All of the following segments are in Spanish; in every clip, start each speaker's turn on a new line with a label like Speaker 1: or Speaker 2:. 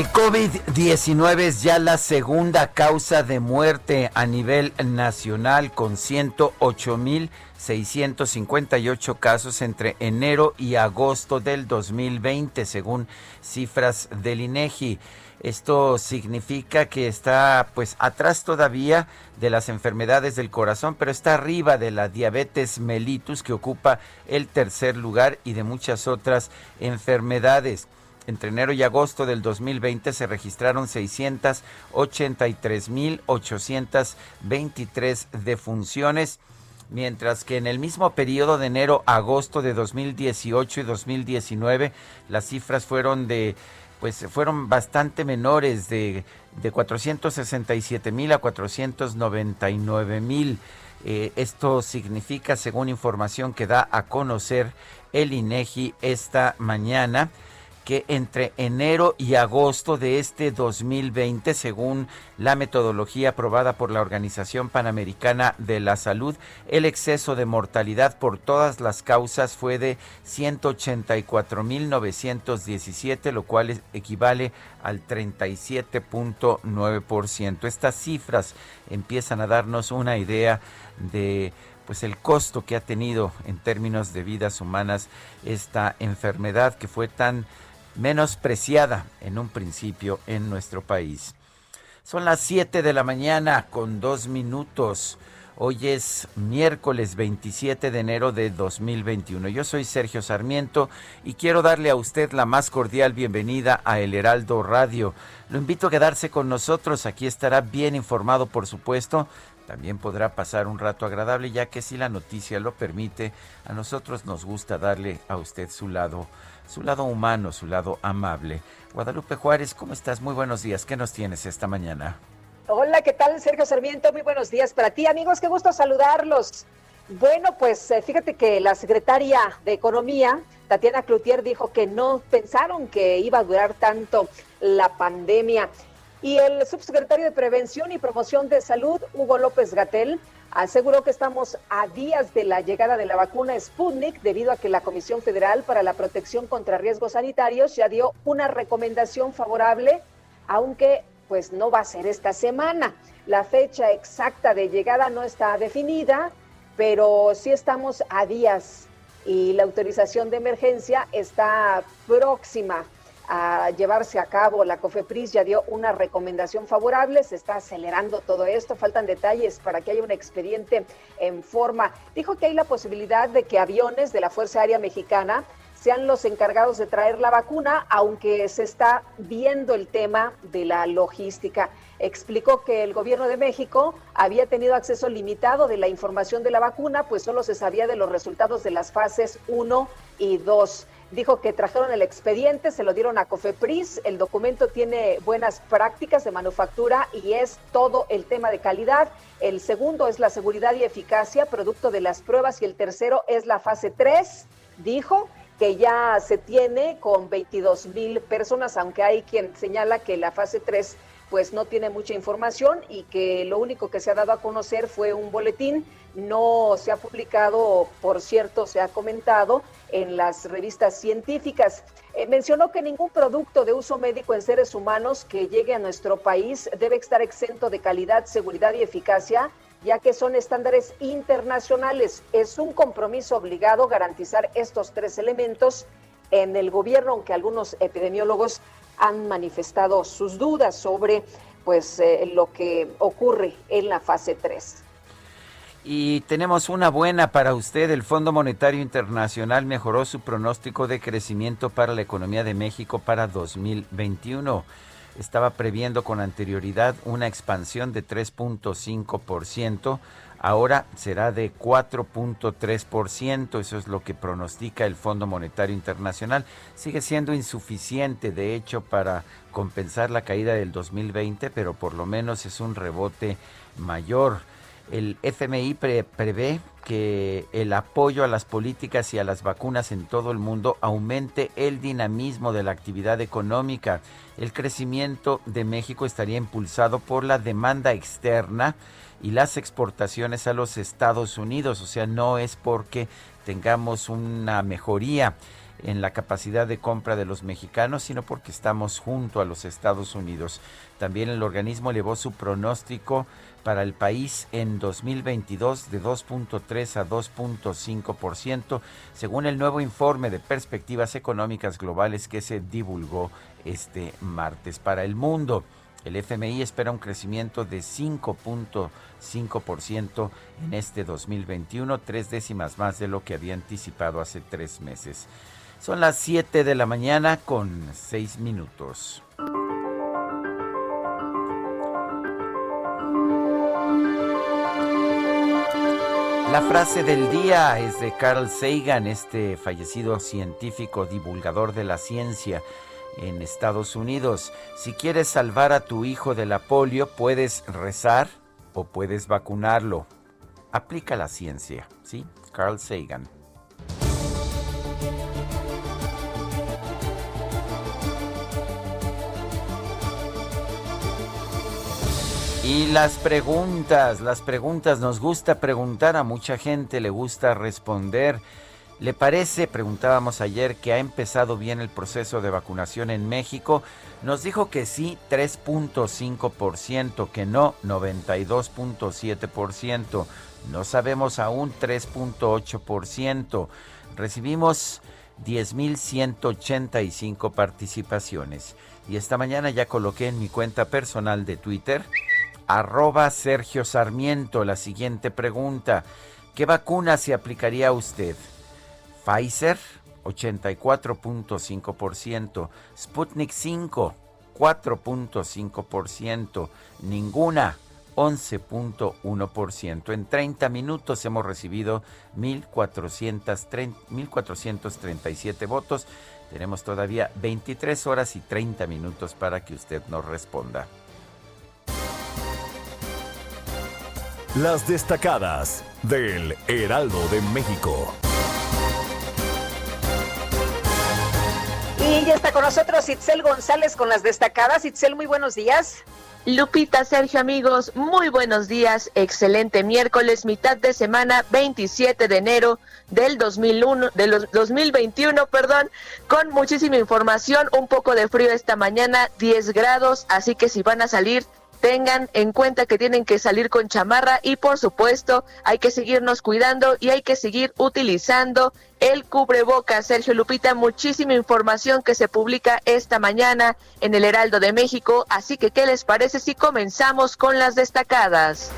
Speaker 1: El COVID-19 es ya la segunda causa de muerte a nivel nacional con 108.658 casos entre enero y agosto del 2020 según cifras del INEGI. Esto significa que está pues atrás todavía de las enfermedades del corazón, pero está arriba de la diabetes mellitus que ocupa el tercer lugar y de muchas otras enfermedades. Entre enero y agosto del 2020 se registraron 683.823 defunciones, mientras que en el mismo periodo de enero a agosto de 2018 y 2019 las cifras fueron de pues fueron bastante menores de, de 467 mil a 499 mil. Eh, esto significa, según información que da a conocer el INEGI esta mañana, que entre enero y agosto de este 2020, según la metodología aprobada por la Organización Panamericana de la Salud, el exceso de mortalidad por todas las causas fue de 184.917, lo cual equivale al 37.9%. Estas cifras empiezan a darnos una idea de pues el costo que ha tenido en términos de vidas humanas esta enfermedad que fue tan menospreciada en un principio en nuestro país. Son las 7 de la mañana con dos minutos. Hoy es miércoles 27 de enero de 2021. Yo soy Sergio Sarmiento y quiero darle a usted la más cordial bienvenida a El Heraldo Radio. Lo invito a quedarse con nosotros. Aquí estará bien informado, por supuesto. También podrá pasar un rato agradable, ya que si la noticia lo permite, a nosotros nos gusta darle a usted su lado su lado humano, su lado amable. Guadalupe Juárez, ¿cómo estás? Muy buenos días. ¿Qué nos tienes esta mañana?
Speaker 2: Hola, ¿qué tal? Sergio Sarmiento, muy buenos días para ti, amigos. Qué gusto saludarlos. Bueno, pues eh, fíjate que la secretaria de Economía, Tatiana Cloutier, dijo que no pensaron que iba a durar tanto la pandemia. Y el subsecretario de Prevención y Promoción de Salud, Hugo López Gatel, aseguró que estamos a días de la llegada de la vacuna Sputnik debido a que la Comisión Federal para la Protección contra Riesgos Sanitarios ya dio una recomendación favorable, aunque pues no va a ser esta semana. La fecha exacta de llegada no está definida, pero sí estamos a días y la autorización de emergencia está próxima a llevarse a cabo. La COFEPRIS ya dio una recomendación favorable, se está acelerando todo esto, faltan detalles para que haya un expediente en forma. Dijo que hay la posibilidad de que aviones de la Fuerza Aérea Mexicana sean los encargados de traer la vacuna, aunque se está viendo el tema de la logística. Explicó que el gobierno de México había tenido acceso limitado de la información de la vacuna, pues solo se sabía de los resultados de las fases 1 y 2 dijo que trajeron el expediente, se lo dieron a Cofepris, el documento tiene buenas prácticas de manufactura y es todo el tema de calidad. El segundo es la seguridad y eficacia, producto de las pruebas, y el tercero es la fase 3, dijo que ya se tiene con 22 mil personas, aunque hay quien señala que la fase 3 pues no tiene mucha información y que lo único que se ha dado a conocer fue un boletín, no se ha publicado, por cierto, se ha comentado en las revistas científicas. Eh, mencionó que ningún producto de uso médico en seres humanos que llegue a nuestro país debe estar exento de calidad, seguridad y eficacia ya que son estándares internacionales. Es un compromiso obligado garantizar estos tres elementos en el gobierno, aunque algunos epidemiólogos han manifestado sus dudas sobre pues eh, lo que ocurre en la fase 3.
Speaker 1: Y tenemos una buena para usted. El Fondo Monetario Internacional mejoró su pronóstico de crecimiento para la economía de México para 2021. Estaba previendo con anterioridad una expansión de 3.5%. Ahora será de 4.3%, eso es lo que pronostica el Fondo Monetario Internacional. Sigue siendo insuficiente, de hecho, para compensar la caída del 2020, pero por lo menos es un rebote mayor. El FMI prevé que el apoyo a las políticas y a las vacunas en todo el mundo aumente el dinamismo de la actividad económica. El crecimiento de México estaría impulsado por la demanda externa y las exportaciones a los Estados Unidos. O sea, no es porque tengamos una mejoría en la capacidad de compra de los mexicanos, sino porque estamos junto a los Estados Unidos. También el organismo elevó su pronóstico para el país en 2022 de 2.3 a 2.5%, según el nuevo informe de perspectivas económicas globales que se divulgó este martes. Para el mundo, el FMI espera un crecimiento de 5.5% en este 2021, tres décimas más de lo que había anticipado hace tres meses. Son las 7 de la mañana con 6 minutos. La frase del día es de Carl Sagan, este fallecido científico divulgador de la ciencia en Estados Unidos. Si quieres salvar a tu hijo de la polio, puedes rezar o puedes vacunarlo. Aplica la ciencia, ¿sí? Carl Sagan. Y las preguntas, las preguntas, nos gusta preguntar, a mucha gente le gusta responder. ¿Le parece, preguntábamos ayer, que ha empezado bien el proceso de vacunación en México? Nos dijo que sí, 3.5%, que no, 92.7%. No sabemos aún, 3.8%. Recibimos 10.185 participaciones. Y esta mañana ya coloqué en mi cuenta personal de Twitter arroba Sergio Sarmiento. La siguiente pregunta, ¿qué vacuna se aplicaría a usted? Pfizer, 84.5%, Sputnik 5, 4.5%, ninguna, 11.1%. En 30 minutos hemos recibido 1.437 votos. Tenemos todavía 23 horas y 30 minutos para que usted nos responda.
Speaker 3: Las destacadas del Heraldo de México.
Speaker 2: Y ya está con nosotros Itzel González con las destacadas. Itzel, muy buenos días.
Speaker 4: Lupita, Sergio, amigos, muy buenos días. Excelente miércoles, mitad de semana, 27 de enero del 2001, de los 2021, perdón, con muchísima información, un poco de frío esta mañana, 10 grados, así que si van a salir, tengan en cuenta que tienen que salir con chamarra y por supuesto hay que seguirnos cuidando y hay que seguir utilizando el cubreboca. Sergio Lupita, muchísima información que se publica esta mañana en el Heraldo de México, así que ¿qué les parece si comenzamos con las destacadas?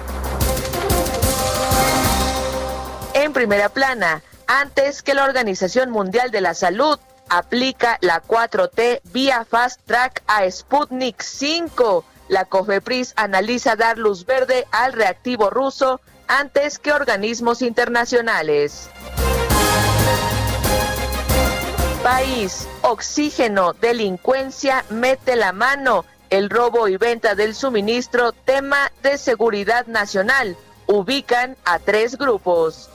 Speaker 4: En primera plana, antes que la Organización Mundial de la Salud aplica la 4T vía Fast Track a Sputnik 5 la COFEPRIS analiza dar luz verde al reactivo ruso antes que organismos internacionales. País, oxígeno, delincuencia, mete la mano. El robo y venta del suministro, tema de seguridad nacional. Ubican a tres grupos.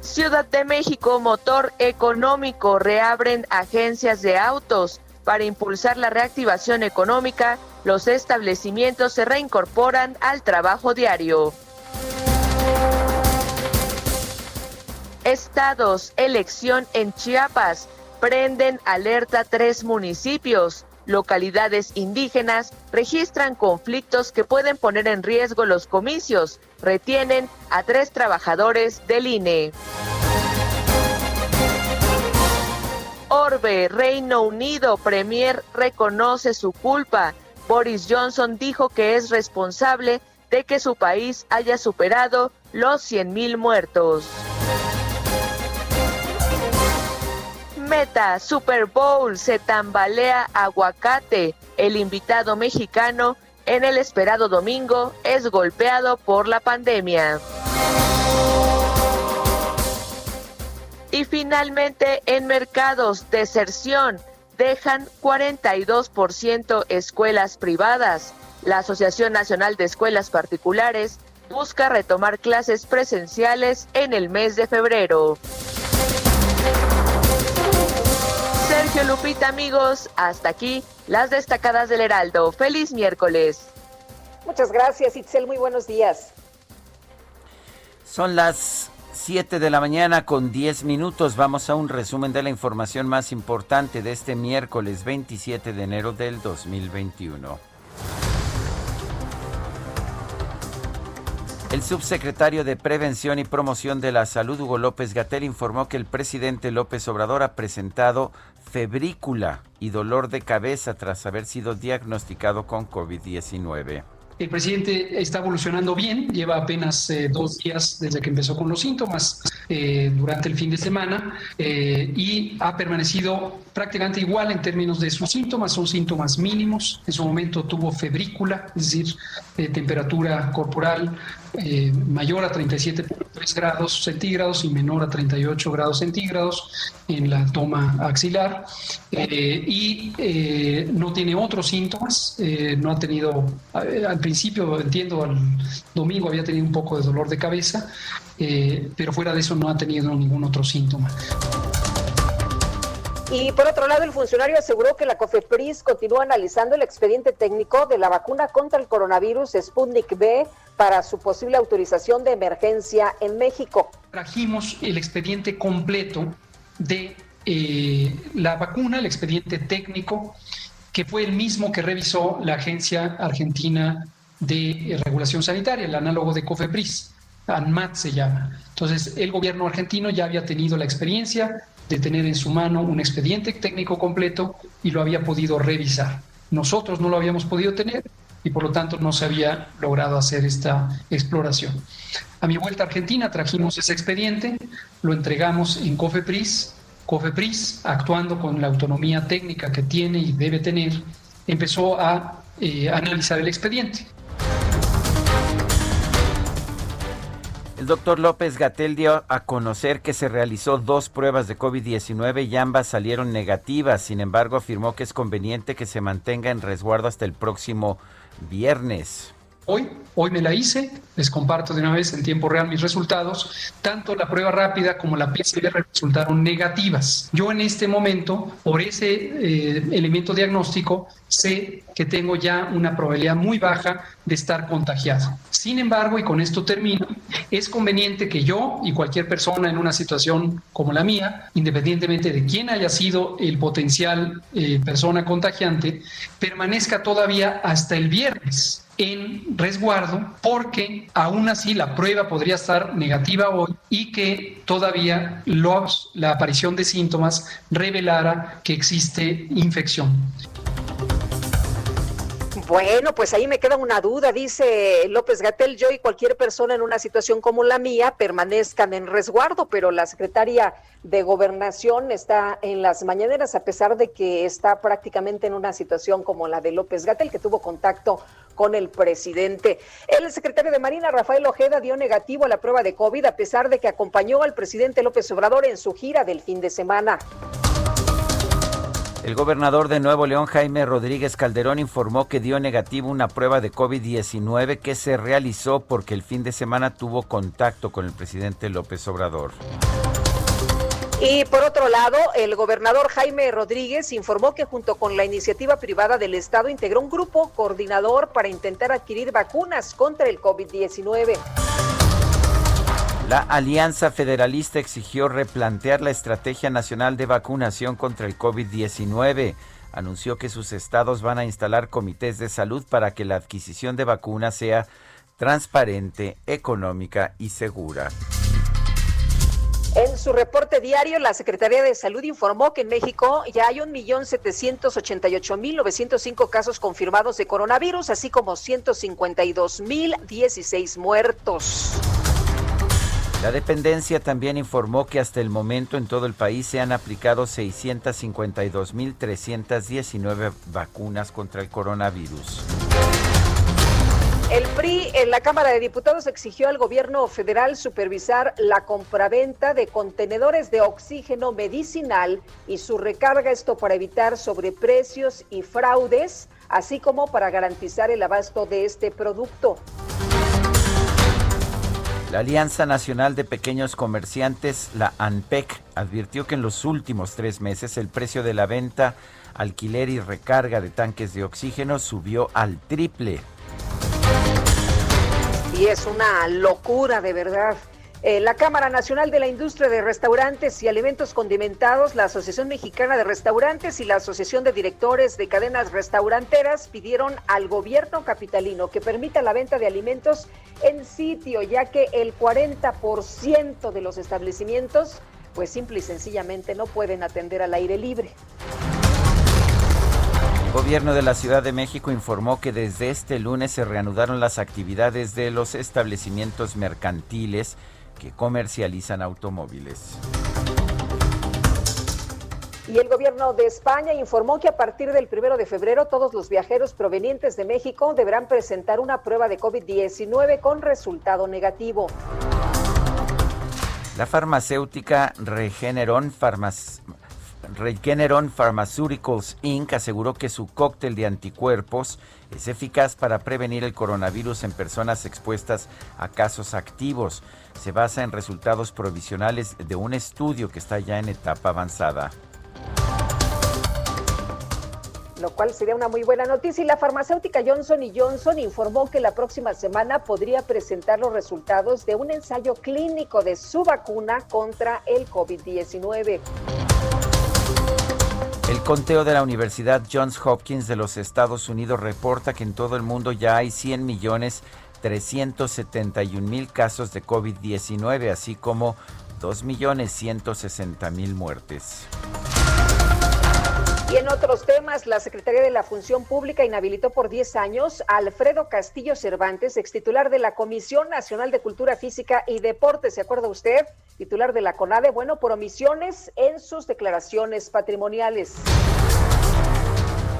Speaker 4: Ciudad de México, motor económico, reabren agencias de autos. Para impulsar la reactivación económica, los establecimientos se reincorporan al trabajo diario. Estados, elección en Chiapas. Prenden alerta tres municipios. localidades indígenas registran conflictos que pueden poner en riesgo los comicios. Retienen a tres trabajadores del INE. Orbe, Reino Unido, Premier reconoce su culpa. Boris Johnson dijo que es responsable de que su país haya superado los 100.000 muertos. Meta Super Bowl se tambalea aguacate. El invitado mexicano en el esperado domingo es golpeado por la pandemia. Y finalmente en mercados, deserción, dejan 42% escuelas privadas. La Asociación Nacional de Escuelas Particulares busca retomar clases presenciales en el mes de febrero. Sergio Lupita, amigos, hasta aquí las destacadas del Heraldo. Feliz miércoles.
Speaker 2: Muchas gracias, Itzel. Muy buenos días.
Speaker 1: Son las 7 de la mañana con 10 minutos. Vamos a un resumen de la información más importante de este miércoles 27 de enero del 2021. El subsecretario de Prevención y Promoción de la Salud, Hugo López Gatel, informó que el presidente López Obrador ha presentado febrícula y dolor de cabeza tras haber sido diagnosticado con COVID-19.
Speaker 5: El presidente está evolucionando bien, lleva apenas eh, dos días desde que empezó con los síntomas eh, durante el fin de semana eh, y ha permanecido prácticamente igual en términos de sus síntomas, son síntomas mínimos. En su momento tuvo febrícula, es decir, temperatura corporal mayor a 37.3 grados centígrados y menor a 38 grados centígrados en la toma axilar y no tiene otros síntomas, no ha tenido al principio, entiendo, al domingo había tenido un poco de dolor de cabeza, eh, pero fuera de eso no ha tenido ningún otro síntoma.
Speaker 2: Y por otro lado, el funcionario aseguró que la COFEPRIS continúa analizando el expediente técnico de la vacuna contra el coronavirus Sputnik B para su posible autorización de emergencia en México.
Speaker 5: Trajimos el expediente completo de eh, la vacuna, el expediente técnico, que fue el mismo que revisó la Agencia Argentina de regulación sanitaria, el análogo de COFEPRIS, ANMAT se llama. Entonces, el gobierno argentino ya había tenido la experiencia de tener en su mano un expediente técnico completo y lo había podido revisar. Nosotros no lo habíamos podido tener y por lo tanto no se había logrado hacer esta exploración. A mi vuelta a Argentina trajimos ese expediente, lo entregamos en COFEPRIS. COFEPRIS, actuando con la autonomía técnica que tiene y debe tener, empezó a eh, analizar el expediente.
Speaker 1: El doctor López Gatel dio a conocer que se realizó dos pruebas de COVID-19 y ambas salieron negativas. Sin embargo, afirmó que es conveniente que se mantenga en resguardo hasta el próximo viernes.
Speaker 5: Hoy, hoy me la hice, les comparto de una vez en tiempo real mis resultados. Tanto la prueba rápida como la PCR resultaron negativas. Yo en este momento, por ese eh, elemento diagnóstico, sé que tengo ya una probabilidad muy baja de estar contagiado. Sin embargo, y con esto termino, es conveniente que yo y cualquier persona en una situación como la mía, independientemente de quién haya sido el potencial eh, persona contagiante, permanezca todavía hasta el viernes en resguardo porque aún así la prueba podría estar negativa hoy y que todavía la aparición de síntomas revelara que existe infección.
Speaker 2: Bueno, pues ahí me queda una duda, dice López Gatel, yo y cualquier persona en una situación como la mía permanezcan en resguardo, pero la secretaria de Gobernación está en las mañaneras a pesar de que está prácticamente en una situación como la de López Gatel, que tuvo contacto con el presidente. El secretario de Marina, Rafael Ojeda, dio negativo a la prueba de COVID a pesar de que acompañó al presidente López Obrador en su gira del fin de semana.
Speaker 1: El gobernador de Nuevo León, Jaime Rodríguez Calderón, informó que dio negativo una prueba de COVID-19 que se realizó porque el fin de semana tuvo contacto con el presidente López Obrador.
Speaker 2: Y por otro lado, el gobernador Jaime Rodríguez informó que junto con la iniciativa privada del Estado integró un grupo coordinador para intentar adquirir vacunas contra el COVID-19.
Speaker 1: La Alianza Federalista exigió replantear la Estrategia Nacional de Vacunación contra el COVID-19. anunció que sus estados van a instalar comités de salud para que la adquisición de vacunas sea transparente, económica y segura.
Speaker 2: En su reporte diario, la Secretaría de Salud informó que en México ya hay 1.788.905 casos confirmados de coronavirus, así como 152.016 muertos.
Speaker 1: La dependencia también informó que hasta el momento en todo el país se han aplicado 652.319 vacunas contra el coronavirus.
Speaker 2: El PRI en la Cámara de Diputados exigió al gobierno federal supervisar la compraventa de contenedores de oxígeno medicinal y su recarga, esto para evitar sobreprecios y fraudes, así como para garantizar el abasto de este producto.
Speaker 1: La Alianza Nacional de Pequeños Comerciantes, la ANPEC, advirtió que en los últimos tres meses el precio de la venta, alquiler y recarga de tanques de oxígeno subió al triple.
Speaker 2: Y es una locura de verdad. Eh, la Cámara Nacional de la Industria de Restaurantes y Alimentos Condimentados, la Asociación Mexicana de Restaurantes y la Asociación de Directores de Cadenas Restauranteras pidieron al gobierno capitalino que permita la venta de alimentos en sitio, ya que el 40% de los establecimientos, pues simple y sencillamente no pueden atender al aire libre.
Speaker 1: El gobierno de la Ciudad de México informó que desde este lunes se reanudaron las actividades de los establecimientos mercantiles que comercializan automóviles.
Speaker 2: Y el gobierno de España informó que a partir del primero de febrero todos los viajeros provenientes de México deberán presentar una prueba de COVID-19 con resultado negativo.
Speaker 1: La farmacéutica Regeneron Farmac Regeneron Pharmaceuticals Inc. aseguró que su cóctel de anticuerpos es eficaz para prevenir el coronavirus en personas expuestas a casos activos. Se basa en resultados provisionales de un estudio que está ya en etapa avanzada
Speaker 2: lo cual sería una muy buena noticia. Y la farmacéutica Johnson Johnson informó que la próxima semana podría presentar los resultados de un ensayo clínico de su vacuna contra el COVID-19.
Speaker 1: El conteo de la Universidad Johns Hopkins de los Estados Unidos reporta que en todo el mundo ya hay 100 millones 371 mil casos de COVID-19, así como 2 millones 160 mil muertes.
Speaker 2: Y en otros temas, la Secretaría de la Función Pública inhabilitó por 10 años a Alfredo Castillo Cervantes, ex titular de la Comisión Nacional de Cultura Física y Deportes, ¿se acuerda usted? Titular de la CONADE, bueno, por omisiones en sus declaraciones patrimoniales.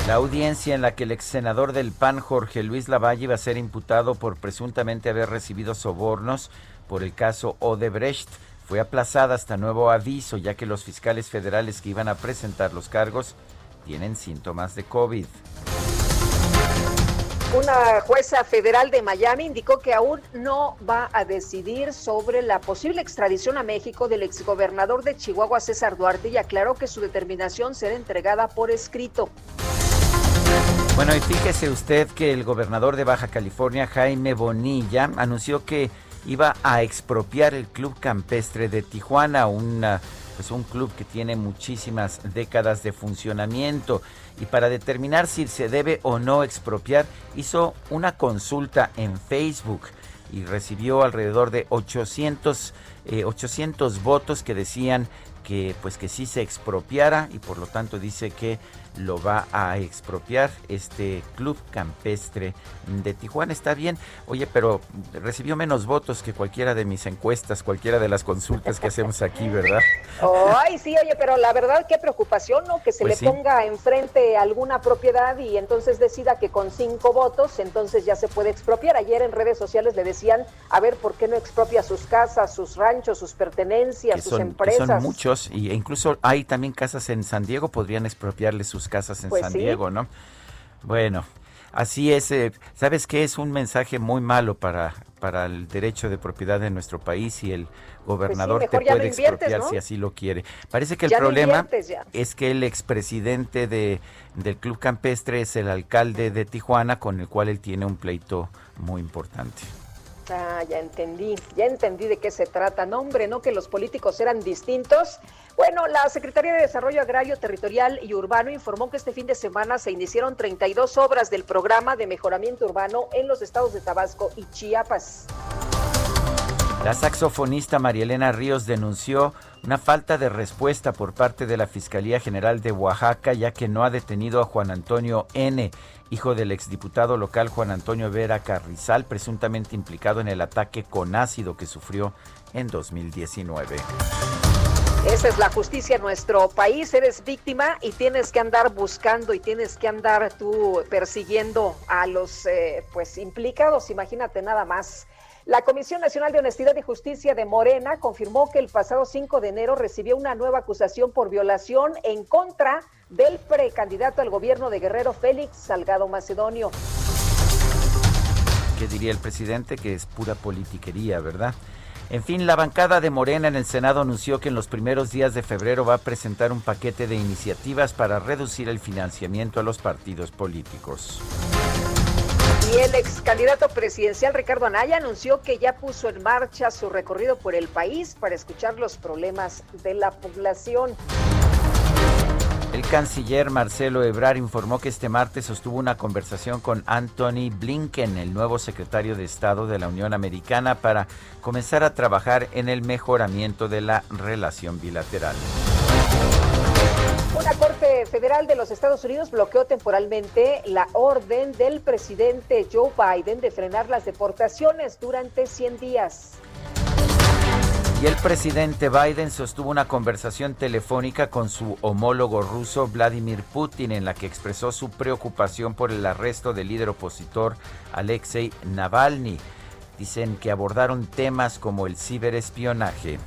Speaker 1: La audiencia en la que el ex senador del PAN, Jorge Luis Lavalle, iba a ser imputado por presuntamente haber recibido sobornos por el caso Odebrecht fue aplazada hasta nuevo aviso, ya que los fiscales federales que iban a presentar los cargos tienen síntomas de COVID.
Speaker 2: Una jueza federal de Miami indicó que aún no va a decidir sobre la posible extradición a México del exgobernador de Chihuahua, César Duarte, y aclaró que su determinación será entregada por escrito.
Speaker 1: Bueno, y fíjese usted que el gobernador de Baja California, Jaime Bonilla, anunció que iba a expropiar el Club Campestre de Tijuana, una pues un club que tiene muchísimas décadas de funcionamiento. Y para determinar si se debe o no expropiar hizo una consulta en Facebook y recibió alrededor de 800, 800 eh, votos que decían que pues que sí se expropiara y por lo tanto dice que lo va a expropiar este club campestre de Tijuana. Está bien, oye, pero recibió menos votos que cualquiera de mis encuestas, cualquiera de las consultas que hacemos aquí, ¿verdad?
Speaker 2: Ay, sí, oye, pero la verdad, qué preocupación, ¿no? Que se pues le ponga enfrente alguna propiedad y entonces decida que con cinco votos, entonces ya se puede expropiar. Ayer en redes sociales le decían, a ver, ¿por qué no expropia sus casas, sus ranchos, sus pertenencias, sus empresas?
Speaker 1: son muchos, y incluso hay también casas en San Diego, podrían expropiarle sus casas en pues San Diego, ¿no? Bueno, así es. Eh, ¿Sabes qué? Es un mensaje muy malo para, para el derecho de propiedad de nuestro país y el gobernador pues te puede expropiar si así lo quiere. Parece que el problema es que el expresidente de, del Club Campestre es el alcalde de Tijuana, con el cual él tiene un pleito muy importante.
Speaker 2: Ah, ya entendí, ya entendí de qué se trata. No, hombre, no que los políticos eran distintos. Bueno, la Secretaría de Desarrollo Agrario, Territorial y Urbano informó que este fin de semana se iniciaron 32 obras del programa de mejoramiento urbano en los estados de Tabasco y Chiapas.
Speaker 1: La saxofonista María Elena Ríos denunció una falta de respuesta por parte de la Fiscalía General de Oaxaca, ya que no ha detenido a Juan Antonio N., hijo del exdiputado local Juan Antonio Vera Carrizal, presuntamente implicado en el ataque con ácido que sufrió en 2019.
Speaker 2: Esa es la justicia en nuestro país. Eres víctima y tienes que andar buscando y tienes que andar tú persiguiendo a los eh, pues implicados. Imagínate nada más. La Comisión Nacional de Honestidad y Justicia de Morena confirmó que el pasado 5 de enero recibió una nueva acusación por violación en contra del precandidato al gobierno de Guerrero Félix Salgado Macedonio.
Speaker 1: ¿Qué diría el presidente? Que es pura politiquería, ¿verdad? En fin, la bancada de Morena en el Senado anunció que en los primeros días de febrero va a presentar un paquete de iniciativas para reducir el financiamiento a los partidos políticos.
Speaker 2: Y el ex candidato presidencial Ricardo Anaya anunció que ya puso en marcha su recorrido por el país para escuchar los problemas de la población.
Speaker 1: El canciller Marcelo Ebrard informó que este martes sostuvo una conversación con Anthony Blinken, el nuevo secretario de Estado de la Unión Americana, para comenzar a trabajar en el mejoramiento de la relación bilateral.
Speaker 2: Una Corte Federal de los Estados Unidos bloqueó temporalmente la orden del presidente Joe Biden de frenar las deportaciones durante 100 días.
Speaker 1: Y el presidente Biden sostuvo una conversación telefónica con su homólogo ruso Vladimir Putin en la que expresó su preocupación por el arresto del líder opositor Alexei Navalny. Dicen que abordaron temas como el ciberespionaje.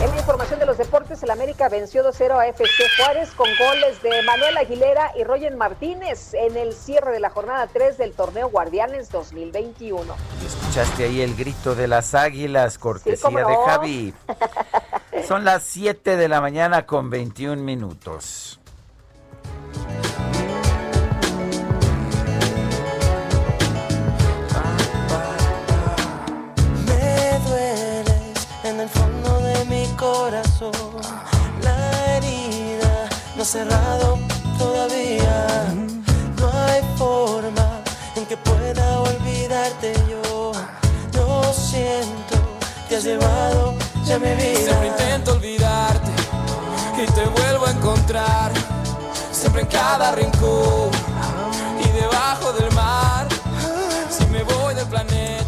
Speaker 2: En la información de los deportes, el América venció 2-0 a FC Juárez con goles de Manuel Aguilera y Roger Martínez en el cierre de la jornada 3 del torneo Guardianes 2021.
Speaker 1: Y escuchaste ahí el grito de las águilas, cortesía de Javi. Son las 7 de la mañana con 21 minutos.
Speaker 6: Corazón. La herida no ha cerrado todavía. No hay forma en que pueda olvidarte yo. Yo siento, te has llevado ya mi vida.
Speaker 7: Siempre intento olvidarte y te vuelvo a encontrar. Siempre en cada rincón y debajo del mar.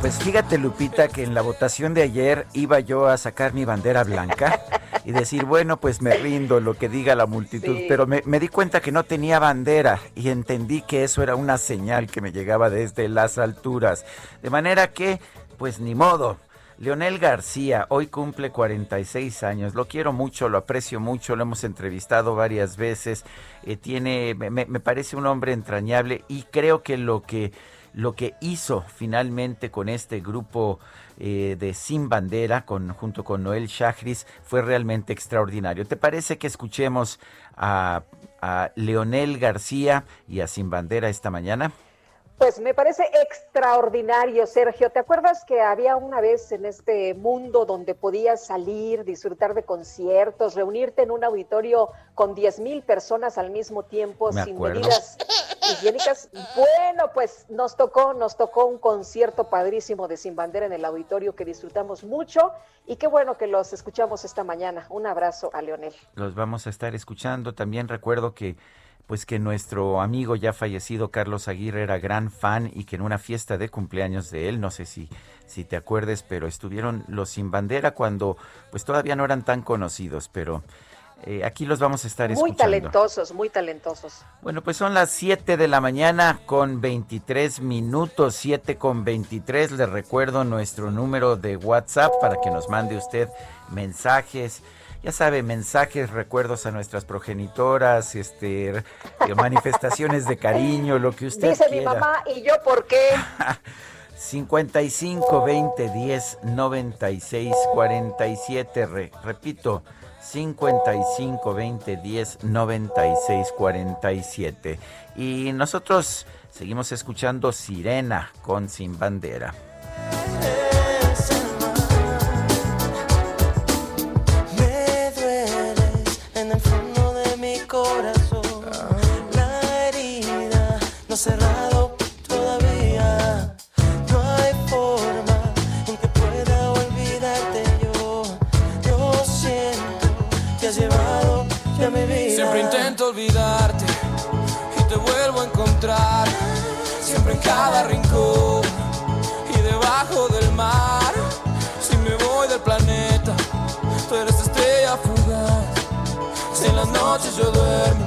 Speaker 1: Pues fíjate, Lupita, que en la votación de ayer iba yo a sacar mi bandera blanca y decir, bueno, pues me rindo lo que diga la multitud,
Speaker 2: Sí.
Speaker 1: pero me, me di cuenta que no tenía bandera y entendí que eso era una señal que me llegaba desde las alturas. De manera que, pues ni modo. Leonel García hoy cumple 46 años. Lo quiero mucho, lo aprecio mucho, lo hemos entrevistado varias veces. eh, tiene, me, me- me parece un hombre entrañable y creo que lo que lo que hizo finalmente con este grupo eh, de Sin Bandera, con, junto con Noel Shahris, fue realmente extraordinario. ¿Te parece que escuchemos a, a Leonel García y a Sin Bandera esta mañana?
Speaker 2: Pues me parece extraordinario, Sergio. ¿Te acuerdas que había una vez en este mundo donde podías salir, disfrutar de conciertos, reunirte en un auditorio con 10 mil personas al mismo tiempo,
Speaker 1: Me
Speaker 2: sin
Speaker 1: acuerdo.
Speaker 2: medidas higiénicas? Bueno, pues nos tocó, nos tocó un concierto padrísimo de Sin Bandera en el auditorio que disfrutamos mucho y qué bueno que los escuchamos esta mañana. Un abrazo a Leonel.
Speaker 1: Los vamos a estar escuchando. También recuerdo que pues que nuestro amigo ya fallecido Carlos Aguirre era gran fan y que en una fiesta de cumpleaños de él, no sé si, si te acuerdes, pero estuvieron los sin bandera cuando pues todavía no eran tan conocidos, pero eh, aquí los vamos a estar
Speaker 2: Muy
Speaker 1: escuchando.
Speaker 2: talentosos, muy talentosos.
Speaker 1: Bueno, pues son las 7 de la mañana con 23 minutos, 7 con 23. Les recuerdo nuestro número de WhatsApp para que nos mande usted mensajes. Ya sabe, mensajes, recuerdos a nuestras progenitoras, este, eh, manifestaciones de cariño, lo que usted
Speaker 2: Dice mi
Speaker 1: quiera.
Speaker 2: mamá, ¿y yo por qué?
Speaker 1: 55 20 10 96 47. Re- repito, 55 20 10 96 47. Y nosotros Seguimos escuchando Sirena con Sin Bandera.
Speaker 7: Siempre en cada rincón y debajo del mar. Si me voy del planeta, tú eres estrella fugaz. Si en las noches yo duermo,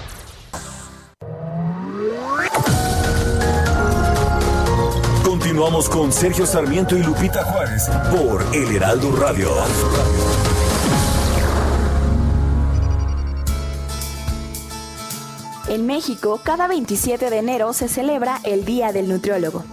Speaker 3: Continuamos con Sergio Sarmiento y Lupita Juárez por El Heraldo Radio.
Speaker 8: En México, cada 27 de enero se celebra el Día del Nutriólogo.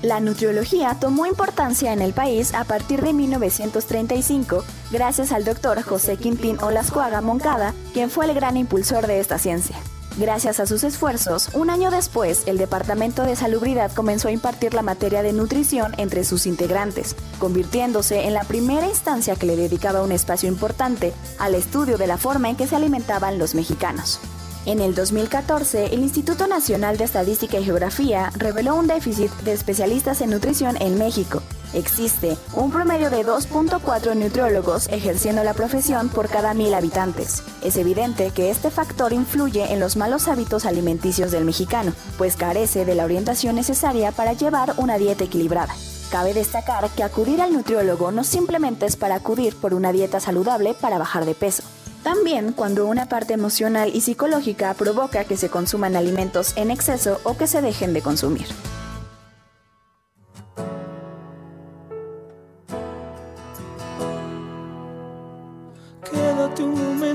Speaker 8: La nutriología tomó importancia en el país a partir de 1935, gracias al doctor José Quintín Olascuaga Moncada, quien fue el gran impulsor de esta ciencia. Gracias a sus esfuerzos, un año después, el Departamento de Salubridad comenzó a impartir la materia de nutrición entre sus integrantes, convirtiéndose en la primera instancia que le dedicaba un espacio importante al estudio de la forma en que se alimentaban los mexicanos. En el 2014, el Instituto Nacional de Estadística y Geografía reveló un déficit de especialistas en nutrición en México. Existe un promedio de 2.4 nutriólogos ejerciendo la profesión por cada mil habitantes. Es evidente que este factor influye en los malos hábitos alimenticios del mexicano, pues carece de la orientación necesaria para llevar una dieta equilibrada. Cabe destacar que acudir al nutriólogo no simplemente es para acudir por una dieta saludable para bajar de peso. También cuando una parte emocional y psicológica provoca que se consuman alimentos en exceso o que se dejen de consumir.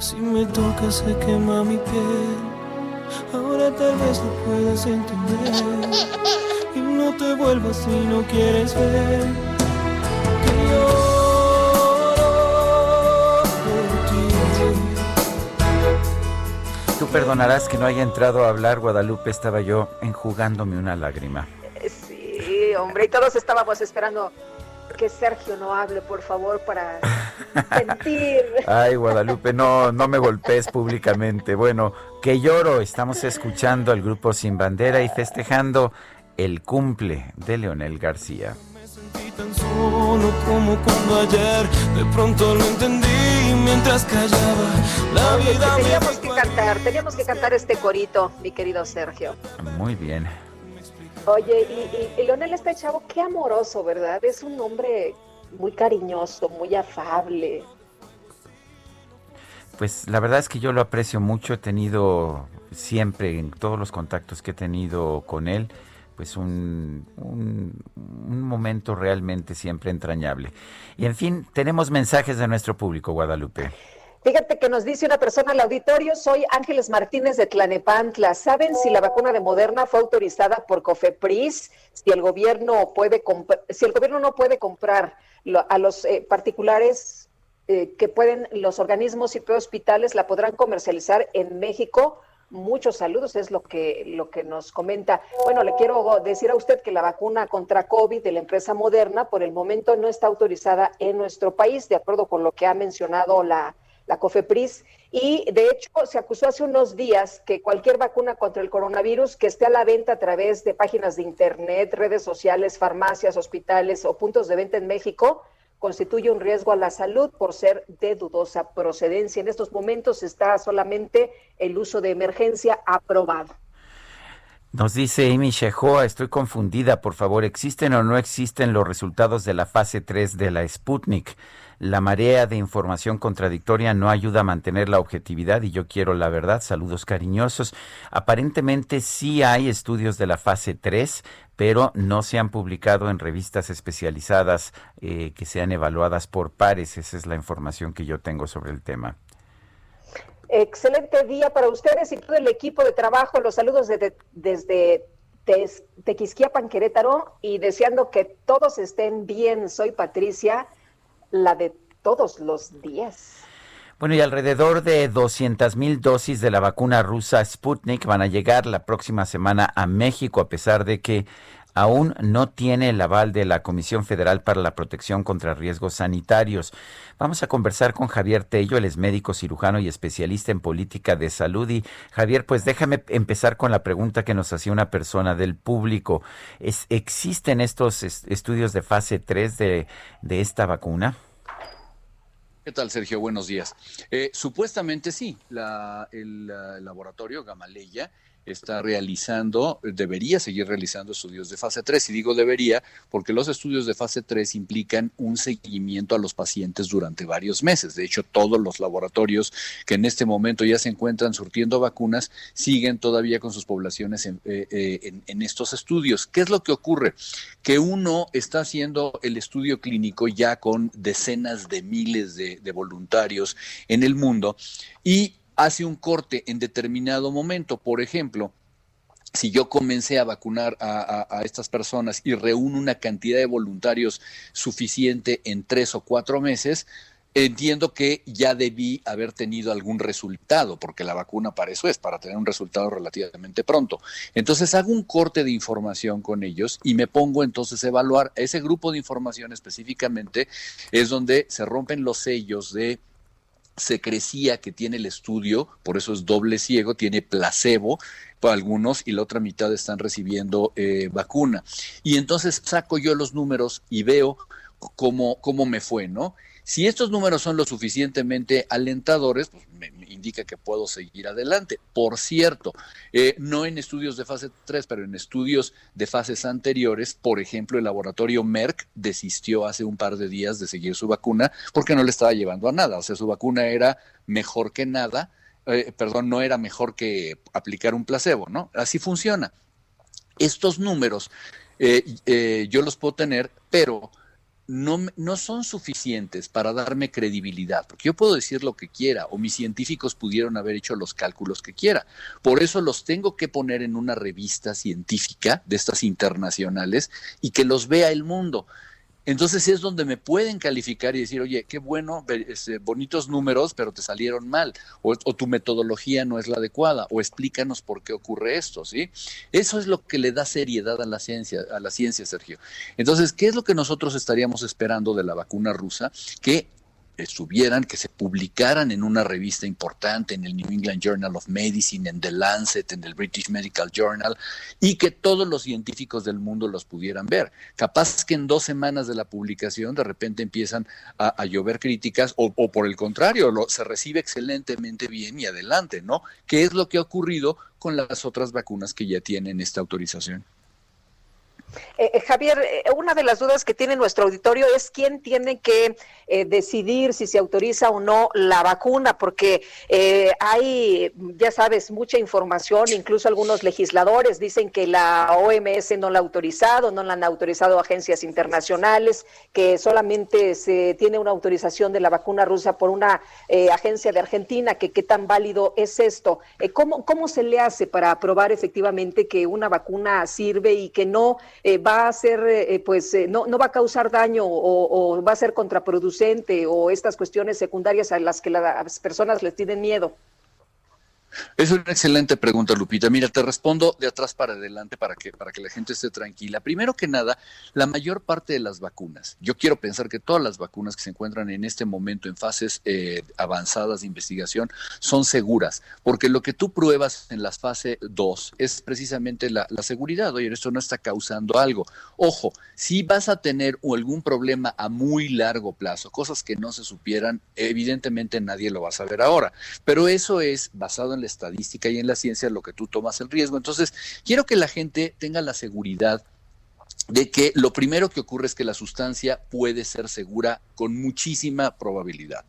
Speaker 6: Si me tocas se quema mi piel. Ahora tal vez lo puedas entender. Y no te vuelvas si no quieres ver. Que lloro por ti.
Speaker 1: Tú perdonarás que no haya entrado a hablar, Guadalupe, estaba yo enjugándome una lágrima.
Speaker 2: Sí, hombre, y todos estábamos esperando que Sergio no hable, por favor, para sentir.
Speaker 1: Ay, Guadalupe, no, no me golpees públicamente. Bueno, que lloro, estamos escuchando al grupo Sin Bandera y festejando el cumple de Leonel García.
Speaker 6: sentí tan solo como cuando ayer de pronto lo entendí mientras callaba. La vida me
Speaker 2: teníamos que cantar, teníamos que cantar este corito, mi querido Sergio.
Speaker 1: Muy bien.
Speaker 2: Oye, y, y, y Leonel este chavo, qué amoroso, ¿verdad? Es un hombre muy cariñoso, muy afable.
Speaker 1: Pues la verdad es que yo lo aprecio mucho, he tenido siempre en todos los contactos que he tenido con él, pues un, un, un momento realmente siempre entrañable. Y en fin, tenemos mensajes de nuestro público, Guadalupe.
Speaker 2: Fíjate que nos dice una persona al auditorio, soy Ángeles Martínez de Tlanepantla. ¿Saben si la vacuna de Moderna fue autorizada por Cofepris? Si el gobierno puede si el gobierno no puede comprar a los eh, particulares eh, que pueden los organismos y hospitales la podrán comercializar en México. Muchos saludos, es lo que, lo que nos comenta. Bueno, le quiero decir a usted que la vacuna contra COVID de la empresa Moderna por el momento no está autorizada en nuestro país, de acuerdo con lo que ha mencionado la, la COFEPRIS, y de hecho se acusó hace unos días que cualquier vacuna contra el coronavirus que esté a la venta a través de páginas de Internet, redes sociales, farmacias, hospitales o puntos de venta en México constituye un riesgo a la salud por ser de dudosa procedencia. En estos momentos está solamente el uso de emergencia aprobado.
Speaker 1: Nos dice Amy Shehoa, estoy confundida, por favor, ¿existen o no existen los resultados de la fase 3 de la Sputnik? La marea de información contradictoria no ayuda a mantener la objetividad y yo quiero la verdad. Saludos cariñosos. Aparentemente sí hay estudios de la fase 3, pero no se han publicado en revistas especializadas eh, que sean evaluadas por pares. Esa es la información que yo tengo sobre el tema.
Speaker 2: Excelente día para ustedes y todo el equipo de trabajo. Los saludos desde Tequisquiapan, Querétaro, y deseando que todos estén bien. Soy Patricia la de todos los días.
Speaker 1: Bueno, y alrededor de 200 mil dosis de la vacuna rusa Sputnik van a llegar la próxima semana a México, a pesar de que aún no tiene el aval de la Comisión Federal para la Protección contra Riesgos Sanitarios. Vamos a conversar con Javier Tello, él es médico cirujano y especialista en política de salud. Y Javier, pues déjame empezar con la pregunta que nos hacía una persona del público. ¿Es, ¿Existen estos estudios de fase 3 de, de esta vacuna?
Speaker 9: ¿Qué tal, Sergio? Buenos días. Eh, supuestamente sí, la, el, laboratorio Gamaleya está realizando, debería seguir realizando estudios de fase 3. Y digo debería porque los estudios de fase 3 implican un seguimiento a los pacientes durante varios meses. De hecho, todos los laboratorios que en este momento ya se encuentran surtiendo vacunas siguen todavía con sus poblaciones en, eh, eh, estos estudios. ¿Qué es lo que ocurre? Que uno está haciendo el estudio clínico ya con decenas de miles de, de voluntarios en el mundo y hace un corte en determinado momento. Por ejemplo, si yo comencé a vacunar a, estas personas y reúno una cantidad de voluntarios suficiente en tres o cuatro meses, entiendo que ya debí haber tenido algún resultado, porque la vacuna para eso es, para tener un resultado relativamente pronto. Entonces hago un corte de información con ellos y me pongo entonces a evaluar ese grupo de información específicamente, es donde se rompen los sellos de se crecía que tiene el estudio, por eso es doble ciego, tiene placebo para algunos y la otra mitad están recibiendo eh, vacuna. Y entonces saco yo los números y veo cómo, cómo me fue, ¿no? Si estos números son lo suficientemente alentadores, pues me, indica que puedo seguir adelante. Por cierto, eh, no en estudios de fase 3, pero en estudios de fases anteriores, por ejemplo, el laboratorio Merck desistió hace un par de días de seguir su vacuna porque no le estaba llevando a nada. O sea, su vacuna era mejor que nada, eh, perdón, no era mejor que aplicar un placebo, ¿no? Así funciona. Estos números eh, yo los puedo tener, pero no, no son suficientes para darme credibilidad, porque yo puedo decir lo que quiera o mis científicos pudieron haber hecho los cálculos que quiera. Por eso los tengo que poner en una revista científica de estas internacionales y que los vea el mundo. Entonces es donde me pueden calificar y decir, oye, qué bueno, este, bonitos números, pero te salieron mal, o, tu metodología no es la adecuada, o explícanos por qué ocurre esto, ¿sí? Eso es lo que le da seriedad a la ciencia, a la ciencia, Sergio. Entonces, ¿qué es lo que nosotros estaríamos esperando de la vacuna rusa? Que estuvieran, que se publicaran en una revista importante, en el New England Journal of Medicine, en The Lancet, en el British Medical Journal, y que todos los científicos del mundo los pudieran ver. Capaz que en dos semanas de la publicación de repente empiezan a, llover críticas o, o, por el contrario, se recibe excelentemente bien y adelante, ¿no? ¿Qué es lo que ha ocurrido con las otras vacunas que ya tienen esta autorización?
Speaker 2: Eh, eh, Javier, eh, una de las dudas que tiene nuestro auditorio es quién tiene que decidir si se autoriza o no la vacuna, porque hay, ya sabes, mucha información, incluso algunos legisladores dicen que la OMS no la ha autorizado, no la han autorizado agencias internacionales, que solamente se tiene una autorización de la vacuna rusa por una agencia de Argentina, que qué tan válido es esto. ¿cómo, ¿Cómo se le hace para probar efectivamente que una vacuna sirve y que no eh, va a ser, eh, pues, eh, no, no va a causar daño o, o, va a ser contraproducente o estas cuestiones secundarias a las que las personas les tienen miedo?
Speaker 9: Es una excelente pregunta, Lupita. Mira, te respondo de atrás para adelante para que, para que la gente esté tranquila. Primero que nada, la mayor parte de las vacunas, yo quiero pensar que todas las vacunas que se encuentran en este momento en fases eh, avanzadas de investigación son seguras, porque lo que tú pruebas en la fase 2 es precisamente la, la seguridad. Oye, esto no está causando algo. Ojo, si vas a tener algún problema a muy largo plazo, cosas que no se supieran, evidentemente nadie lo va a saber ahora, pero eso es basado en la estadística y en la ciencia lo que tú tomas el riesgo. Entonces, quiero que la gente tenga la seguridad de que lo primero que ocurre es que la sustancia puede ser segura con muchísima probabilidad.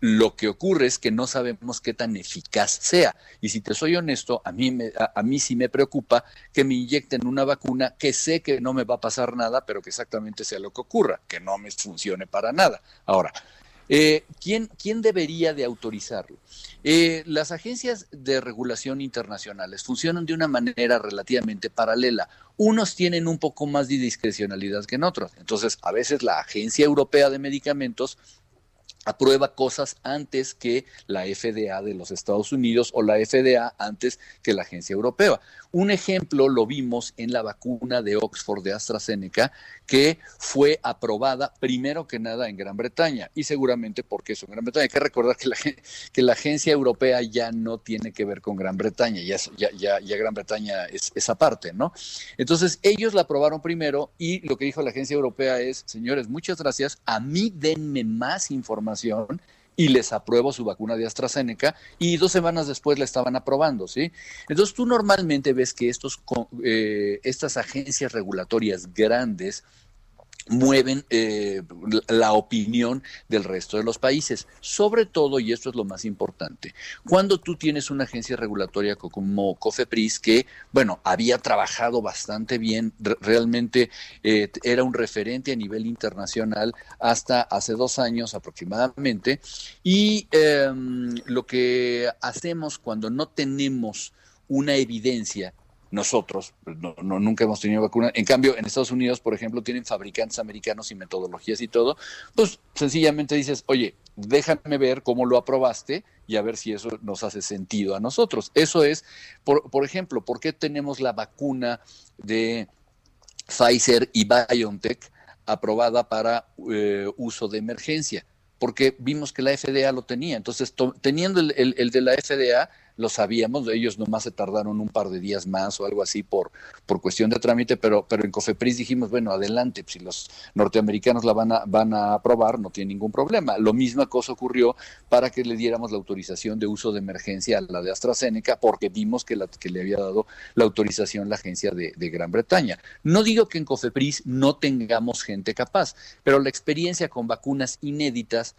Speaker 9: Lo que ocurre es que no sabemos qué tan eficaz sea. Y si te soy honesto, a mí, a, mí sí me preocupa que me inyecten una vacuna que sé que no me va a pasar nada, pero que exactamente sea lo que ocurra, que no me funcione para nada. Ahora, eh, ¿quién, ¿Quién debería de autorizarlo? Eh, las agencias de regulación internacionales funcionan de una manera relativamente paralela. Unos tienen un poco más de discrecionalidad que en otros. Entonces, a veces la Agencia Europea de Medicamentos aprueba cosas antes que la FDA de los Estados Unidos o la FDA antes que la agencia europea. Un ejemplo lo vimos en la vacuna de Oxford de AstraZeneca, que fue aprobada primero que nada en Gran Bretaña y seguramente porque eso en Gran Bretaña. Hay que recordar que la, que la agencia europea ya no tiene que ver con Gran Bretaña, ya, ya, ya, ya Gran Bretaña es esa parte, ¿no? Entonces ellos la aprobaron primero y lo que dijo la agencia europea es, señores, muchas gracias, a mí denme más información y les apruebo su vacuna de AstraZeneca y dos semanas después la estaban aprobando, ¿sí? Entonces tú normalmente ves que estos, eh, estas agencias regulatorias grandes mueven eh, la opinión del resto de los países. Sobre todo, y esto es lo más importante, cuando tú tienes una agencia regulatoria como COFEPRIS que, bueno, había trabajado bastante bien, realmente eh, era un referente a nivel internacional hasta hace dos años aproximadamente, y eh, lo que hacemos cuando no tenemos una evidencia nosotros pues, no, no, nunca hemos tenido vacuna. En cambio, en Estados Unidos, por ejemplo, tienen fabricantes americanos y metodologías y todo. Pues sencillamente dices, oye, déjame ver cómo lo aprobaste y a ver si eso nos hace sentido a nosotros. Eso es, por, por ejemplo, ¿por qué tenemos la vacuna de Pfizer y BioNTech aprobada para eh, uso de emergencia? Porque vimos que la FDA lo tenía. Entonces, teniendo el, el, el de la FDA, lo sabíamos, ellos nomás se tardaron un par de días más o algo así por, por cuestión de trámite, pero, pero en COFEPRIS dijimos, bueno, adelante, si los norteamericanos la van a, van a aprobar, no tiene ningún problema. Lo misma cosa ocurrió para que le diéramos la autorización de uso de emergencia a la de AstraZeneca, porque vimos que, la, que le había dado la autorización la agencia de Gran Bretaña. No digo que en COFEPRIS no tengamos gente capaz, pero la experiencia con vacunas inéditas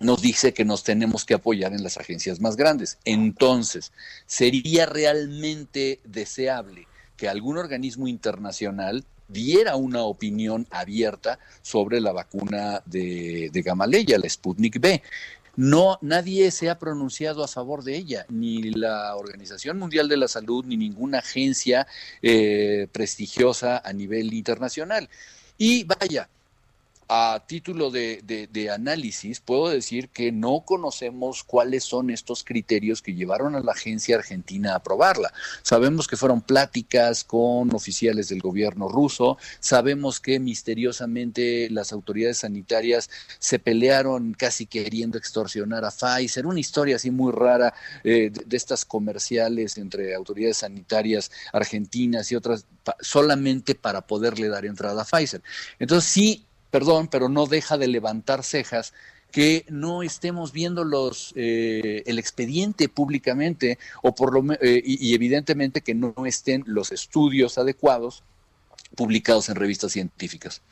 Speaker 9: nos dice que nos tenemos que apoyar en las agencias más grandes. Entonces, ¿sería realmente deseable que algún organismo internacional diera una opinión abierta sobre la vacuna de, de Gamaleya, la Sputnik B? No, nadie se ha pronunciado a favor de ella, ni la Organización Mundial de la Salud, ni ninguna agencia eh, prestigiosa a nivel internacional. Y vaya, a título de, análisis, puedo decir que no conocemos cuáles son estos criterios que llevaron a la agencia argentina a aprobarla. Sabemos que fueron pláticas con oficiales del gobierno ruso, sabemos que misteriosamente las autoridades sanitarias se pelearon casi queriendo extorsionar a Pfizer, una historia así muy rara eh, de, estas comerciales entre autoridades sanitarias argentinas y otras, solamente para poderle dar entrada a Pfizer. Entonces sí perdón, pero no deja de levantar cejas que no estemos viendo los eh, el expediente públicamente o por lo eh, y, evidentemente que no estén los estudios adecuados publicados en revistas científicas.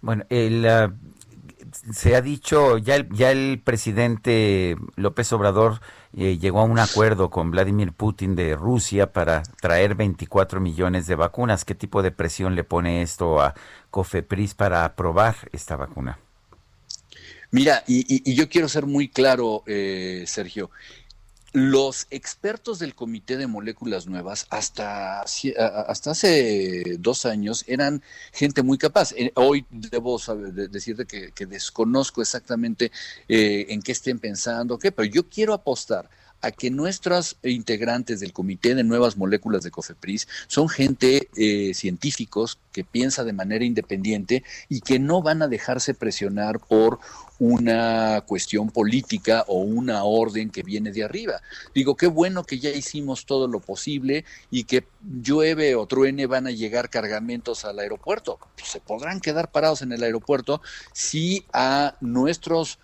Speaker 1: Bueno, el, ah, se ha dicho, ya el, ya el presidente López Obrador eh, llegó a un acuerdo con Vladimir Putin de Rusia para traer 24 millones de vacunas. ¿Qué tipo de presión le pone esto a COFEPRIS para aprobar esta vacuna?
Speaker 9: Mira, y, yo quiero ser muy claro, eh, Sergio. Los expertos del Comité de Moléculas Nuevas hasta, hasta hace dos años eran gente muy capaz. Eh, hoy debo decirte que, desconozco exactamente eh, en qué estén pensando, qué, pero yo quiero apostar a que nuestros integrantes del Comité de Nuevas Moléculas de COFEPRIS son gente eh, científicos que piensa de manera independiente y que no van a dejarse presionar por una cuestión política o una orden que viene de arriba. Digo, qué bueno que ya hicimos todo lo posible y que llueve o truene van a llegar cargamentos al aeropuerto. Se podrán quedar parados en el aeropuerto si a nuestros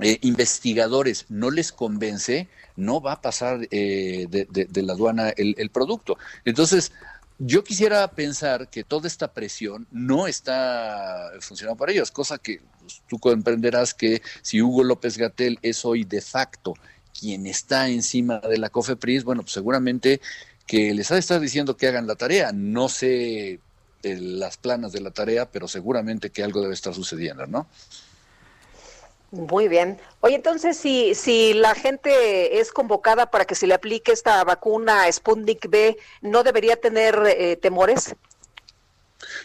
Speaker 9: eh, investigadores no les convence, no va a pasar eh, de, la aduana el, el, producto. Entonces, yo quisiera pensar que toda esta presión no está funcionando para ellos, cosa que pues, tú comprenderás que si Hugo López Gatel es hoy de facto quien está encima de la COFEPRIS, bueno, pues seguramente que les ha de estar diciendo que hagan la tarea. No sé eh, las planas de la tarea, pero seguramente que algo debe estar sucediendo, ¿no?
Speaker 2: Muy bien. Oye, entonces, si, si la gente es convocada para que se le aplique esta vacuna Sputnik B, ¿no debería tener eh, temores?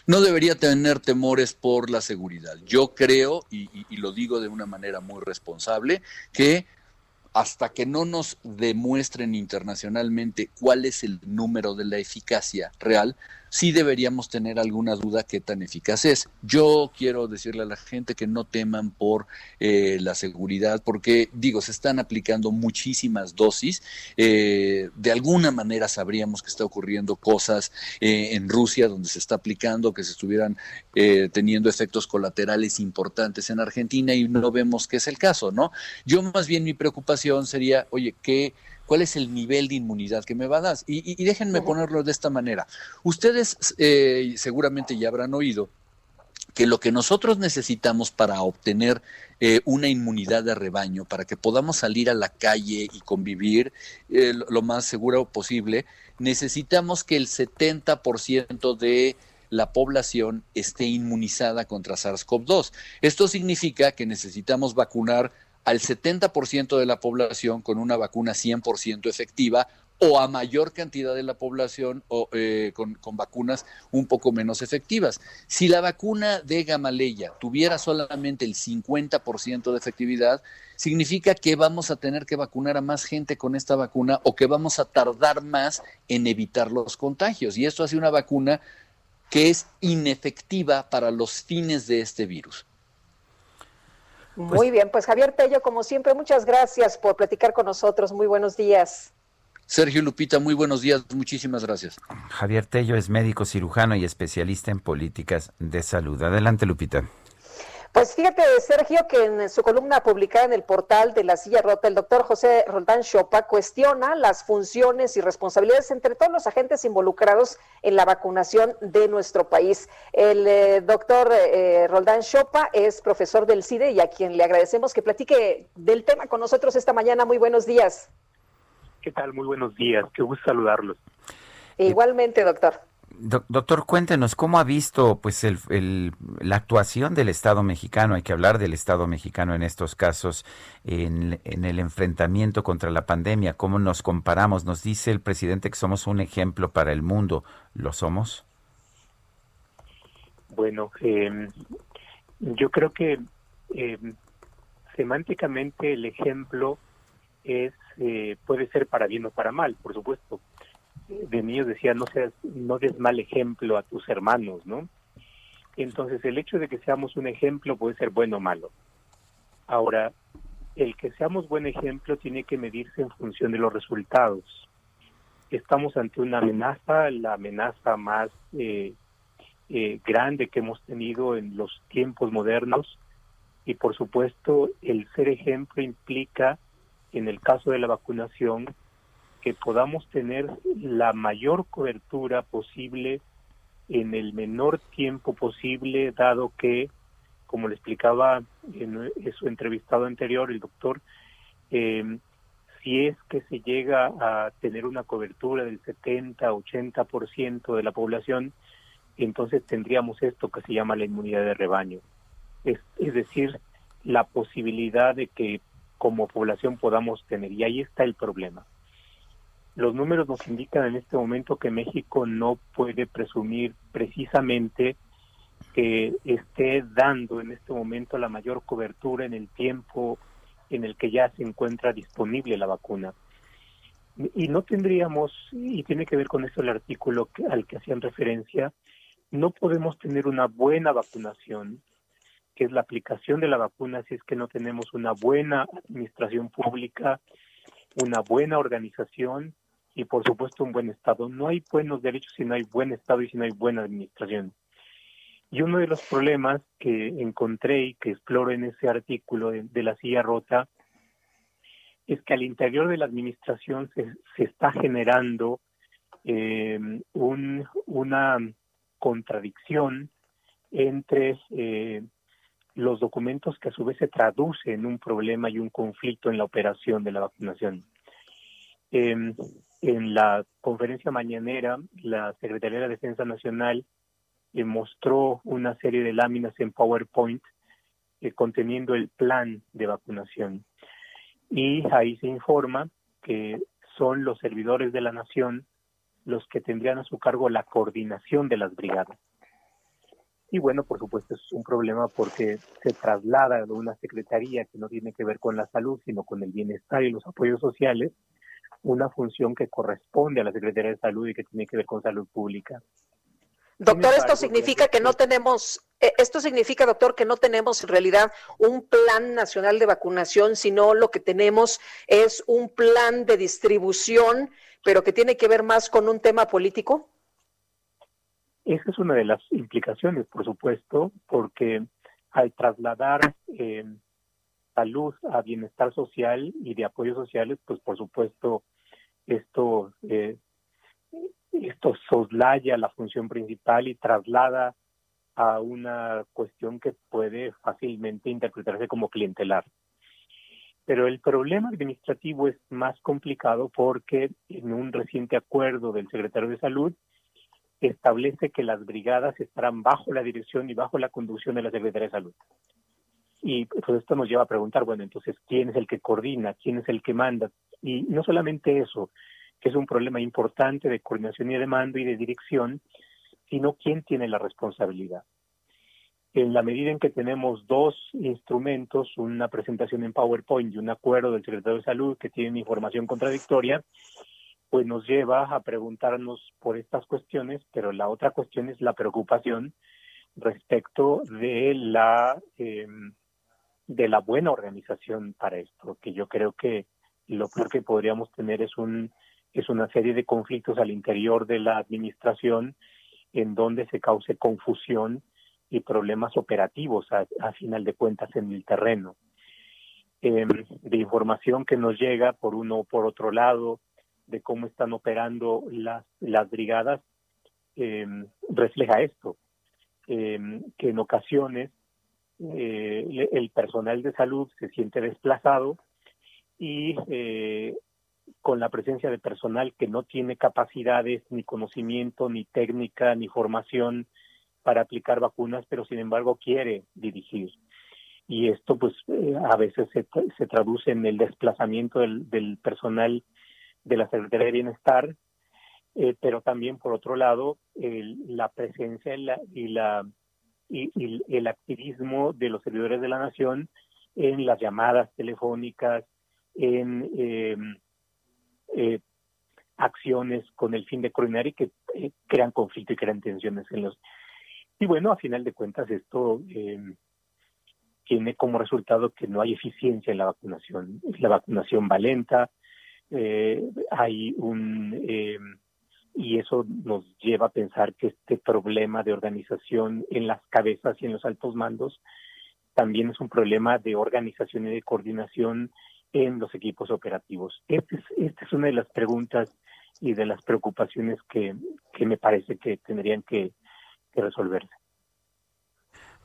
Speaker 9: No debería tener temores por la seguridad. Yo creo, y, y lo digo de una manera muy responsable, que hasta que no nos demuestren internacionalmente cuál es el número de la eficacia real, sí deberíamos tener alguna duda qué tan eficaz es. Yo quiero decirle a la gente que no teman por eh, la seguridad, porque digo, se están aplicando muchísimas dosis. Eh, de alguna manera sabríamos que está ocurriendo cosas eh, en Rusia donde se está aplicando, que se estuvieran teniendo efectos colaterales importantes en Argentina y no vemos que es el caso, ¿no? Yo más bien mi preocupación sería, oye, ¿qué cuál es el nivel de inmunidad que me va a dar. Y, déjenme ponerlo de esta manera. Ustedes eh, seguramente ya habrán oído que lo que nosotros necesitamos para obtener eh, una inmunidad de rebaño, para que podamos salir a la calle y convivir eh, lo más seguro posible, necesitamos que el 70% de la población esté inmunizada contra SARS-CoV-2. Esto significa que necesitamos vacunar al 70% de la población con una vacuna 100% efectiva o a mayor cantidad de la población eh, con, vacunas un poco menos efectivas. Si la vacuna de Gamaleya tuviera solamente el 50% de efectividad, significa que vamos a tener que vacunar a más gente con esta vacuna o que vamos a tardar más en evitar los contagios. Y esto hace una vacuna que es inefectiva para los fines de este virus.
Speaker 2: Muy pues bien, pues Javier Tello, como siempre, muchas gracias por platicar con nosotros. Muy buenos días.
Speaker 9: Sergio Lupita, muy buenos días, muchísimas gracias.
Speaker 1: Javier Tello es médico cirujano y especialista en políticas de salud. Adelante, Lupita.
Speaker 2: Pues fíjate, Sergio, que en su columna publicada en el portal de La Silla Rota, el doctor José Roldán Chopa cuestiona las funciones y responsabilidades entre todos los agentes involucrados en la vacunación de nuestro país. El eh, doctor eh, Roldán Chopa es profesor del CIDE y a quien le agradecemos que platique del tema con nosotros esta mañana. Muy buenos días.
Speaker 10: ¿Qué tal? Muy buenos días. Qué gusto saludarlos.
Speaker 2: igualmente, doctor
Speaker 1: doctor, cuéntenos cómo ha visto pues el, la actuación del Estado mexicano, hay que hablar del Estado mexicano en estos casos, en, el enfrentamiento contra la pandemia, cómo nos comparamos. Nos dice el presidente que somos un ejemplo para el mundo, ¿lo somos?
Speaker 10: Bueno, em, yo creo que em, semánticamente el ejemplo es eh, puede ser para bien o para mal, por supuesto de niños decía no seas no des mal ejemplo a tus hermanos no entonces el hecho de que seamos un ejemplo puede ser bueno o malo. Ahora el que seamos buen ejemplo tiene que medirse en función de los resultados. Estamos ante una amenaza la amenaza más eh, eh, grande que hemos tenido en los tiempos modernos. Y por supuesto el ser ejemplo implica en el caso de la vacunación que podamos tener la mayor cobertura posible en el menor tiempo posible, dado que, como le explicaba en, su entrevistado anterior, el doctor, eh, si es que se llega a tener una cobertura del 70-80% de la población, entonces tendríamos esto que se llama la inmunidad de rebaño. Es, es decir, la posibilidad de que como población podamos tener. Y ahí está el problema. Los números nos indican en este momento que México no puede presumir precisamente que esté dando en este momento la mayor cobertura en el tiempo en el que ya se encuentra disponible la vacuna. Y no tendríamos, y tiene que ver con eso el artículo al que hacían referencia, no podemos tener una buena vacunación, que es la aplicación de la vacuna, si es que no tenemos una buena administración pública, una buena organización y por supuesto un buen Estado. No hay buenos derechos si no hay buen Estado y si no hay buena administración. Y uno de los problemas que encontré y que exploro en ese artículo de, la silla rota es que al interior de la administración se, se está generando eh, un, una contradicción entre eh, los documentos que a su vez se traducen en un problema y un conflicto en la operación de la vacunación. Em, en la conferencia mañanera, la Secretaría de Defensa Nacional eh, mostró una serie de láminas en PowerPoint eh, conteniendo el plan de vacunación. Y ahí se informa que son los servidores de la nación los que tendrían a su cargo la coordinación de las brigadas. Y bueno, por supuesto es un problema porque se traslada de una secretaría que no tiene que ver con la salud, sino con el bienestar y los apoyos sociales, una función que corresponde a la Secretaría de Salud y que tiene que ver con salud pública.
Speaker 2: Doctor, esto significa que no tenemos, eh, esto significa, doctor, que no tenemos en realidad un plan nacional de vacunación, sino lo que tenemos es un plan de distribución, pero que tiene que ver más con un tema político.
Speaker 10: Esa es una de las implicaciones, por supuesto, porque al trasladar eh, salud a bienestar social y de apoyos sociales, pues por supuesto esto eh, esto soslaya la función principal y traslada a una cuestión que puede fácilmente interpretarse como clientelar. Pero el problema administrativo es más complicado porque en un reciente acuerdo del secretario de Salud establece que las brigadas estarán bajo la dirección y bajo la conducción de la Secretaría de Salud. Y pues esto nos lleva a preguntar, bueno, entonces, ¿quién es el que coordina? ¿Quién es el que manda? Y no solamente eso, que es un problema importante de coordinación y de mando y de dirección, sino quién tiene la responsabilidad. En la medida en que tenemos dos instrumentos, una presentación en PowerPoint y un acuerdo del secretario de Salud que tienen información contradictoria, pues nos lleva a preguntarnos por estas cuestiones, pero la otra cuestión es la preocupación respecto de la em, de la buena organización para esto, que yo creo que lo peor que podríamos tener es un es una serie de conflictos al interior de la administración en donde se cause confusión y problemas operativos a, final de cuentas en el terreno. Em, de información que nos llega por uno o por otro lado, de cómo están operando las, las brigadas, em, refleja esto, em, que en ocasiones eh, el personal de salud se siente desplazado y eh, con la presencia de personal que no tiene capacidades, ni conocimiento, ni técnica, ni formación para aplicar vacunas, pero sin embargo quiere dirigir. Y esto pues eh, a veces se, se, traduce en el desplazamiento del, del, personal de la Secretaría de Bienestar, pero también por otro lado la presencia y, la, y, la, y, y el activismo de los servidores de la nación en las llamadas telefónicas, en eh, eh, acciones con el fin de coordinar y que eh, crean conflicto y crean tensiones en los... Y bueno, a final de cuentas esto eh, tiene como resultado que no hay eficiencia en la vacunación. La vacunación va lenta, hay un... y eso nos lleva a pensar que este problema de organización en las cabezas y en los altos mandos también es un problema de organización y de coordinación en los equipos operativos. Esta es, esta es una de las preguntas y de las preocupaciones que, que me parece que tendrían que que resolverse.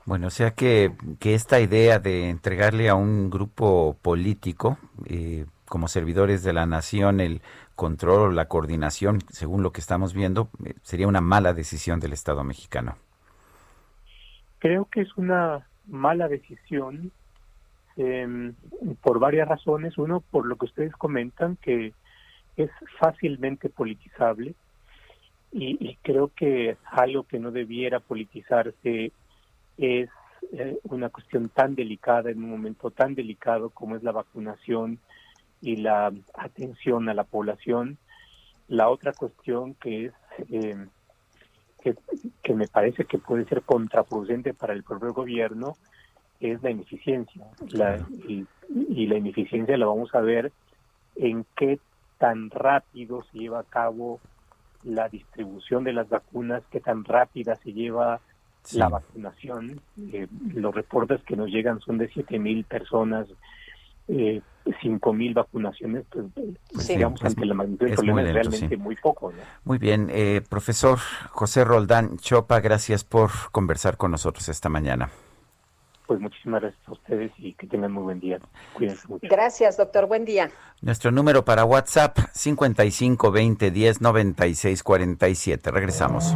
Speaker 1: Bueno, o sea que, que esta idea de entregarle a un grupo político, eh, como servidores de la nación, el control o la coordinación, según lo que estamos viendo, eh, sería una mala decisión del Estado mexicano.
Speaker 10: Creo que es una mala decisión eh, por varias razones. Uno, por lo que ustedes comentan, que es fácilmente politizable y, creo que algo que no debiera politizarse es eh, una cuestión tan delicada en un momento tan delicado como es la vacunación y la atención a la población. La otra cuestión que es eh, que, que, me parece que puede ser contraproducente para el propio gobierno es la ineficiencia. La, y, y la ineficiencia la vamos a ver en qué tan rápido se lleva a cabo la distribución de las vacunas, qué tan rápida se lleva sí. la vacunación. Eh, los reportes que nos llegan son de siete mil personas, eh, cinco mil vacunaciones, pues, pues sí, digamos, es, ante la magnitud del problema es realmente sí. muy poco. ¿no?
Speaker 1: Muy bien, eh, profesor José Roldán Chopa, gracias por conversar con nosotros esta mañana.
Speaker 10: Pues muchísimas gracias a ustedes y que tengan muy buen día. Cuídense mucho.
Speaker 2: Gracias, doctor. Buen día.
Speaker 1: Nuestro número para WhatsApp 55 20 10 96 47. Regresamos.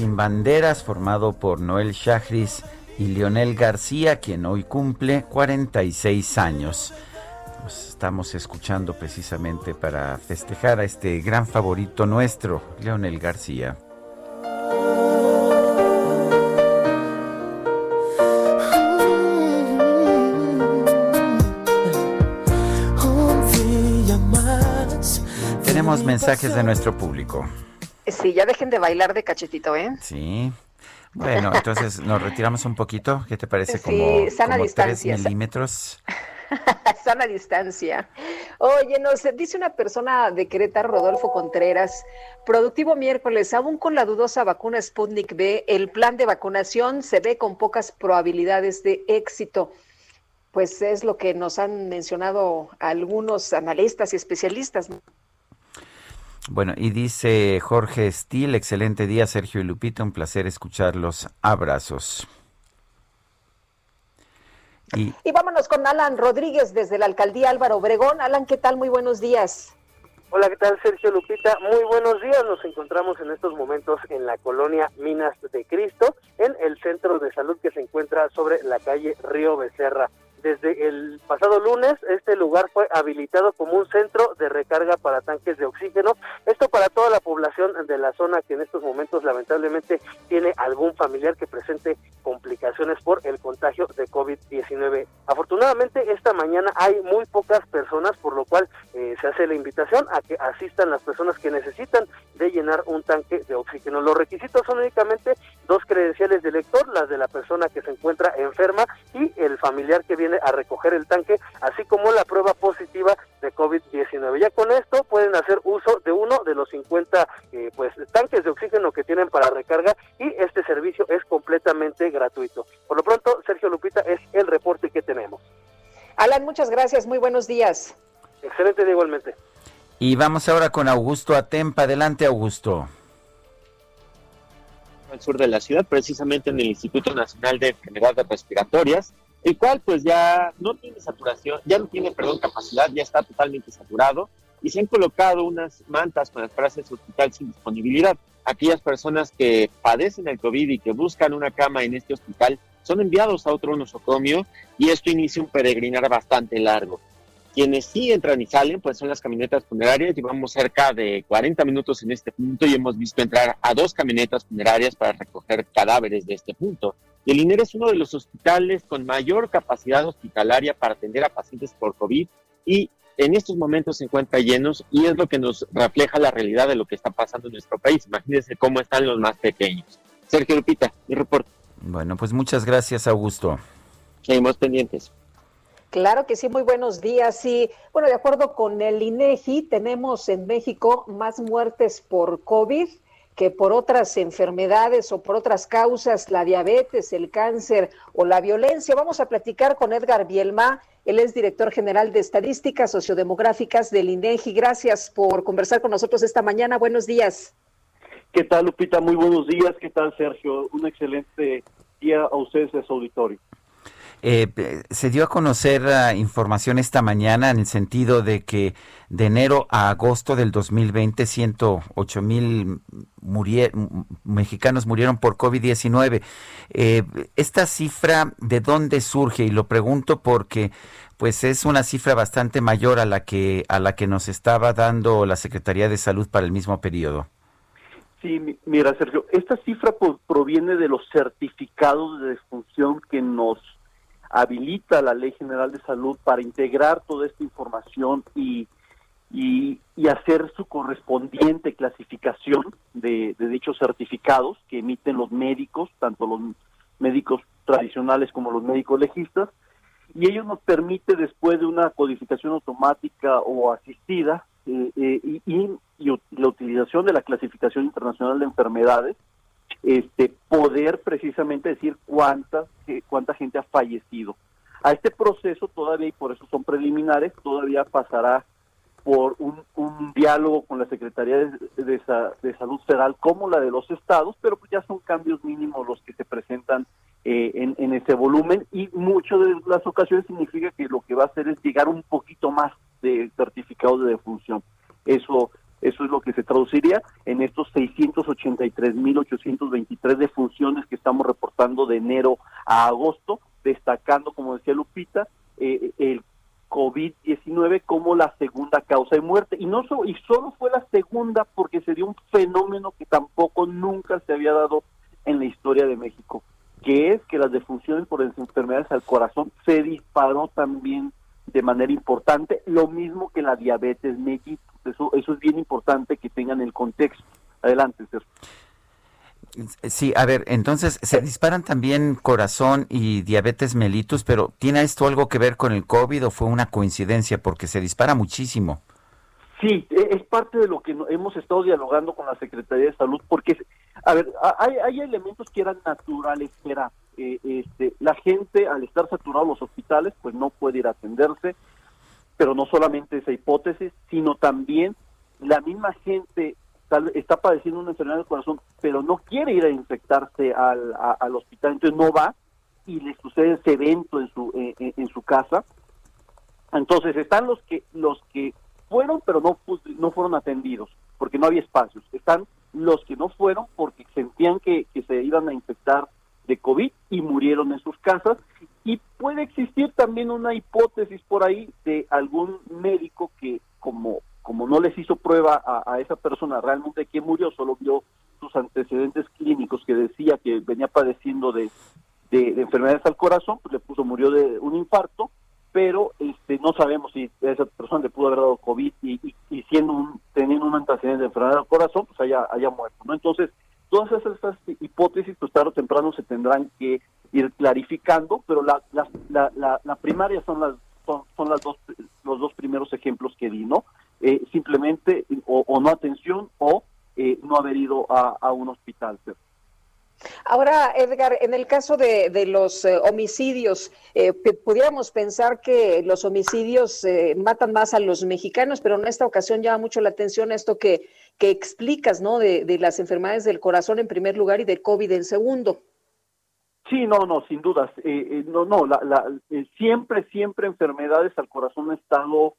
Speaker 1: Sin Banderas formado por Noel Shahris y Lionel García, quien hoy cumple 46 años. Nos estamos escuchando precisamente para festejar a este gran favorito nuestro, Leonel García.
Speaker 7: Más.
Speaker 1: Tenemos mensajes de nuestro público.
Speaker 2: Sí, ya dejen de bailar de cachetito, ¿eh?
Speaker 1: Sí. Bueno, entonces nos retiramos un poquito. ¿Qué te parece?
Speaker 2: Sí,
Speaker 1: Como,
Speaker 2: sana
Speaker 1: como
Speaker 2: distancia.
Speaker 1: 3 milímetros.
Speaker 2: Sana distancia. Oye, nos dice una persona de Querétaro, Rodolfo Contreras, productivo miércoles, aún con la dudosa vacuna Sputnik B, el plan de vacunación se ve con pocas probabilidades de éxito. Pues es lo que nos han mencionado algunos analistas y especialistas.
Speaker 1: Bueno, y dice Jorge Stil, excelente día, Sergio y Lupita, un placer escucharlos. Abrazos. Y
Speaker 2: Y vámonos con Alan Rodríguez desde la alcaldía Álvaro Obregón. Alan, ¿qué tal? Muy buenos días.
Speaker 11: Hola, ¿qué tal Sergio Lupita? Muy buenos días. Nos encontramos en estos momentos en la colonia Minas de Cristo, en el centro de salud que se encuentra sobre la calle Río Becerra. Desde el pasado lunes, este lugar fue habilitado como un centro de recarga para tanques de oxígeno. Esto para toda la población de la zona que en estos momentos lamentablemente tiene algún familiar que presente complicaciones por el contagio de COVID-19. Afortunadamente, esta mañana hay muy pocas personas, por lo cual eh, se hace la invitación a que asistan las personas que necesitan de llenar un tanque de oxígeno. Los requisitos son únicamente dos credenciales de lector, las de la persona que se encuentra enferma y el familiar que viene a recoger el tanque, así como la prueba positiva de COVID-19. Ya con esto pueden hacer uso de uno de los 50 eh, pues tanques de oxígeno que tienen para recarga y este servicio es completamente gratuito. Por lo pronto, Sergio Lupita es el reporte que tenemos.
Speaker 2: Alan, muchas gracias, muy buenos días.
Speaker 11: Excelente, igualmente.
Speaker 1: Y vamos ahora con Augusto Atempa. Adelante, Augusto.
Speaker 12: Al sur de la ciudad, precisamente en el Instituto Nacional de Enfermedades Respiratorias, el cual pues ya no tiene saturación, ya no tiene, perdón, capacidad, ya está totalmente saturado y se han colocado unas mantas con las frases hospital sin disponibilidad. Aquellas personas que padecen el COVID y que buscan una cama en este hospital son enviados a otro nosocomio y esto inicia un peregrinar bastante largo. Quienes sí entran y salen, pues son las camionetas funerarias. Llevamos cerca de 40 minutos en este punto y hemos visto entrar a dos camionetas funerarias para recoger cadáveres de este punto. Y el INER es uno de los hospitales con mayor capacidad hospitalaria para atender a pacientes por COVID y en estos momentos se encuentra llenos y es lo que nos refleja la realidad de lo que está pasando en nuestro país. Imagínense cómo están los más pequeños. Sergio Lupita, mi reporte.
Speaker 1: Bueno, pues muchas gracias, Augusto.
Speaker 12: Seguimos pendientes.
Speaker 2: Claro que sí, muy buenos días. Y bueno, de acuerdo con el INEGI, tenemos en México más muertes por COVID que por otras enfermedades o por otras causas, la diabetes, el cáncer o la violencia. Vamos a platicar con Edgar Bielma, él es director general de Estadísticas Sociodemográficas del INEGI. Gracias por conversar con nosotros esta mañana. Buenos días.
Speaker 13: ¿Qué tal, Lupita? Muy buenos días. ¿Qué tal, Sergio? Un excelente día a ustedes de su auditorio.
Speaker 1: Eh, se dio a conocer uh, información esta mañana en el sentido de que de enero a agosto del 2020 108 mil mexicanos murieron por COVID-19. Eh, esta cifra, ¿de dónde surge? Y lo pregunto porque pues es una cifra bastante mayor a la que a la que nos estaba dando la Secretaría de Salud para el mismo periodo.
Speaker 13: Sí, mira, Sergio, esta cifra proviene de los certificados de defunción que nos habilita la Ley General de Salud para integrar toda esta información y, y, hacer su correspondiente clasificación de, dichos certificados que emiten los médicos, tanto los médicos tradicionales como los médicos legistas, y ello nos permite después de una codificación automática o asistida eh, eh, y, y, la utilización de la clasificación internacional de enfermedades, este, poder precisamente decir cuánta, cuánta gente ha fallecido. A este proceso todavía, y por eso son preliminares, todavía pasará por un, diálogo con la Secretaría de, Salud Federal como la de los estados, pero pues ya son cambios mínimos los que se presentan eh, en, en ese volumen y muchas de las ocasiones significa que lo que va a hacer es llegar un poquito más de certificados de defunción. Eso se traduciría en estos 683.823 defunciones que estamos reportando de enero a agosto, destacando, como decía Lupita, eh, el COVID-19 como la segunda causa de muerte. Y, no y solo fue la segunda porque se dio un fenómeno que tampoco nunca se había dado en la historia de México, que es que las defunciones por enfermedades al corazón se disparó también de manera importante, lo mismo que la diabetes mellitus. Eso, eso es bien importante que tengan el contexto. Adelante, Sergio.
Speaker 1: Sí, a ver, entonces se disparan también corazón y diabetes mellitus, pero ¿tiene esto algo que ver con el COVID o fue una coincidencia? Porque se dispara muchísimo.
Speaker 13: Sí, e, es parte de lo que hemos estado dialogando con la Secretaría de Salud, porque, a ver, hay, hay elementos que eran naturales, que era, eh, este, la gente al estar saturados los hospitales, pues no puede ir a atenderse, pero no solamente esa hipótesis, sino también la misma gente tal, está padeciendo una enfermedad del corazón, pero no quiere ir a infectarse al, al hospital, entonces no va y le sucede ese evento en su en, su casa. Entonces están los que los que fueron, pero no no fueron atendidos porque no había espacios. Están los que no fueron porque sentían que, que se iban a infectar de COVID y murieron en sus casas. Y puede existir también una hipótesis por ahí de algún médico que como, como no les hizo prueba a, esa persona realmente que murió, solo vio sus antecedentes clínicos que decía que venía padeciendo de, de, enfermedades al corazón, pues le puso, murió de un infarto, pero este no sabemos si esa persona le pudo haber dado COVID y, y, siendo un, teniendo un antecedente de enfermedad al corazón, pues haya, haya muerto, ¿no? Entonces, Todas esas hipótesis, pues tarde o temprano se tendrán que ir clarificando, pero la, la, la, primaria son las, son, las dos, los dos primeros ejemplos que di, ¿no? Eh, simplemente o, no atención o eh, no haber ido a, un hospital.
Speaker 2: Ahora, Edgar, en el caso de, los eh, homicidios, eh, pudiéramos pensar que los homicidios matan más a los mexicanos, pero en esta ocasión llama mucho la atención esto que, que explicas, ¿no? De, de las enfermedades del corazón en primer lugar y de COVID en segundo.
Speaker 13: Sí, no, no, sin dudas. no, no, la, la, siempre, siempre enfermedades al corazón han estado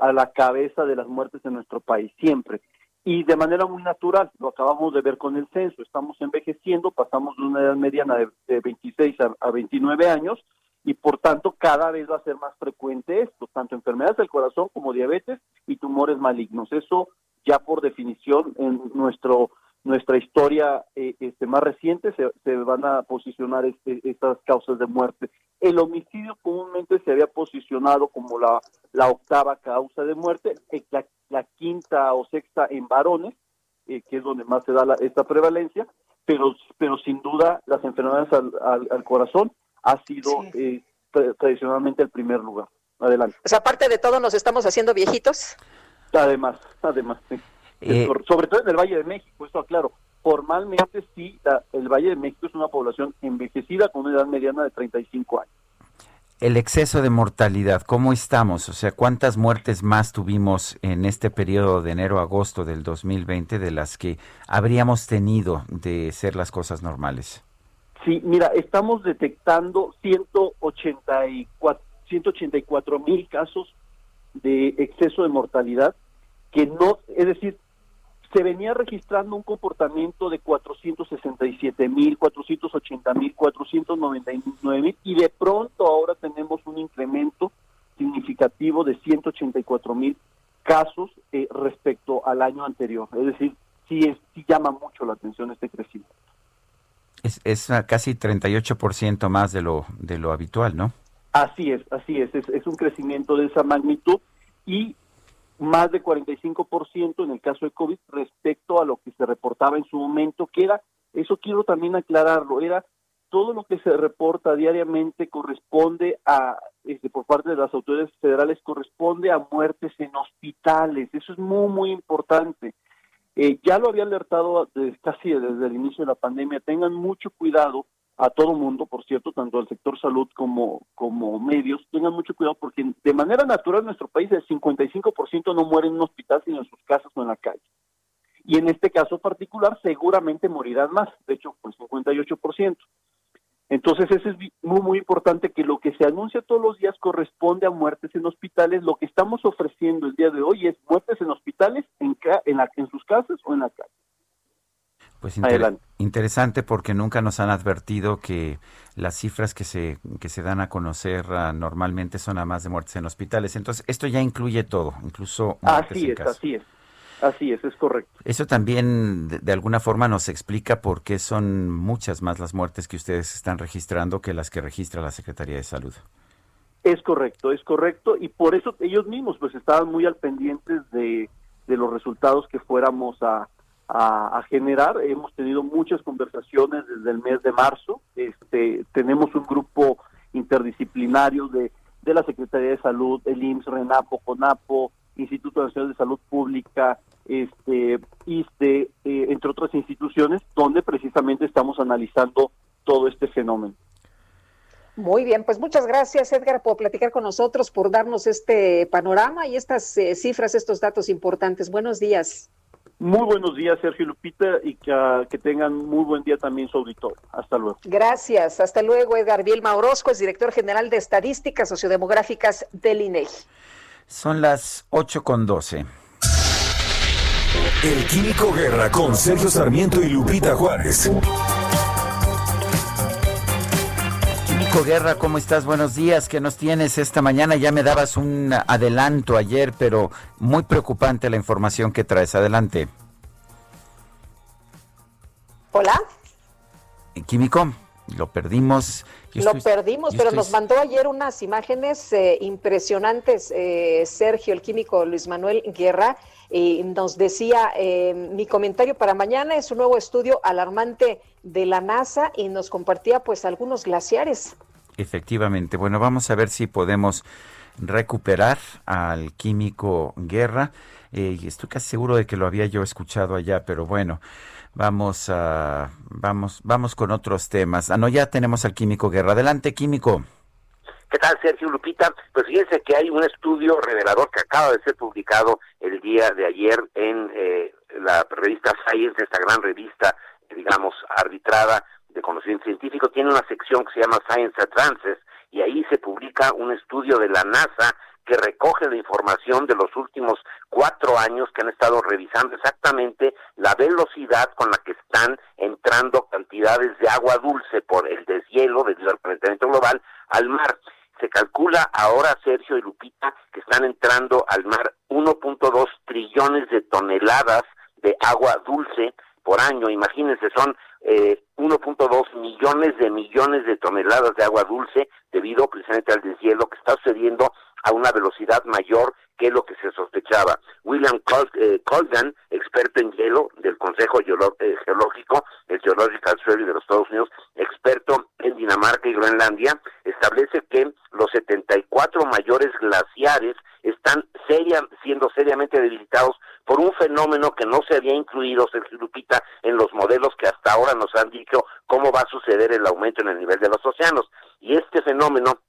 Speaker 13: a la cabeza de las muertes en nuestro país, siempre y de manera muy natural, lo acabamos de ver con el censo, estamos envejeciendo, pasamos de una edad mediana de, 26 a, 29 años y por tanto cada vez va a ser más frecuente esto, tanto enfermedades del corazón como diabetes y tumores malignos. Eso ya por definición en nuestro nuestra historia eh, este, más reciente se, van a posicionar este, estas causas de muerte. El homicidio comúnmente se había posicionado como la, la octava causa de muerte, eh, la, quinta o sexta en varones, eh, que es donde más se da esta prevalencia, pero, pero sin duda las enfermedades al, corazón ha sido tradicionalmente el primer lugar. Adelante.
Speaker 2: Pues aparte de todo, nos estamos haciendo viejitos.
Speaker 13: Además, además, sí. Eh, sobre todo en el Valle de México, esto aclaro. Formalmente sí, el Valle de México es una población envejecida con una edad mediana de 35 años.
Speaker 1: El exceso de mortalidad, ¿cómo estamos? O sea, ¿cuántas muertes más tuvimos en este periodo de enero a agosto del 2020 de las que habríamos tenido de ser las cosas normales?
Speaker 13: Sí, mira, estamos detectando 184 184 mil casos de exceso de mortalidad que no, es decir, se venía registrando un comportamiento de 467 mil, 480 mil, 499 mil y de pronto ahora tenemos un incremento significativo de 184 mil casos eh, respecto al año anterior. Es decir, sí, es, sí llama mucho la atención este crecimiento.
Speaker 1: Es, es casi 38% más de lo, de lo habitual, ¿no?
Speaker 13: Así es, así es, es, es un crecimiento de esa magnitud y más de 45% en el caso de COVID respecto a lo que se reportaba en su momento, que era, eso quiero también aclararlo, era todo lo que se reporta diariamente corresponde a, este, por parte de las autoridades federales, corresponde a muertes en hospitales. Eso es muy, muy importante. Eh, ya lo había alertado casi desde el inicio de la pandemia. Tengan mucho cuidado a todo mundo, por cierto, tanto al sector salud como, como medios, tengan mucho cuidado porque de manera natural en nuestro país el 55% no muere en un hospital sino en sus casas o en la calle. Y en este caso particular seguramente morirán más, de hecho, por 58%. Entonces, eso es muy, muy importante que lo que se anuncia todos los días corresponde a muertes en hospitales. Lo que estamos ofreciendo el día de hoy es muertes en hospitales, en, en, en sus casas o en la calle.
Speaker 1: Pues interesante porque nunca nos han advertido que las cifras que se, que se dan a conocer uh, normalmente son a más de muertes en hospitales. Entonces, esto ya incluye todo, incluso
Speaker 13: Así es, así es. Así es, es correcto.
Speaker 1: Eso también de, alguna forma nos explica por qué son muchas más las muertes que ustedes están registrando que las que registra la Secretaría de Salud.
Speaker 13: Es correcto, es correcto, y por eso ellos mismos pues estaban muy al pendientes de, de los resultados que fuéramos a, a, generar. Hemos tenido muchas conversaciones desde el mes de marzo. Este, tenemos un grupo interdisciplinario de, de la Secretaría de Salud, el IMSS, RENAPO, CONAPO, Instituto Nacional de Salud Pública, este, ISTE, eh, entre otras instituciones, donde precisamente estamos analizando todo este fenómeno.
Speaker 2: Muy bien, pues muchas gracias Edgar por platicar con nosotros, por darnos este panorama y estas eh, cifras, estos datos importantes. Buenos días.
Speaker 13: Muy buenos días, Sergio Lupita, y que, tengan muy buen día también su auditorio. Hasta luego.
Speaker 2: Gracias. Hasta luego, Edgar Bielma Orozco, es director general de Estadísticas Sociodemográficas del INEGI.
Speaker 1: Son las 8 con 12.
Speaker 3: El Químico Guerra con Sergio Sarmiento y Lupita Juárez.
Speaker 1: Guerra, ¿cómo estás? Buenos días. ¿Qué nos tienes esta mañana? Ya me dabas un adelanto ayer, pero muy preocupante la información que traes. Adelante.
Speaker 2: Hola.
Speaker 1: Químico, lo perdimos.
Speaker 2: lo perdimos, pero nos mandó ayer unas imágenes eh, impresionantes, eh, Sergio, el químico Luis Manuel Guerra, y nos decía, eh, mi comentario para mañana es un nuevo estudio alarmante de la NASA y nos compartía pues algunos glaciares.
Speaker 1: Efectivamente. Bueno, vamos a ver si podemos recuperar al químico Guerra. Eh, estoy casi seguro de que lo había yo escuchado allá, pero bueno, vamos a vamos vamos con otros temas. Ah, no, ya tenemos al químico Guerra. Adelante, químico.
Speaker 14: ¿Qué tal, Sergio Lupita? Pues fíjense que hay un estudio revelador que acaba de ser publicado el día de ayer en eh, la revista Science, esta gran revista, digamos, arbitrada de conocimiento científico. Tiene una sección que se llama Science Advances y ahí se publica un estudio de la NASA que recoge la información de los últimos cuatro años que han estado revisando exactamente la velocidad con la que están entrando cantidades de agua dulce por el deshielo debido al calentamiento global al mar. Se calcula ahora, Sergio y Lupita, que están entrando al mar 1.2 trillones de toneladas de agua dulce por año. Imagínense, son eh, 1.2 millones de millones de toneladas de agua dulce debido precisamente al deshielo que está sucediendo a una velocidad mayor que lo que se sospechaba. William eh, Colgan, experto en hielo del Consejo eh, Geológico, el Geological Survey de los Estados Unidos, experto en Dinamarca y Groenlandia, establece que los 74 mayores glaciares están siendo seriamente debilitados por un fenómeno que no se había incluido, en los modelos que hasta ahora nos han dicho cómo va a suceder el aumento en el nivel de los océanos. Y este fenómeno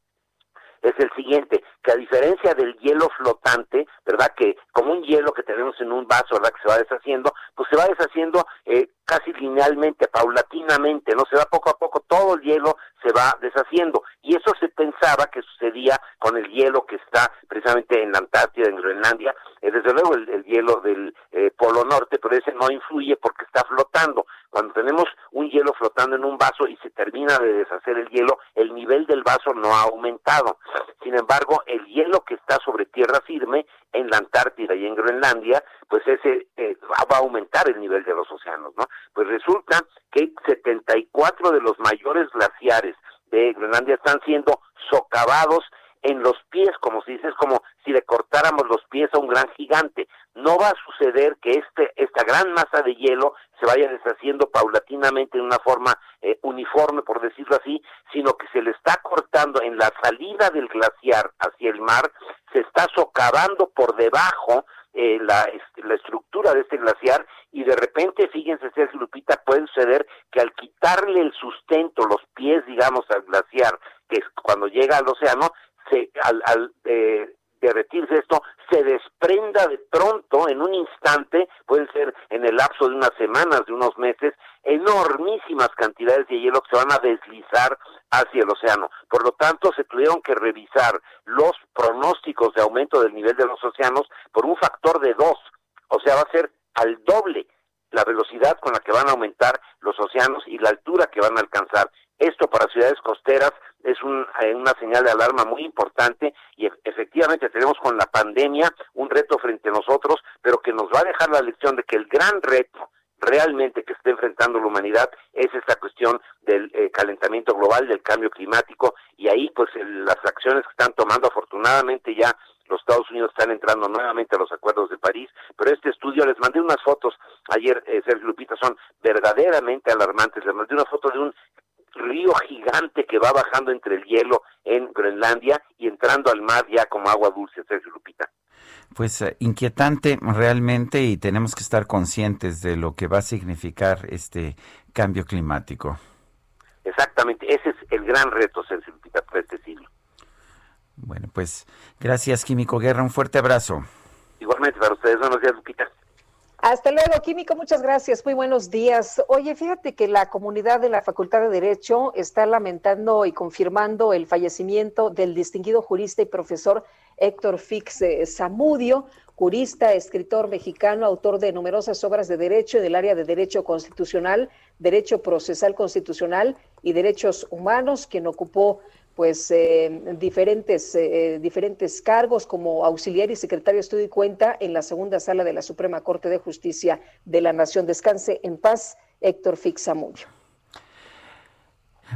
Speaker 14: es el siguiente, que a diferencia del hielo flotante, ¿verdad? Que como un hielo que tenemos en un vaso, ¿verdad? Que se va deshaciendo, pues se va deshaciendo eh, casi linealmente, paulatinamente, ¿no? Se va poco a poco, todo el hielo se va deshaciendo. Y eso se pensaba que sucedía con el hielo que está precisamente en la Antártida, en Groenlandia, eh, desde luego el, hielo del eh, Polo Norte, pero ese no influye porque está flotando. Cuando tenemos un hielo flotando en un vaso y se termina de deshacer el hielo, el nivel del vaso no ha aumentado. Sin embargo, el hielo que está sobre tierra firme en la Antártida y en Groenlandia, pues ese eh, va a aumentar el nivel de los océanos, ¿no? Pues resulta que 74 de los mayores glaciares de Groenlandia están siendo socavados en los pies, como se dice, es como si le cortáramos los pies a un gran gigante. No va a suceder que este, esta gran masa de hielo se vaya deshaciendo paulatinamente en una forma eh, uniforme, por decirlo así, sino que se le está cortando en la salida del glaciar hacia el mar, se está socavando por debajo eh, la, la, estructura de este glaciar y de repente, fíjense, Sergio Lupita, puede suceder que al quitarle el sustento, los pies, digamos, al glaciar, que es cuando llega al océano, se, al, al eh, derretirse esto, se desprenda de pronto, en un instante, pueden ser en el lapso de unas semanas, de unos meses, enormísimas cantidades de hielo que se van a deslizar hacia el océano. Por lo tanto, se tuvieron que revisar los pronósticos de aumento del nivel de los océanos por un factor de dos, o sea, va a ser al doble la velocidad con la que van a aumentar los océanos y la altura que van a alcanzar. Esto para ciudades costeras es eh, una señal de alarma muy importante y efectivamente tenemos con la pandemia un reto frente a nosotros, pero que nos va a dejar la lección de que el gran reto realmente que está enfrentando la humanidad es esta cuestión del eh, calentamiento global, del cambio climático y ahí pues las acciones que están tomando afortunadamente ya los Estados Unidos están entrando nuevamente a los acuerdos de París, pero este estudio, les mandé unas fotos ayer, eh, Sergio Lupita, son verdaderamente alarmantes, les mandé una foto de un río gigante que va bajando entre el hielo en Groenlandia y entrando al mar ya como agua dulce, Sergio Lupita.
Speaker 1: Pues eh, inquietante realmente y tenemos que estar conscientes de lo que va a significar este cambio climático.
Speaker 14: Exactamente, ese es el gran reto, Sergio Lupita, para este siglo.
Speaker 1: Bueno, pues gracias, Químico Guerra, un fuerte abrazo.
Speaker 14: Igualmente para ustedes, buenos días, Lupita.
Speaker 2: Hasta luego, Químico, muchas gracias. Muy buenos días. Oye, fíjate que la comunidad de la Facultad de Derecho está lamentando y confirmando el fallecimiento del distinguido jurista y profesor Héctor Fix eh, Zamudio, jurista, escritor mexicano, autor de numerosas obras de derecho del área de derecho constitucional, derecho procesal constitucional y derechos humanos, quien ocupó pues eh, diferentes, eh, diferentes cargos como auxiliar y secretario de estudio y cuenta en la segunda sala de la Suprema Corte de Justicia de la Nación. Descanse en paz, Héctor Fixamudio.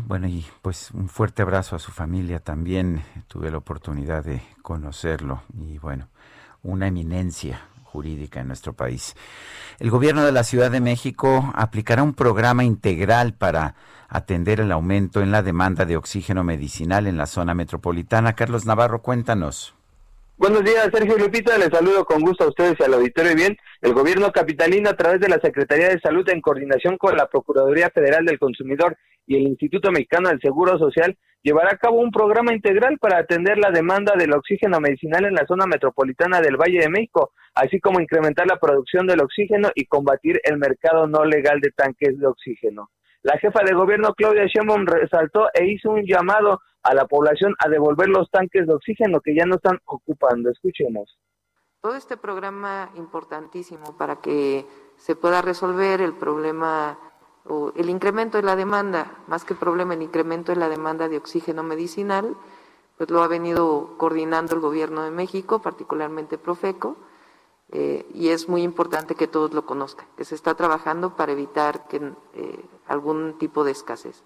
Speaker 1: Bueno, y pues un fuerte abrazo a su familia también. Tuve la oportunidad de conocerlo y bueno, una eminencia jurídica en nuestro país. El gobierno de la Ciudad de México aplicará un programa integral para atender el aumento en la demanda de oxígeno medicinal en la zona metropolitana. Carlos Navarro, cuéntanos.
Speaker 15: Buenos días, Sergio Lupita. Les saludo con gusto a ustedes y al auditorio. Bien, el gobierno capitalino, a través de la Secretaría de Salud, en coordinación con la Procuraduría Federal del Consumidor y el Instituto Mexicano del Seguro Social, llevará a cabo un programa integral para atender la demanda del oxígeno medicinal en la zona metropolitana del Valle de México, así como incrementar la producción del oxígeno y combatir el mercado no legal de tanques de oxígeno. La jefa de gobierno Claudia Sheinbaum resaltó e hizo un llamado a la población a devolver los tanques de oxígeno que ya no están ocupando. Escuchemos.
Speaker 16: Todo este programa importantísimo para que se pueda resolver el problema o el incremento de la demanda, más que problema, el incremento de la demanda de oxígeno medicinal, pues lo ha venido coordinando el gobierno de México, particularmente Profeco, eh, y es muy importante que todos lo conozcan, que se está trabajando para evitar que, eh, algún tipo de escasez.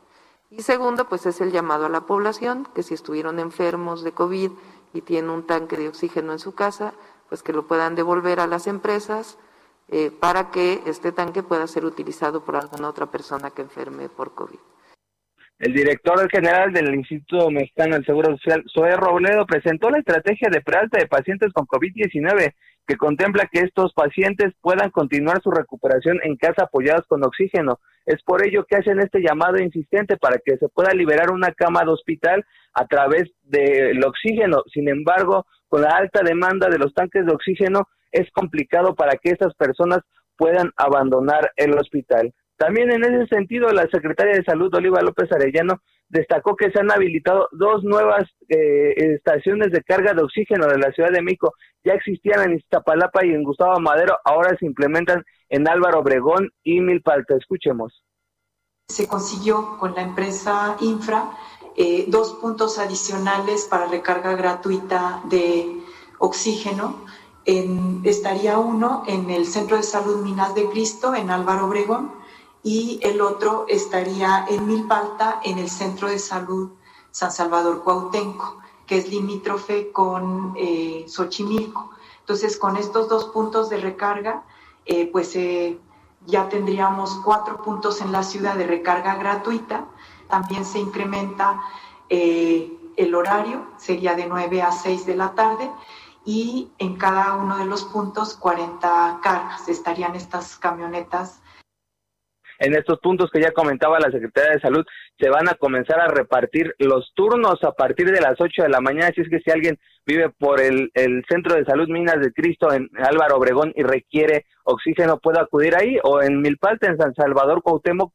Speaker 16: Y segundo, pues es el llamado a la población, que si estuvieron enfermos de COVID y tienen un tanque de oxígeno en su casa, pues que lo puedan devolver a las empresas eh, para que este tanque pueda ser utilizado por alguna otra persona que enferme por COVID.
Speaker 15: El director general del Instituto Mexicano del Seguro Social, Zoe Robledo, presentó la estrategia de prealta de pacientes con COVID-19 que contempla que estos pacientes puedan continuar su recuperación en casa apoyados con oxígeno. Es por ello que hacen este llamado insistente para que se pueda liberar una cama de hospital a través del oxígeno. Sin embargo, con la alta demanda de los tanques de oxígeno, es complicado para que estas personas puedan abandonar el hospital. También en ese sentido, la secretaria de Salud, Oliva López Arellano, destacó que se han habilitado dos nuevas eh, estaciones de carga de oxígeno de la Ciudad de México. Ya existían en Iztapalapa y en Gustavo Madero, ahora se implementan en Álvaro Obregón y Milpalta. Escuchemos.
Speaker 17: Se consiguió con la empresa Infra eh, dos puntos adicionales para recarga gratuita de oxígeno. En, estaría uno en el Centro de Salud Minas de Cristo, en Álvaro Obregón, y el otro estaría en Milpalta, en el Centro de Salud San Salvador Cuautenco, que es limítrofe con eh, Xochimilco. Entonces, con estos dos puntos de recarga, eh, pues eh, ya tendríamos cuatro puntos en la ciudad de recarga gratuita. También se incrementa eh, el horario, sería de 9 a 6 de la tarde, y en cada uno de los puntos 40 cargas. Estarían estas camionetas
Speaker 15: en estos puntos que ya comentaba la Secretaría de Salud, se van a comenzar a repartir los turnos a partir de las 8 de la mañana, así es que si alguien vive por el, Centro de Salud Minas de Cristo en Álvaro Obregón y requiere oxígeno, puede acudir ahí, o en Milpalta, en San Salvador, Cuauhtémoc,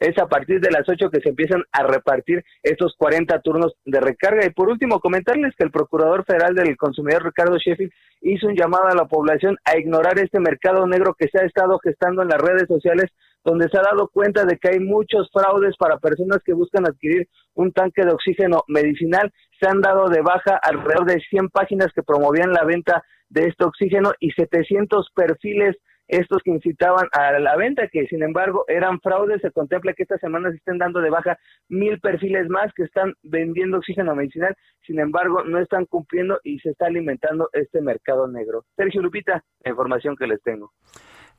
Speaker 15: es a partir de las 8 que se empiezan a repartir estos 40 turnos de recarga. Y por último, comentarles que el Procurador Federal del Consumidor, Ricardo Sheffield, hizo un llamado a la población a ignorar este mercado negro que se ha estado gestando en las redes sociales, donde se ha dado cuenta de que hay muchos fraudes para personas que buscan adquirir un tanque de oxígeno medicinal. Se han dado de baja alrededor de 100 páginas que promovían la venta de este oxígeno y 700 perfiles estos que incitaban a la venta, que sin embargo eran fraudes. Se contempla que esta semana se estén dando de baja mil perfiles más que están vendiendo oxígeno medicinal, sin embargo no están cumpliendo y se está alimentando este mercado negro. Sergio Lupita, la información que les tengo.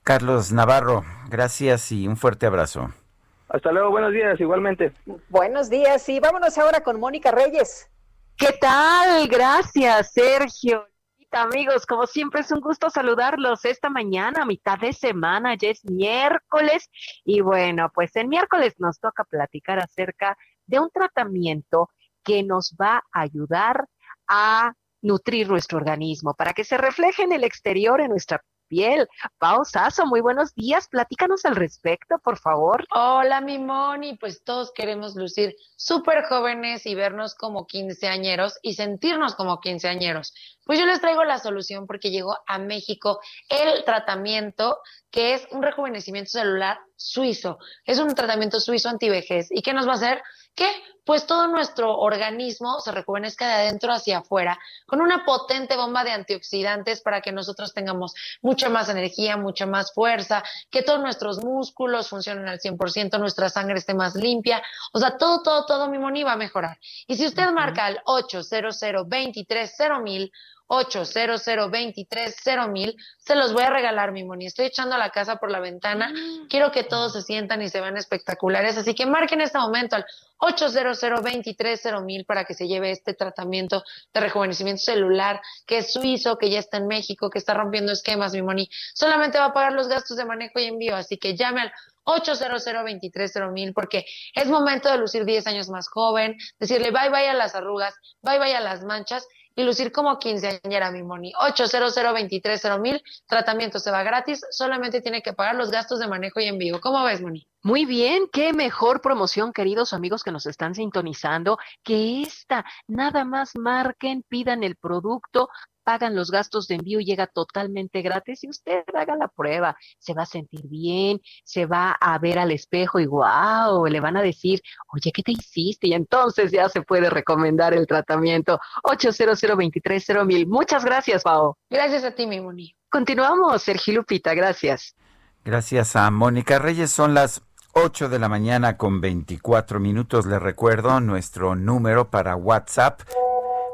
Speaker 1: Carlos Navarro, gracias y un fuerte abrazo.
Speaker 15: Hasta luego, buenos días, igualmente.
Speaker 2: Buenos días y vámonos ahora con Mónica Reyes.
Speaker 18: ¿Qué tal? Gracias, Sergio amigos, como siempre es un gusto saludarlos esta mañana, mitad de semana, ya es miércoles y bueno, pues el miércoles nos toca platicar acerca de un tratamiento que nos va a ayudar a nutrir nuestro organismo para que se refleje en el exterior, en nuestra piel. Pausazo, muy buenos días. Platícanos al respecto, por favor.
Speaker 19: Hola, mi Moni. Pues todos queremos lucir súper jóvenes y vernos como quinceañeros y sentirnos como quinceañeros. Pues yo les traigo la solución porque llegó a México el tratamiento que es un rejuvenecimiento celular suizo. Es un tratamiento suizo antivejez. ¿Y qué nos va a hacer? Que pues todo nuestro organismo se rejuvenezca de adentro hacia afuera con una potente bomba de antioxidantes para que nosotros tengamos mucha más energía, mucha más fuerza, que todos nuestros músculos funcionen al 100%, nuestra sangre esté más limpia. O sea, todo, todo, todo mi moni va a mejorar. Y si usted marca al 800 230 mil 800 mil se los voy a regalar, mi moni. Estoy echando la casa por la ventana.
Speaker 18: Mm.
Speaker 19: Quiero que todos se sientan y se vean espectaculares. Así que marquen en este momento al 800 mil para que se lleve este tratamiento de rejuvenecimiento celular, que es suizo, que ya está en México, que está rompiendo esquemas, mi moni. Solamente va a pagar los gastos de manejo y envío. Así que llame al 800 mil porque es momento de lucir 10 años más joven, decirle bye bye a las arrugas, bye bye a las manchas y lucir como quinceañera, mi Moni. 800 mil tratamiento se va gratis, solamente tiene que pagar los gastos de manejo y envío. ¿Cómo ves, Moni?
Speaker 18: Muy bien, qué mejor promoción, queridos amigos que nos están sintonizando, que esta. Nada más marquen, pidan el producto, pagan los gastos de envío y llega totalmente gratis y usted haga la prueba. Se va a sentir bien, se va a ver al espejo y wow, le van a decir, oye, ¿qué te hiciste? Y entonces ya se puede recomendar el tratamiento. 800 mil. Muchas gracias, Pao.
Speaker 19: Gracias a ti, mi Moni.
Speaker 18: Continuamos, Sergio Lupita, gracias.
Speaker 1: Gracias a Mónica Reyes. Son las 8 de la mañana con 24 minutos. Le recuerdo nuestro número para WhatsApp.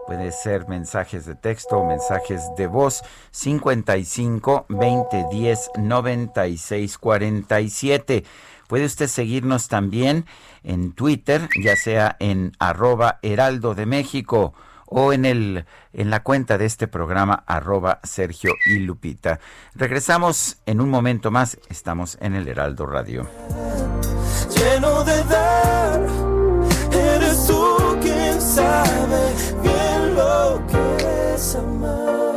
Speaker 1: Puede ser mensajes de texto o mensajes de voz 55 20 10 96 47. Puede usted seguirnos también en Twitter, ya sea en arroba heraldo de México o en el en la cuenta de este programa arroba Sergio y Lupita. Regresamos en un momento más. Estamos en el Heraldo Radio.
Speaker 7: lleno de dar. Eres tú quien sabe bien lo que es amar.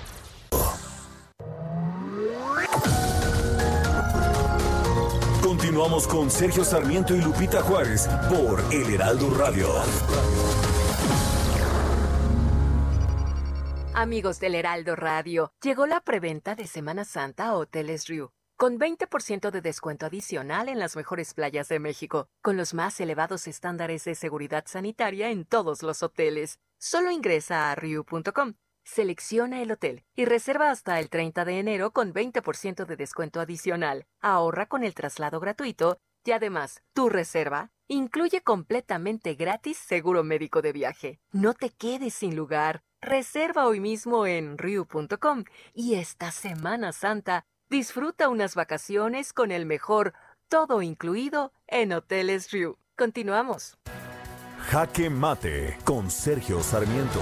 Speaker 3: Con Sergio Sarmiento y Lupita Juárez por El Heraldo Radio.
Speaker 20: Amigos del Heraldo Radio, llegó la preventa de Semana Santa a Hoteles Riu, con 20% de descuento adicional en las mejores playas de México, con los más elevados estándares de seguridad sanitaria en todos los hoteles. Solo ingresa a riu.com, selecciona el hotel y reserva hasta el 30 de enero con 20% de descuento adicional. Ahorra con el traslado gratuito y además, tu reserva incluye completamente gratis seguro médico de viaje. No te quedes sin lugar. Reserva hoy mismo en riu.com y esta Semana Santa disfruta unas vacaciones con el mejor todo incluido en Hoteles Riu. Continuamos.
Speaker 3: Jaque Mate con Sergio Sarmiento.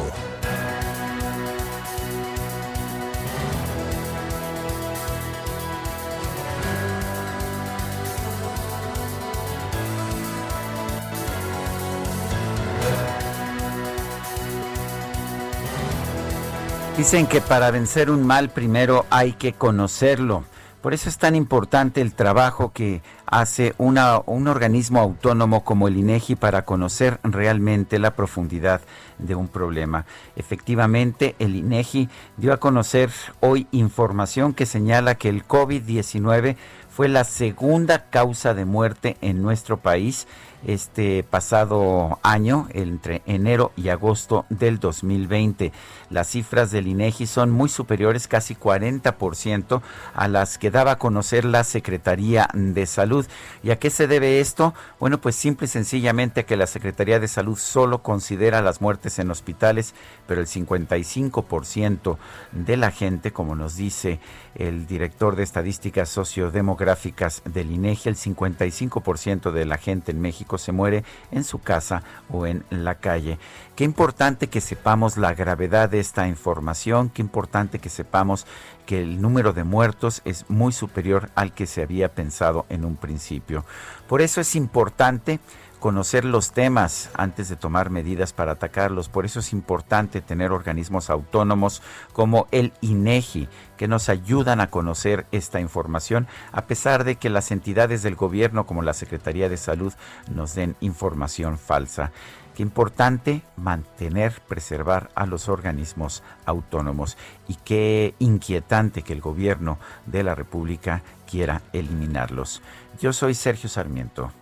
Speaker 1: Dicen que para vencer un mal primero hay que conocerlo. Por eso es tan importante el trabajo que hace una, un organismo autónomo como el INEGI para conocer realmente la profundidad de un problema. Efectivamente, el INEGI dio a conocer hoy información que señala que el COVID-19 fue la segunda causa de muerte en nuestro país este pasado año, entre enero y agosto del 2020. Las cifras del INEGI son muy superiores, casi 40%, a las que daba a conocer la Secretaría de Salud. ¿Y a qué se debe esto? Bueno, pues simple y sencillamente a que la Secretaría de Salud solo considera las muertes en hospitales, pero el 55% de la gente, como nos dice el director de estadísticas sociodemográficas del INEGI, el 55% de la gente en México se muere en su casa o en la calle. Qué importante que sepamos la gravedad de esta información, qué importante que sepamos que el número de muertos es muy superior al que se había pensado en un principio. Por eso es importante conocer los temas antes de tomar medidas para atacarlos. Por eso es importante tener organismos autónomos como el INEGI que nos ayudan a conocer esta información a pesar de que las entidades del gobierno como la Secretaría de Salud nos den información falsa. Qué importante mantener, preservar a los organismos autónomos y qué inquietante que el gobierno de la República quiera eliminarlos. Yo soy Sergio Sarmiento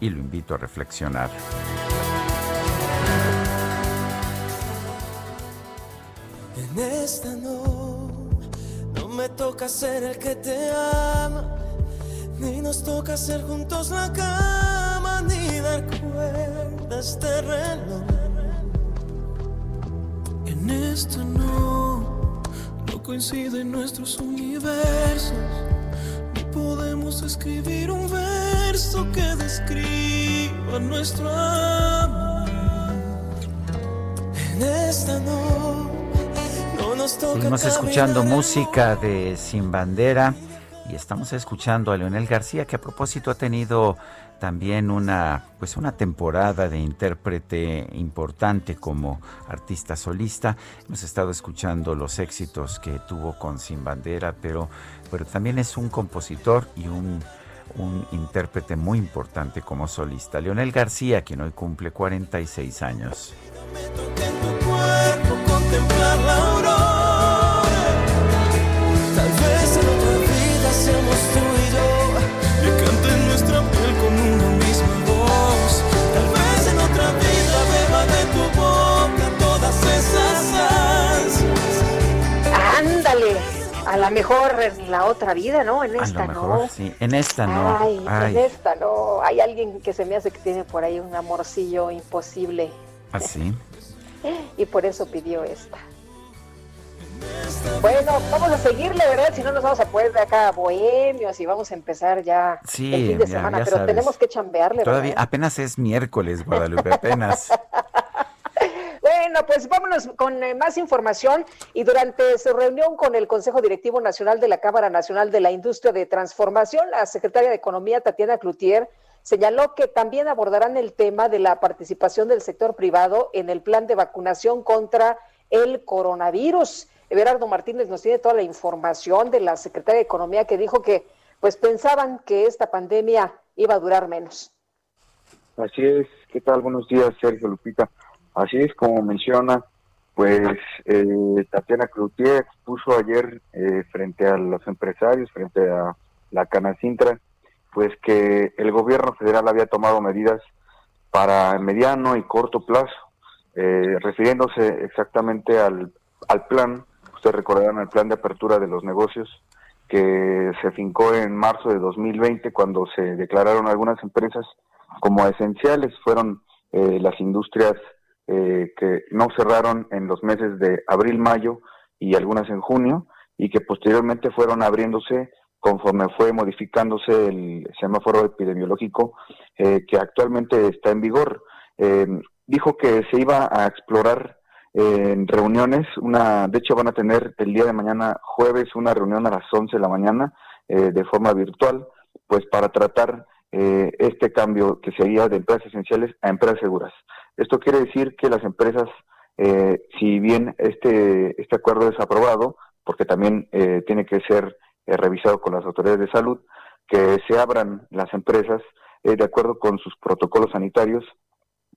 Speaker 1: y lo invito a reflexionar.
Speaker 6: En esta no, no me toca ser el que te ama, ni nos toca hacer juntos la cama, ni dar cuerda a este. En esta no, no coinciden nuestros universos, ni podemos escribir un verso que describa nuestro amor. En esta no, no nos toca
Speaker 1: Seguimos escuchando música de Sin Bandera y estamos escuchando a Leonel García que a propósito ha tenido también una pues una temporada de intérprete importante como artista solista. Hemos estado escuchando los éxitos que tuvo con Sin Bandera, pero pero también es un compositor y un un intérprete muy importante como solista. Leonel García, quien hoy cumple 46 años.
Speaker 6: Tal vez en otra vida seamos tú
Speaker 2: a lo mejor en la otra vida, ¿no? En
Speaker 1: A
Speaker 2: esta
Speaker 1: lo mejor
Speaker 2: no.
Speaker 1: sí, en esta no.
Speaker 2: Ay,
Speaker 1: Ay,
Speaker 2: en esta no. Hay alguien que se me hace que tiene por ahí un amorcillo imposible
Speaker 1: así.
Speaker 2: y por eso pidió esta. Bueno, vamos a seguirle, ¿verdad? Si no nos vamos a poner de acá bohemios y vamos a empezar ya
Speaker 1: Sí,
Speaker 2: el fin de
Speaker 1: ya-
Speaker 2: semana,
Speaker 1: ya
Speaker 2: pero
Speaker 1: sabes.
Speaker 2: tenemos que chambearle,
Speaker 1: Todavía
Speaker 2: ¿verdad?
Speaker 1: apenas es miércoles, Guadalupe, apenas.
Speaker 2: Bueno, pues vámonos con eh, más información. Y durante su reunión con el Consejo Directivo Nacional de la Cámara Nacional de la Industria de Transformación, la secretaria de Economía, Tatiana Cloutier, señaló que también abordarán el tema de la participación del sector privado en el plan de vacunación contra el coronavirus. Everardo Martínez nos tiene toda la información de la secretaria de Economía que dijo que pues pensaban que esta pandemia iba a durar menos.
Speaker 21: Así es, ¿qué tal? Buenos días, Sergio Lupita. Así es, como menciona, pues eh, Tatiana Cloutier expuso ayer eh, frente a los empresarios, frente a la Canacintra, pues que el gobierno federal había tomado medidas para mediano y corto plazo, eh, refiriéndose exactamente al, al plan, ustedes recordarán el plan de apertura de los negocios que se fincó en marzo de 2020 cuando se declararon algunas empresas como esenciales, fueron eh, las industrias eh, que no cerraron en los meses de abril, mayo y algunas en junio y que posteriormente fueron abriéndose conforme fue modificándose el semáforo epidemiológico eh, que actualmente está en vigor. Eh, dijo que se iba a explorar eh, en reuniones, una, de hecho van a tener el día de mañana jueves una reunión a las 11 de la mañana de forma virtual, pues para tratar este cambio que sería de empresas esenciales a empresas seguras. Esto quiere decir que las empresas, eh, si bien este, este acuerdo es aprobado, porque también eh, tiene que ser eh, revisado con las autoridades de salud, que se abran las empresas eh, de acuerdo con sus protocolos sanitarios,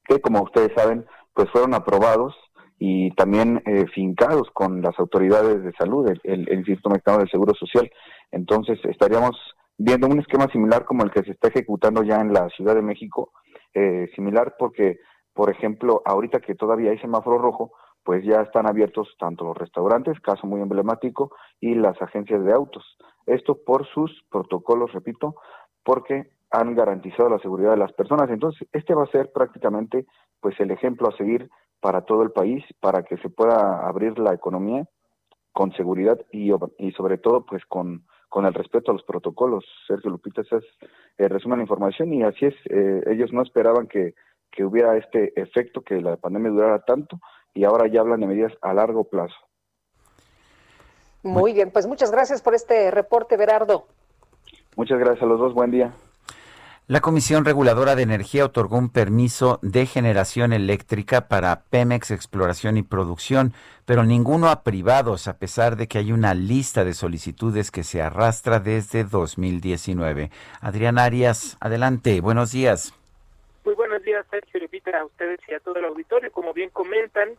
Speaker 21: que como ustedes saben, pues fueron aprobados y también fincados con las autoridades de salud, el, Instituto Mexicano del Seguro Social. Entonces estaríamos viendo un esquema similar como el que se está ejecutando ya en la Ciudad de México, similar porque, por ejemplo, ahorita que todavía hay semáforo rojo, pues ya están abiertos tanto los restaurantes, caso muy emblemático, y las agencias de autos. Esto por sus protocolos, repito, porque han garantizado la seguridad de las personas. Entonces, este va a ser prácticamente pues el ejemplo a seguir para todo el país, para que se pueda abrir la economía con seguridad y, y sobre todo pues con, con el respeto a los protocolos. Sergio Lupita, esa es eh, resumen la información y así es, eh, ellos no esperaban que, que hubiera este efecto, que la pandemia durara tanto y ahora ya hablan de medidas a largo plazo.
Speaker 2: Muy bien, pues muchas gracias por este reporte, Berardo.
Speaker 21: Muchas gracias a los dos, buen día.
Speaker 1: La Comisión Reguladora de Energía otorgó un permiso de generación eléctrica para Pemex Exploración y Producción, pero ninguno a privados, a pesar de que hay una lista de solicitudes que se arrastra desde 2019. Adrián Arias, adelante, buenos días.
Speaker 22: Muy buenos días, Sergio Lupita, a ustedes y a todo el auditorio. Como bien comentan,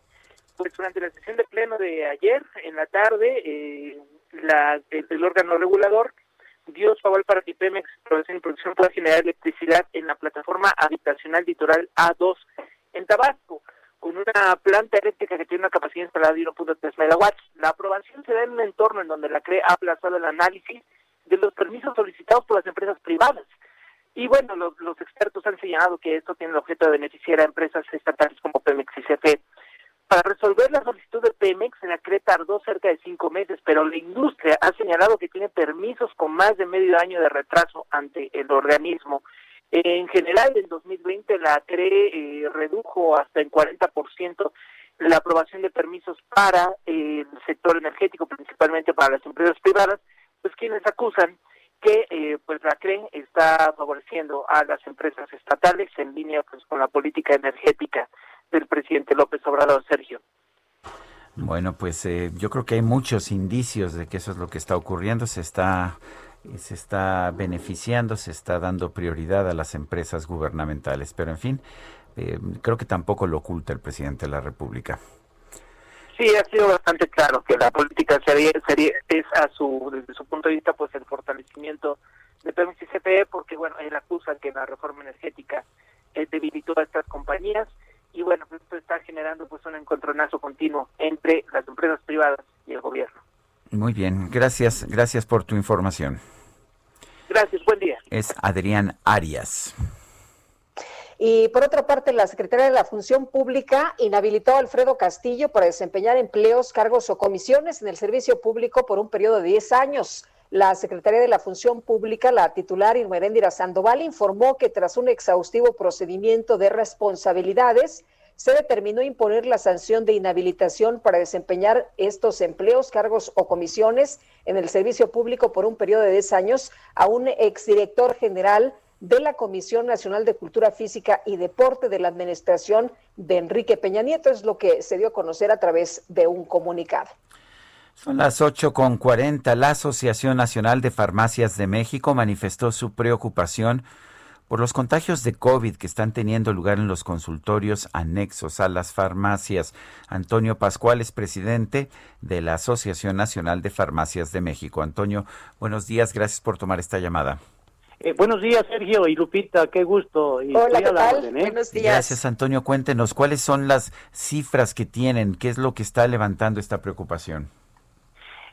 Speaker 22: pues durante la sesión de pleno de ayer, en la tarde, eh, la, el órgano regulador dio su aval para que Pemex Producción y Producción pueda generar electricidad en la plataforma habitacional litoral A2 en Tabasco, con una planta eléctrica que tiene una capacidad instalada de 1.3 megawatts. La aprobación se da en un entorno en donde la CRE ha aplazado el análisis de los permisos solicitados por las empresas privadas. Y bueno, los, expertos han señalado que esto tiene el objeto de beneficiar a empresas estatales como Pemex y CFE. Para resolver la solicitud de Pemex, la CRE tardó cerca de cinco meses, pero la industria ha señalado que tiene permisos con más de medio año de retraso ante el organismo. En general, en 2020 la CRE eh, redujo hasta en 40% la aprobación de permisos para el sector energético, principalmente para las empresas privadas, pues quienes acusan que eh, pues la CRE está favoreciendo a las empresas estatales en línea pues, con la política energética del presidente López Obrador, Sergio.
Speaker 1: Bueno, pues eh, yo creo que hay muchos indicios de que eso es lo que está ocurriendo. Se está, se está beneficiando, se está dando prioridad a las empresas gubernamentales. Pero en fin, eh, creo que tampoco lo oculta el presidente de la República.
Speaker 22: Sí, ha sido bastante claro que la política sería, sería es a su desde su punto de vista pues el fortalecimiento de Pemex y CPE porque bueno él acusa que la reforma energética eh, debilitó a estas compañías y bueno, pues esto está generando pues un encontronazo continuo entre las empresas privadas y el gobierno.
Speaker 1: Muy bien, gracias, gracias por tu información.
Speaker 22: Gracias, buen día.
Speaker 1: Es Adrián Arias.
Speaker 2: Y por otra parte, la Secretaría de la Función Pública inhabilitó a Alfredo Castillo para desempeñar empleos, cargos o comisiones en el servicio público por un periodo de 10 años. La Secretaría de la Función Pública, la titular Irmeréndira Sandoval, informó que tras un exhaustivo procedimiento de responsabilidades, se determinó imponer la sanción de inhabilitación para desempeñar estos empleos, cargos o comisiones en el servicio público por un periodo de 10 años a un exdirector general de la Comisión Nacional de Cultura Física y Deporte de la Administración de Enrique Peña Nieto. Es lo que se dio a conocer a través de un comunicado.
Speaker 1: Son las ocho con cuarenta. La Asociación Nacional de Farmacias de México manifestó su preocupación por los contagios de COVID que están teniendo lugar en los consultorios anexos a las farmacias. Antonio Pascual es presidente de la Asociación Nacional de Farmacias de México. Antonio, buenos días, gracias por tomar esta llamada.
Speaker 23: Eh, buenos días, Sergio y Lupita, qué gusto. Y
Speaker 2: Hola, ¿qué tal? Buenos días.
Speaker 1: Gracias, Antonio. Cuéntenos, ¿cuáles son las cifras que tienen? ¿Qué es lo que está levantando esta preocupación?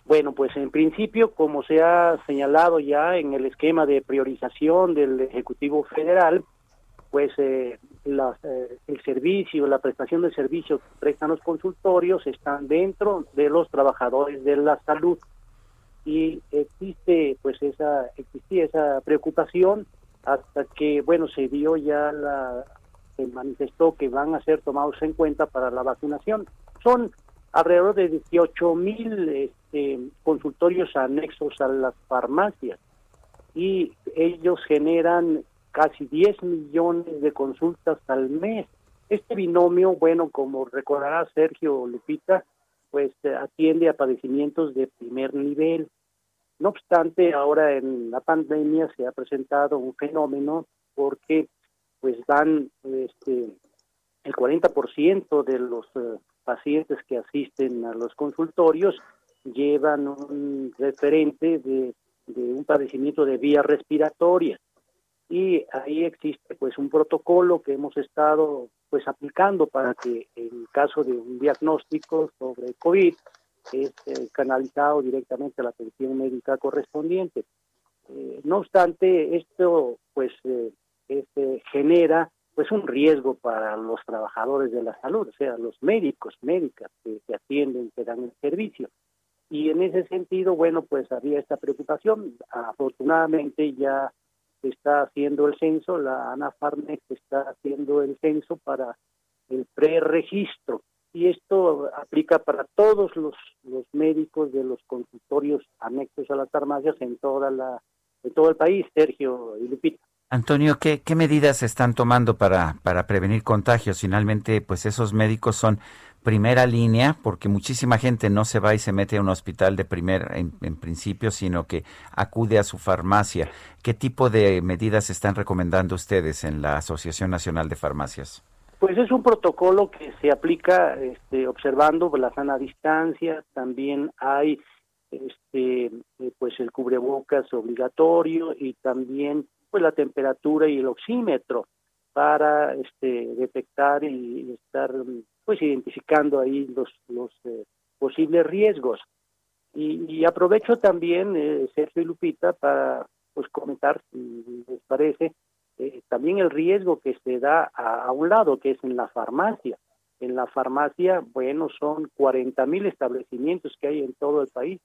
Speaker 23: Bueno, pues en principio, como se ha señalado ya en el esquema de priorización del Ejecutivo Federal, pues eh, eh, el servicio, la prestación de servicios que prestan los consultorios están dentro de los trabajadores de la salud y existe pues esa existía esa preocupación hasta que bueno se dio ya la se manifestó que van a ser tomados en cuenta para la vacunación son alrededor de 18 mil este, consultorios anexos a las farmacias y ellos generan casi 10 millones de consultas al mes. Este binomio, bueno, como recordará Sergio Lupita, pues atiende a padecimientos de primer nivel. No obstante, ahora en la pandemia se ha presentado un fenómeno porque pues dan este el 40% de los eh, pacientes que asisten a los consultorios llevan un referente de, un padecimiento de vía respiratoria y ahí existe pues un protocolo que hemos estado pues aplicando para que en caso de un diagnóstico sobre COVID es eh, canalizado directamente a la atención médica correspondiente. Eh, no obstante, esto pues eh, este, genera pues un riesgo para los trabajadores de la salud, o sea, los médicos, médicas que, atienden, que dan el servicio. Y en ese sentido, bueno, pues había esta preocupación. Afortunadamente ya está haciendo el censo, la ANAFARMEX está haciendo el censo para el preregistro. Y esto aplica para todos los, los médicos de los consultorios anexos a las farmacias en toda la en todo el país, Sergio y Lupita.
Speaker 1: Antonio, ¿qué, ¿qué, medidas se están tomando para, para prevenir contagios? Finalmente, pues esos médicos son primera línea, porque muchísima gente no se va y se mete a un hospital de primer en, en, principio, sino que acude a su farmacia. ¿Qué tipo de medidas están recomendando ustedes en la Asociación Nacional de Farmacias?
Speaker 23: Pues es un protocolo que se aplica este, observando la sana distancia, también hay este, pues el cubrebocas obligatorio y también pues la temperatura y el oxímetro para este, detectar y, estar pues identificando ahí los, los eh, posibles riesgos. Y, y aprovecho también, eh, Sergio y Lupita, para pues comentar, si les parece, eh, también el riesgo que se da a, a, un lado, que es en la farmacia. En la farmacia, bueno, son 40 mil establecimientos que hay en todo el país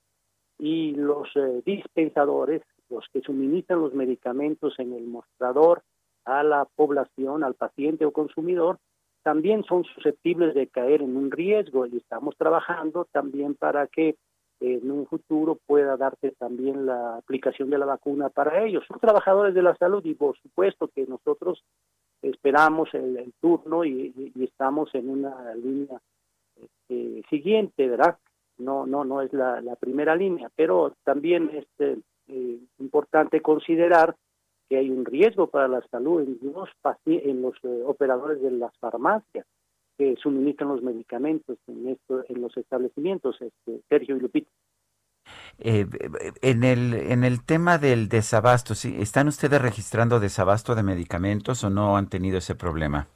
Speaker 23: y los eh, dispensadores, los que suministran los medicamentos en el mostrador a la población, al paciente o consumidor, también son susceptibles de caer en un riesgo y estamos trabajando también para que en un futuro pueda darse también la aplicación de la vacuna para ellos. Son trabajadores de la salud y por supuesto que nosotros esperamos el, turno y, estamos en una línea este, siguiente, ¿verdad? No, no, no es la, primera línea, pero también es eh, importante considerar que hay un riesgo para la salud en los, en los eh, operadores de las farmacias que suministran los medicamentos en esto, en los establecimientos, este, Sergio y Lupita.
Speaker 1: Eh, en el en el tema del desabasto, ¿sí? ¿están ustedes registrando desabasto de medicamentos o no han tenido ese problema?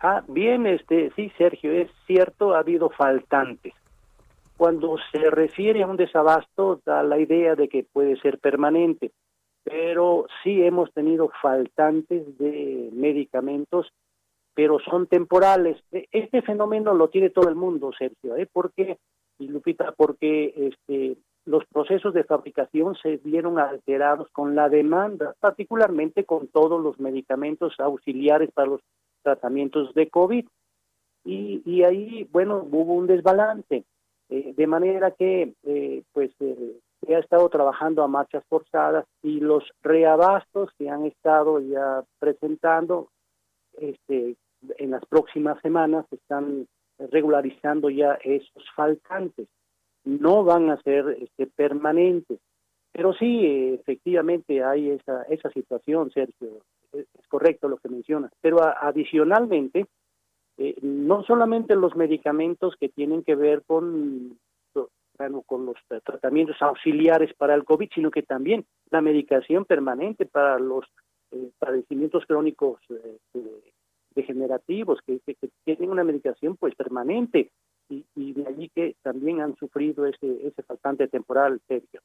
Speaker 23: Ah, bien, este, sí, Sergio, es cierto, ha habido faltantes. Cuando se refiere a un desabasto, da la idea de que puede ser permanente, pero sí hemos tenido faltantes de medicamentos pero son temporales. E, este fenómeno lo tiene todo el mundo, Sergio, ¿eh? Porque, y Lupita, porque este, los procesos de fabricación se vieron alterados con la demanda, particularmente con todos los medicamentos auxiliares para los tratamientos de COVID. Y, y ahí, bueno, hubo un desbalance, eh, de manera que, eh, pues, eh, se ha estado trabajando a marchas forzadas y los reabastos que han estado ya presentando este, en las próximas semanas están regularizando ya esos faltantes. No van a ser este, permanentes, pero sí, efectivamente hay esa, esa situación, Sergio, es, correcto lo que mencionas, pero adicionalmente, eh, no solamente los medicamentos que tienen que ver con, con los tratamientos auxiliares para el COVID, sino que también la medicación permanente para los eh, padecimientos crónicos eh, degenerativos que, tienen una medicación pues permanente y, y, de allí que también han sufrido ese, ese faltante temporal, Sergio.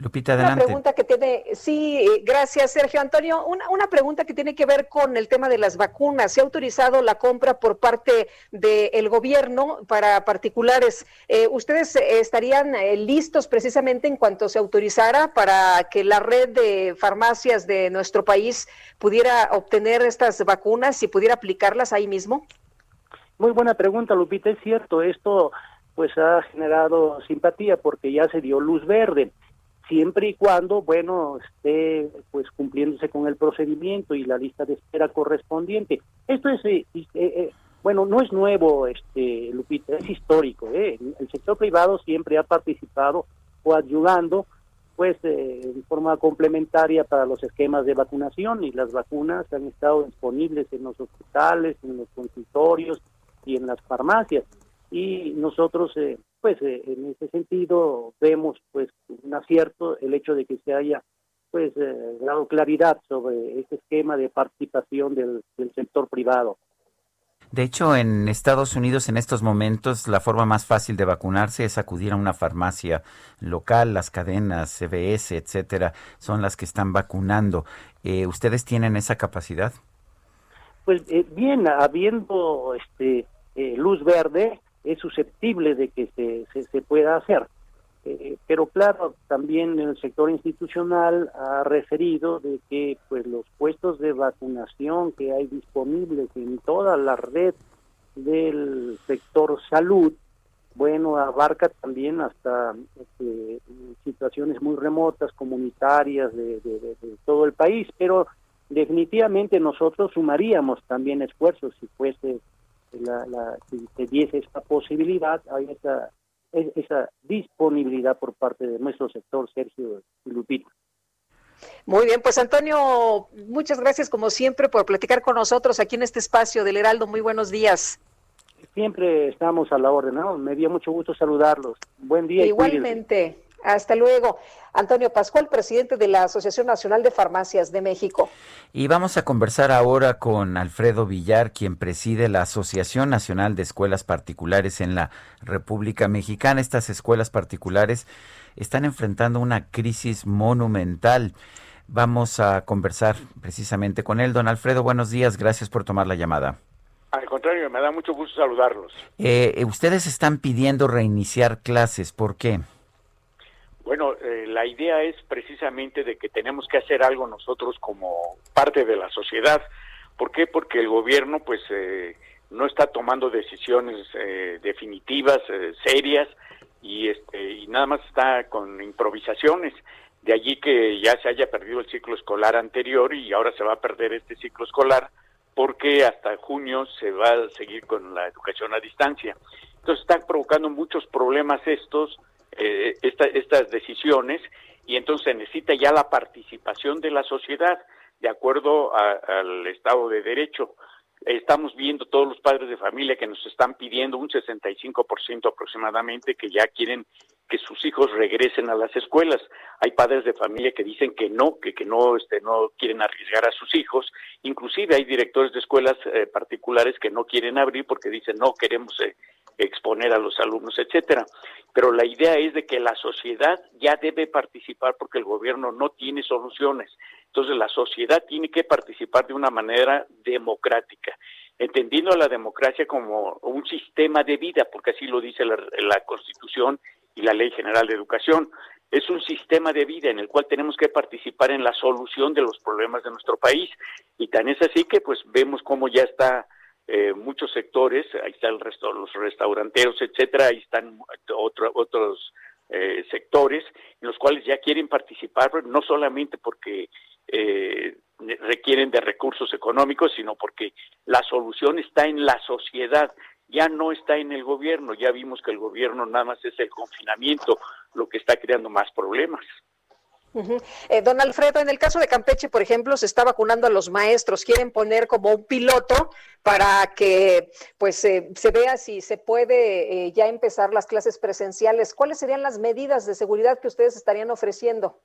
Speaker 1: Lupita, adelante.
Speaker 2: Una pregunta que tiene, sí, gracias Sergio Antonio. Una, una pregunta que tiene que ver con el tema de las vacunas. Se ha autorizado la compra por parte del gobierno para particulares. Eh, ¿Ustedes estarían eh, listos precisamente en cuanto se autorizara para que la red de farmacias de nuestro país pudiera obtener estas vacunas y pudiera aplicarlas ahí mismo?
Speaker 23: Muy buena pregunta, Lupita. Es cierto, esto pues ha generado simpatía porque ya se dio luz verde siempre y cuando, bueno, esté pues cumpliéndose con el procedimiento y la lista de espera correspondiente. Esto es, eh, eh, eh, bueno, no es nuevo, este Lupita, es histórico. ¿eh? El sector privado siempre ha participado o ayudando, pues, eh, en forma complementaria para los esquemas de vacunación y las vacunas han estado disponibles en los hospitales, en los consultorios y en las farmacias. Y nosotros eh, pues eh, en ese sentido vemos pues un acierto el hecho de que se haya pues eh, dado claridad sobre este esquema de participación del, del, sector privado.
Speaker 1: De hecho, en Estados Unidos en estos momentos la forma más fácil de vacunarse es acudir a una farmacia local, las cadenas CVS, etcétera, son las que están vacunando. Eh, ¿Ustedes tienen esa capacidad?
Speaker 23: Pues eh, bien, habiendo este eh, luz verde, es susceptible de que se, se, pueda hacer. Eh, pero claro, también el sector institucional ha referido de que pues los puestos de vacunación que hay disponibles en toda la red del sector salud, bueno, abarca también hasta este, situaciones muy remotas, comunitarias de, todo el país, pero definitivamente nosotros sumaríamos también esfuerzos si fuese la, la si se diese esta posibilidad, hay esa, esa disponibilidad por parte de nuestro sector, Sergio y Lupita.
Speaker 2: Muy bien, pues Antonio, muchas gracias como siempre por platicar con nosotros aquí en este espacio del Heraldo. Muy buenos días.
Speaker 23: Siempre estamos a la orden, ¿no? Me dio mucho gusto saludarlos. Buen día.
Speaker 2: Igualmente. Hasta luego. Antonio Pascual, presidente de la Asociación Nacional de Farmacias de México.
Speaker 1: Y vamos a conversar ahora con Alfredo Villar, quien preside la Asociación Nacional de Escuelas Particulares en la República Mexicana. Estas escuelas particulares están enfrentando una crisis monumental. Vamos a conversar precisamente con él. Don Alfredo, buenos días. Gracias por tomar la llamada.
Speaker 24: Al contrario, me da mucho gusto saludarlos.
Speaker 1: Eh, ustedes están pidiendo reiniciar clases. ¿Por qué?
Speaker 24: Bueno, eh, la idea es precisamente de que tenemos que hacer algo nosotros como parte de la sociedad. ¿Por qué? Porque el gobierno, pues, eh, no está tomando decisiones definitivas, serias, y, este, y nada más está con improvisaciones. De allí que ya se haya perdido el ciclo escolar anterior y ahora se va a perder este ciclo escolar porque hasta junio se va a seguir con la educación a distancia. Entonces están provocando muchos problemas estos, eh, estas decisiones, y entonces necesita ya la participación de la sociedad de acuerdo al Estado de Derecho. Estamos viendo todos los padres de familia que nos están pidiendo un 65% aproximadamente que ya quieren que sus hijos regresen a las escuelas. Hay padres de familia que dicen que no, que, que no, este, no quieren arriesgar a sus hijos. Inclusive hay directores de escuelas eh, particulares que no quieren abrir porque dicen no queremos eh, exponer a los alumnos, etcétera. Pero la idea es de que la sociedad ya debe participar porque el gobierno no tiene soluciones. Entonces la sociedad tiene que participar de una manera democrática entendiendo a la democracia como un sistema de vida, porque así lo dice la, la Constitución y la Ley General de Educación. Es un sistema de vida en el cual tenemos que participar en la solución de los problemas de nuestro país. Y tan es así que pues vemos cómo ya está eh, muchos sectores, ahí están los restauranteros, etcétera, ahí están otro, otros eh, sectores en los cuales ya quieren participar, no solamente porque eh, requieren de recursos económicos, sino porque la solución está en la sociedad ya no está en el gobierno. Ya vimos que el gobierno nada más es el confinamiento lo que está creando más problemas.
Speaker 2: Eh, don Alfredo, en el caso de Campeche, por ejemplo, se está vacunando a los maestros. Quieren poner como un piloto para que pues eh, se vea si se puede eh, ya empezar las clases presenciales. ¿Cuáles serían las medidas de seguridad que ustedes estarían ofreciendo?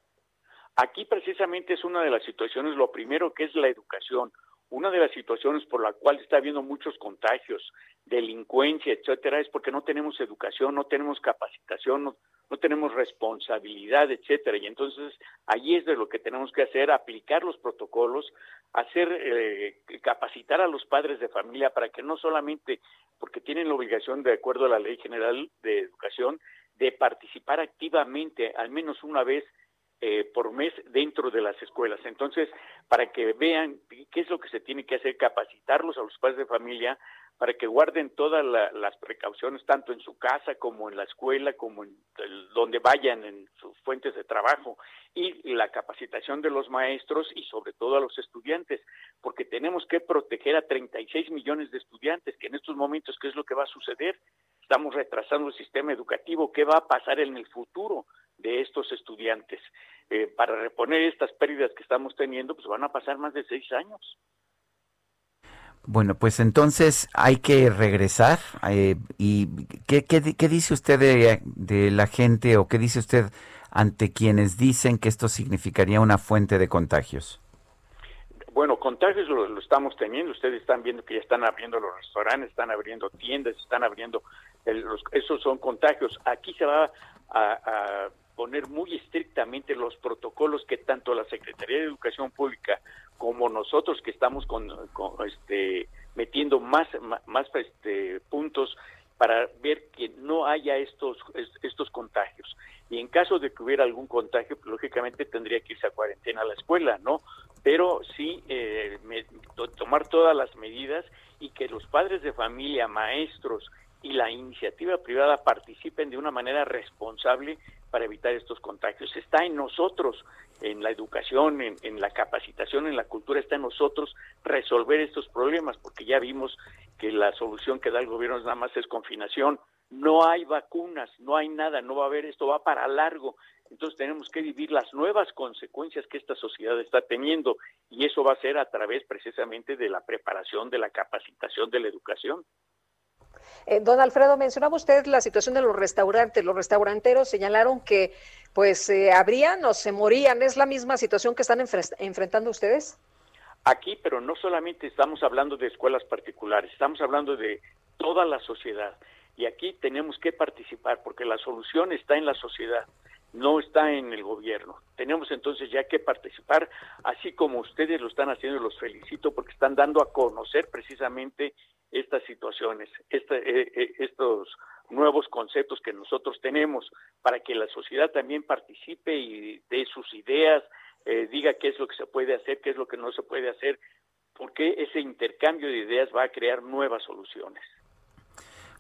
Speaker 24: Aquí precisamente es una de las situaciones, lo primero que es la educación. Una de las situaciones por la cual está habiendo muchos contagios, delincuencia, etcétera, es porque no tenemos educación, no tenemos capacitación, no, tenemos responsabilidad, etcétera. Y entonces ahí es de lo que tenemos que hacer, aplicar los protocolos, hacer eh, capacitar a los padres de familia para que no solamente, porque tienen la obligación de acuerdo a la Ley General de Educación, de participar activamente al menos una vez eh, por mes dentro de las escuelas. Entonces, para que vean qué es lo que se tiene que hacer, capacitarlos a los padres de familia para que guarden todas las precauciones, tanto en su casa como en la escuela, como en donde vayan en sus fuentes de trabajo, y la capacitación de los maestros y sobre todo a los estudiantes, porque tenemos que proteger a 36 millones de estudiantes, que en estos momentos, ¿qué es lo que va a suceder? Estamos retrasando el sistema educativo, ¿qué va a pasar en el futuro? de estos estudiantes. Eh, para reponer estas pérdidas que estamos teniendo, pues van a pasar más de seis años.
Speaker 1: Bueno, pues entonces hay que regresar. Eh, ¿Y ¿qué, dice usted de, la gente o qué dice usted ante quienes dicen que esto significaría una fuente de contagios?
Speaker 24: Bueno, contagios lo, estamos teniendo. Ustedes están viendo que ya están abriendo los restaurantes, están abriendo tiendas, están abriendo. los, esos son contagios. Aquí se va a poner muy estrictamente los protocolos que tanto la Secretaría de Educación Pública como nosotros que estamos con, este metiendo más más este puntos para ver que no haya estos estos contagios. Y en caso de que hubiera algún contagio pues, lógicamente tendría que irse a cuarentena a la escuela no pero sí eh, tomar todas las medidas y que los padres de familia maestros y la iniciativa privada participen de una manera responsable para evitar estos contagios. Está en nosotros, en la educación, en, la capacitación, en la cultura, está en nosotros resolver estos problemas, porque ya vimos que la solución que da el gobierno nada más es confinación. No hay vacunas, no hay nada, no va a haber, esto va para largo. Entonces tenemos que vivir las nuevas consecuencias que esta sociedad está teniendo y eso va a ser a través precisamente de la preparación, de la capacitación, de la educación.
Speaker 2: Eh, don Alfredo, mencionaba usted la situación de los restaurantes. Los restauranteros señalaron que pues eh, abrían o se morían. ¿Es la misma situación que están enfrentando ustedes?
Speaker 24: Aquí, pero no solamente estamos hablando de escuelas particulares, estamos hablando de toda la sociedad. Y aquí tenemos que participar porque la solución está en la sociedad, no está en el gobierno. Tenemos entonces ya que participar, así como ustedes lo están haciendo, los felicito porque están dando a conocer precisamente estas situaciones, esta, eh, eh, estos nuevos conceptos que nosotros tenemos, para que la sociedad también participe y dé sus ideas, eh, diga qué es lo que se puede hacer, qué es lo que no se puede hacer, porque ese intercambio de ideas va a crear nuevas soluciones.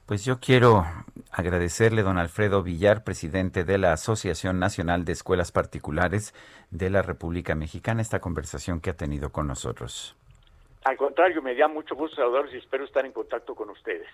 Speaker 1: Pues yo quiero agradecerle, don Alfredo Villar, presidente de la Asociación Nacional de Escuelas Particulares de la República Mexicana, esta conversación que ha tenido con nosotros.
Speaker 24: Al contrario, me da mucho gusto saludarlos y espero estar en contacto con ustedes.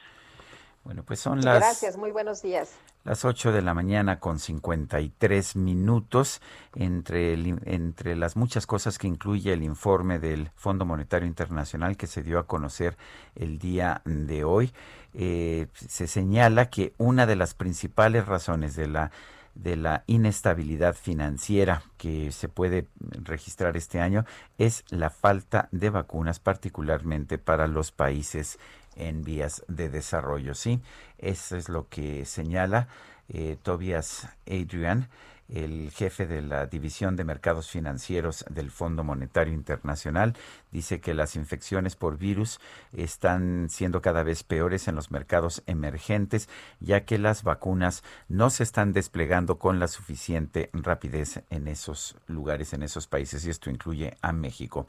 Speaker 1: Bueno, pues son las...
Speaker 2: Gracias, muy buenos días.
Speaker 1: Las 8 de la mañana con 53 minutos, entre, entre las muchas cosas que incluye el informe del Fondo Monetario Internacional que se dio a conocer el día de hoy, eh, se señala que una de las principales razones de la de la inestabilidad financiera que se puede registrar este año es la falta de vacunas, particularmente para los países en vías de desarrollo. Sí, eso es lo que señala eh, Tobias Adrian el jefe de la División de Mercados Financieros del Fondo Monetario Internacional, dice que las infecciones por virus están siendo cada vez peores en los mercados emergentes, ya que las vacunas no se están desplegando con la suficiente rapidez en esos lugares, en esos países, y esto incluye a México.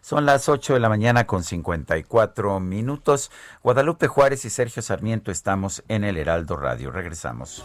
Speaker 1: Son las 8 de la mañana con 54 minutos. Guadalupe Juárez y Sergio Sarmiento estamos en el Heraldo Radio. Regresamos.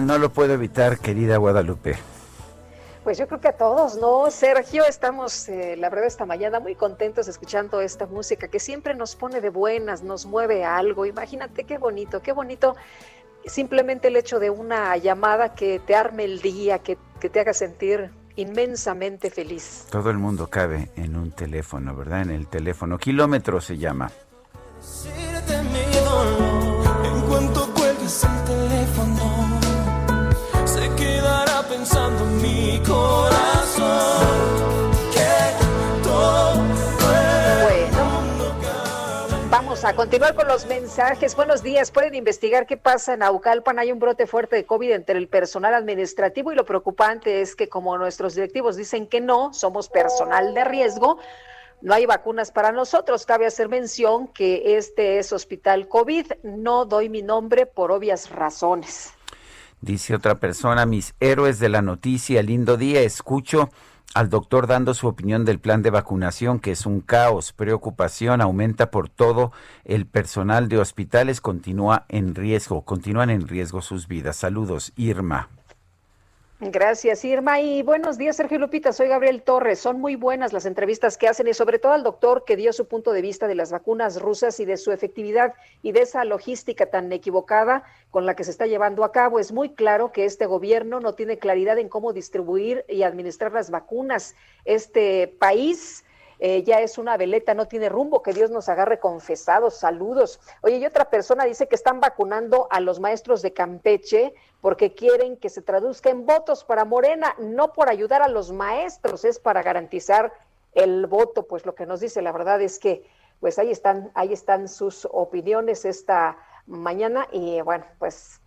Speaker 1: No lo puedo evitar, querida Guadalupe.
Speaker 2: Pues yo creo que a todos, ¿no? Sergio, estamos, eh, la verdad, esta mañana muy contentos escuchando esta música que siempre nos pone de buenas, nos mueve a algo. Imagínate qué bonito, qué bonito simplemente el hecho de una llamada que te arme el día, que, que te haga sentir inmensamente feliz.
Speaker 1: Todo el mundo cabe en un teléfono, ¿verdad? En el teléfono. Kilómetro se llama.
Speaker 7: Corazón que
Speaker 2: bueno, Vamos a continuar con los mensajes. Buenos días. Pueden investigar qué pasa en Aucalpan. Hay un brote fuerte de COVID entre el personal administrativo y lo preocupante es que como nuestros directivos dicen que no, somos personal de riesgo, no hay vacunas para nosotros. Cabe hacer mención que este es hospital COVID. No doy mi nombre por obvias razones.
Speaker 1: Dice otra persona, mis héroes de la noticia, lindo día, escucho al doctor dando su opinión del plan de vacunación, que es un caos, preocupación, aumenta por todo, el personal de hospitales continúa en riesgo, continúan en riesgo sus vidas. Saludos, Irma.
Speaker 2: Gracias, Irma. Y buenos días, Sergio Lupita. Soy Gabriel Torres. Son muy buenas las entrevistas que hacen y sobre todo al doctor que dio su punto de vista de las vacunas rusas y de su efectividad y de esa logística tan equivocada con la que se está llevando a cabo. Es muy claro que este gobierno no tiene claridad en cómo distribuir y administrar las vacunas. Este país eh, ya es una veleta, no tiene rumbo, que Dios nos agarre confesados, saludos. Oye, y otra persona dice que están vacunando a los maestros de Campeche porque quieren que se traduzca en votos para Morena, no por ayudar a los maestros, es para garantizar el voto, pues lo que nos dice la verdad es que pues ahí están, ahí están sus opiniones esta mañana y bueno, pues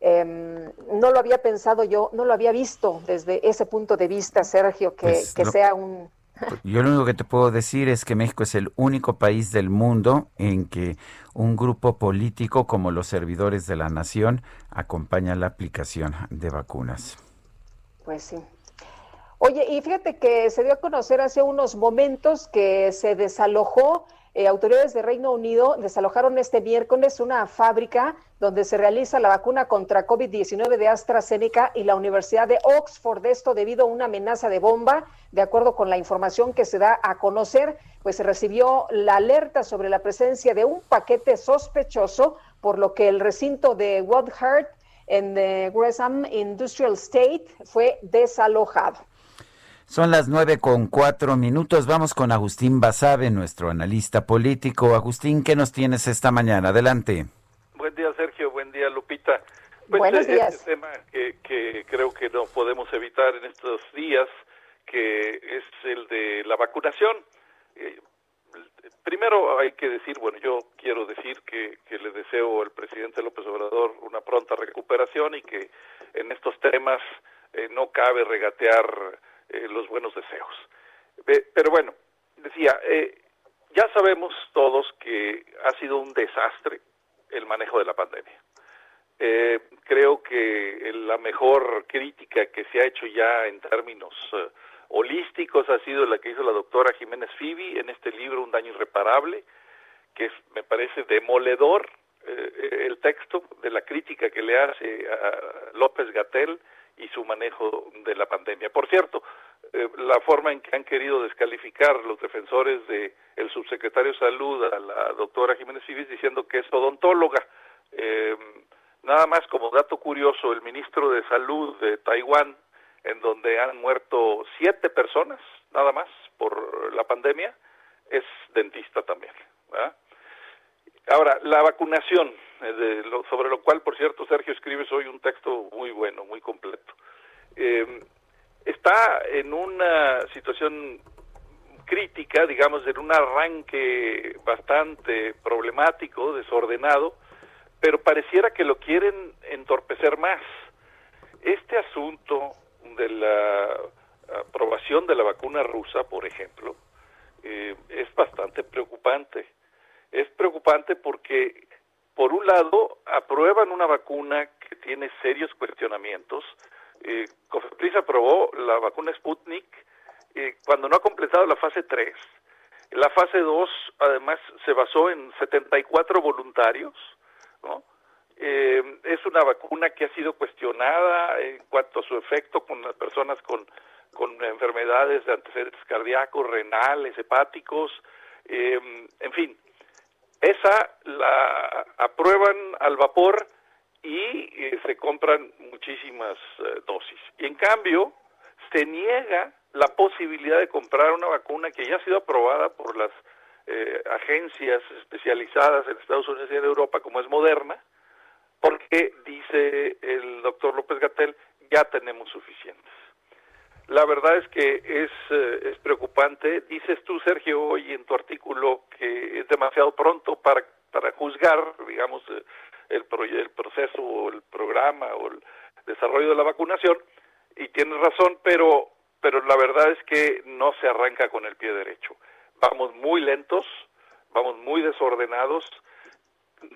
Speaker 2: em, no lo había pensado yo, no lo había visto desde ese punto de vista, Sergio, que,
Speaker 1: Pues
Speaker 2: que
Speaker 1: no-
Speaker 2: sea un,
Speaker 1: Yo lo único que te puedo decir es que México es el único país del mundo en que un grupo político como los servidores de la nación acompaña la aplicación de vacunas.
Speaker 2: Pues sí. Oye, y fíjate que se dio a conocer hace unos momentos que se desalojó, eh, autoridades de Reino Unido desalojaron este miércoles una fábrica donde se realiza la vacuna contra COVID-19 de AstraZeneca y la Universidad de Oxford. Esto debido a una amenaza de bomba. De acuerdo con la información que se da a conocer, pues se recibió la alerta sobre la presencia de un paquete sospechoso, por lo que el recinto de Woodhart en eh, Gresham Industrial State fue desalojado.
Speaker 1: Son las nueve con cuatro minutos. Vamos con Agustín Basabe, nuestro analista político. Agustín, ¿qué nos tienes esta mañana? Adelante.
Speaker 25: Buen día, Sergio. Buen día, Lupita. Pues,
Speaker 2: Buenos
Speaker 25: eh,
Speaker 2: días.
Speaker 25: Este tema que, que creo que no podemos evitar en estos días, que es el de la vacunación. Eh, primero hay que decir, bueno, yo quiero decir que, que le deseo al presidente López Obrador una pronta recuperación y que en estos temas eh, no cabe regatear eh, los buenos deseos. Pero bueno, decía, eh, ya sabemos todos que ha sido un desastre el manejo de la pandemia. Eh, creo que la mejor crítica que se ha hecho ya en términos eh, holísticos ha sido la que hizo la doctora Jiménez Fibi en este libro Un daño irreparable, que me parece demoledor el texto de la crítica que le hace a López Gatel y su manejo de la pandemia. Por cierto, eh, la forma en que han querido descalificar los defensores de el subsecretario de Salud a la doctora Jiménez Civis diciendo que es odontóloga. Eh, nada más como dato curioso, el ministro de Salud de Taiwán, en donde han muerto siete personas, nada más, por la pandemia, es dentista también. Ahora, la vacunación, de lo- sobre lo cual, por cierto, Sergio escribes hoy un texto muy bueno, muy completo. Eh, está en una situación crítica, digamos, en un arranque bastante problemático, desordenado, pero pareciera que lo quieren entorpecer más. Este asunto de la aprobación de la vacuna rusa, por ejemplo, eh, es bastante preocupante. Es preocupante porque, por un lado, aprueban una vacuna que tiene serios cuestionamientos. Eh, Cofepris aprobó la vacuna Sputnik eh, cuando no ha completado la fase 3. La fase 2, además, se basó en 74 voluntarios, ¿no? Eh, es una vacuna que ha sido cuestionada en cuanto a su efecto con las personas con, con enfermedades de antecedentes cardíacos, renales, hepáticos, eh, en fin. Esa la aprueban al vapor y eh, se compran muchísimas eh, dosis. Y en cambio, se niega la posibilidad de comprar una vacuna que ya ha sido aprobada por las eh, agencias especializadas en Estados Unidos y en Europa, como es Moderna, porque dice el doctor López Gatel, ya tenemos suficientes. La verdad es que es, eh, es preocupante. Dices tú, Sergio, hoy en tu artículo que es demasiado pronto para para juzgar, digamos, eh, el, el proceso o el programa o el desarrollo de la vacunación, y tienes razón, pero, pero la verdad es que no se arranca con el pie derecho. Vamos muy lentos, vamos muy desordenados.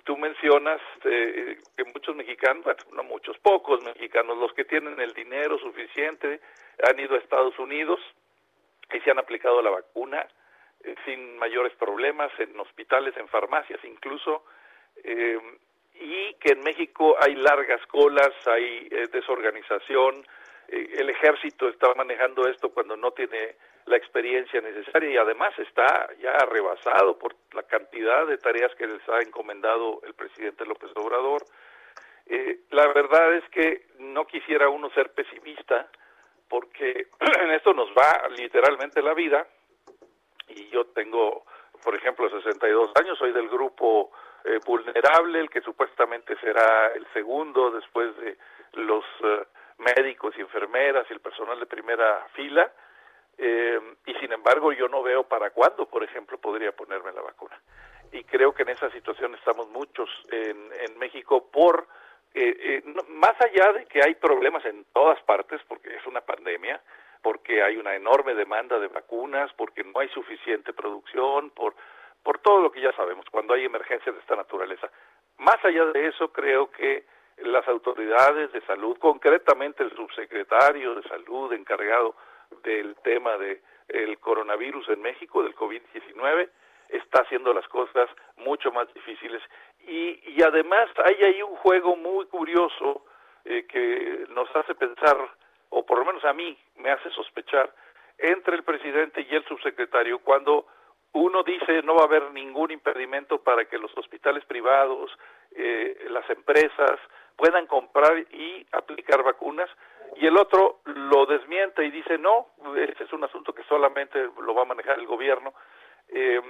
Speaker 25: Tú mencionas eh, que muchos mexicanos, no muchos, pocos mexicanos, los que tienen el dinero suficiente, han ido a Estados Unidos y se han aplicado la vacuna eh, sin mayores problemas en hospitales, en farmacias incluso, eh, y que en México hay largas colas, hay desorganización, el ejército está manejando esto cuando no tiene la experiencia necesaria y además está ya rebasado por la cantidad de tareas que les ha encomendado el presidente López Obrador. Eh, la verdad es que no quisiera uno ser pesimista porque en esto nos va literalmente la vida y yo tengo, por ejemplo, 62 años, soy del grupo eh, vulnerable, el que supuestamente será el segundo después de los eh, médicos y enfermeras y el personal de primera fila eh, y sin embargo yo no veo para cuándo, por ejemplo, podría ponerme la vacuna. Y creo que en esa situación estamos muchos en, en México por, eh, eh, más allá de que hay problemas en todas partes, porque es una pandemia, porque hay una enorme demanda de vacunas, porque no hay suficiente producción, por, por todo lo que ya sabemos, cuando hay emergencias de esta naturaleza. Más allá de eso, creo que las autoridades de salud, concretamente el subsecretario de salud encargado del tema de el coronavirus en México, del COVID-19, está haciendo las cosas mucho más difíciles. Y, y además hay ahí un juego muy curioso eh, que nos hace pensar, o por lo menos a mí me hace sospechar, entre el presidente y el subsecretario, cuando uno dice no va a haber ningún impedimento para que los hospitales privados, eh, las empresas puedan comprar y aplicar vacunas, y el otro lo desmiente y dice no, ese es un asunto que solamente lo va a manejar el gobierno. Eh,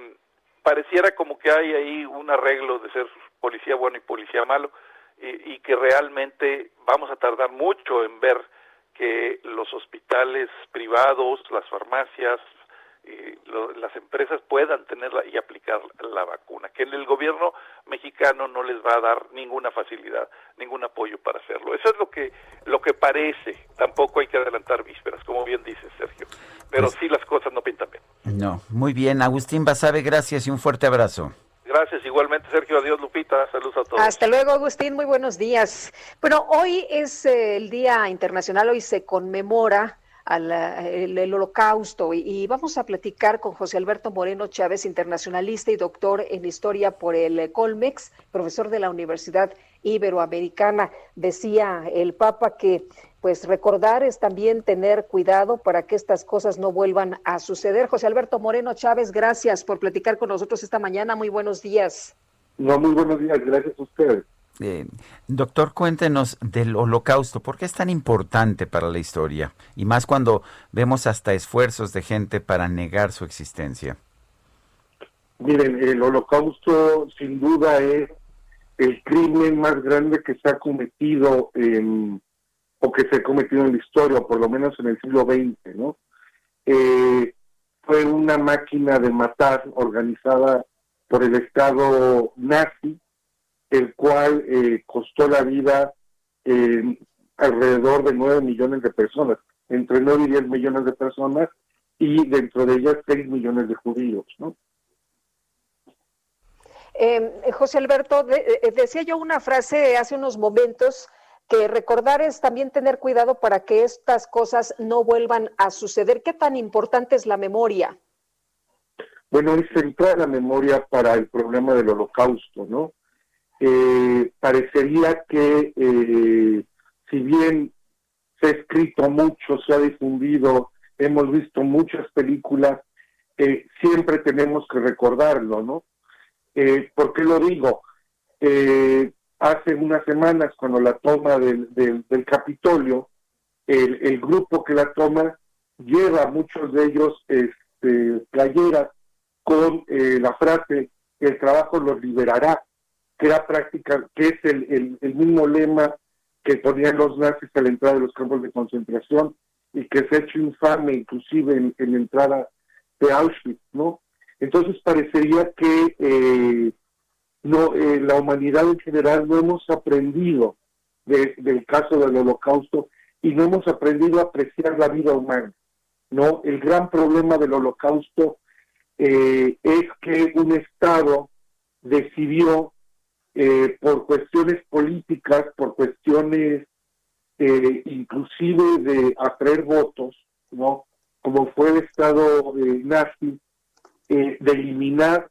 Speaker 25: pareciera como que hay ahí un arreglo de ser policía bueno y policía malo y que realmente vamos a tardar mucho en ver que los hospitales privados, las farmacias, las empresas puedan tenerla y aplicar la vacuna, que el gobierno mexicano no les va a dar ninguna facilidad, ningún apoyo para hacerlo. Eso es lo que lo que parece. Tampoco hay que adelantar vísperas, como bien dice Sergio. Pero pues sí las cosas no pintan bien.
Speaker 1: No, muy bien. Agustín Basabe, gracias y un fuerte abrazo.
Speaker 25: Gracias, igualmente Sergio, adiós Lupita, saludos a todos.
Speaker 2: Hasta luego Agustín, muy buenos días. Bueno, hoy es eh, el Día Internacional, hoy se conmemora al el, holocausto y, vamos a platicar con José Alberto Moreno Chávez, internacionalista y doctor en historia por el Colmex, profesor de la Universidad Iberoamericana. Decía el Papa que pues recordar es también tener cuidado para que estas cosas no vuelvan a suceder. José Alberto Moreno Chávez, gracias por platicar con nosotros esta mañana. Muy buenos días.
Speaker 26: No, muy buenos días, gracias a ustedes.
Speaker 1: Eh, doctor, cuéntenos del holocausto, ¿por qué es tan importante para la historia? Y más cuando vemos hasta esfuerzos de gente para negar su existencia.
Speaker 26: Miren, el holocausto sin duda es el crimen más grande que se ha cometido en, o que se ha cometido en la historia, o por lo menos en el siglo XX, ¿no? Eh, fue una máquina de matar organizada por el Estado nazi el cual eh, costó la vida eh, alrededor de 9 millones de personas, entre 9 y 10 millones de personas, y dentro de ellas 6 millones de judíos, ¿no?
Speaker 2: Em, José Alberto, eh, decía yo una frase hace unos momentos que recordar es también tener cuidado para que estas cosas no vuelvan a suceder. ¿Qué tan importante es la memoria?
Speaker 26: Bueno, es central la memoria para el problema del holocausto, ¿no? Eh, parecería que eh, si bien se ha escrito mucho, se ha difundido, hemos visto muchas películas, eh, siempre tenemos que recordarlo, ¿no? Eh, ¿Por qué lo digo? Hace unas semanas, cuando la toma del, del, Capitolio, el, grupo que la toma lleva muchos de ellos este, playeras con la frase, el trabajo los liberará que era práctica, que es el, el, mismo lema que ponían los nazis a la entrada de los campos de concentración y que se ha hecho infame inclusive en, la entrada de Auschwitz, ¿no? Entonces parecería que eh, no eh, la humanidad en general no hemos aprendido del caso del holocausto y no hemos aprendido a apreciar la vida humana. ¿no? El gran problema del holocausto eh, es que un Estado decidió eh, por cuestiones políticas, por cuestiones eh, inclusive de atraer votos, ¿no? como fue el Estado nazi, de eliminar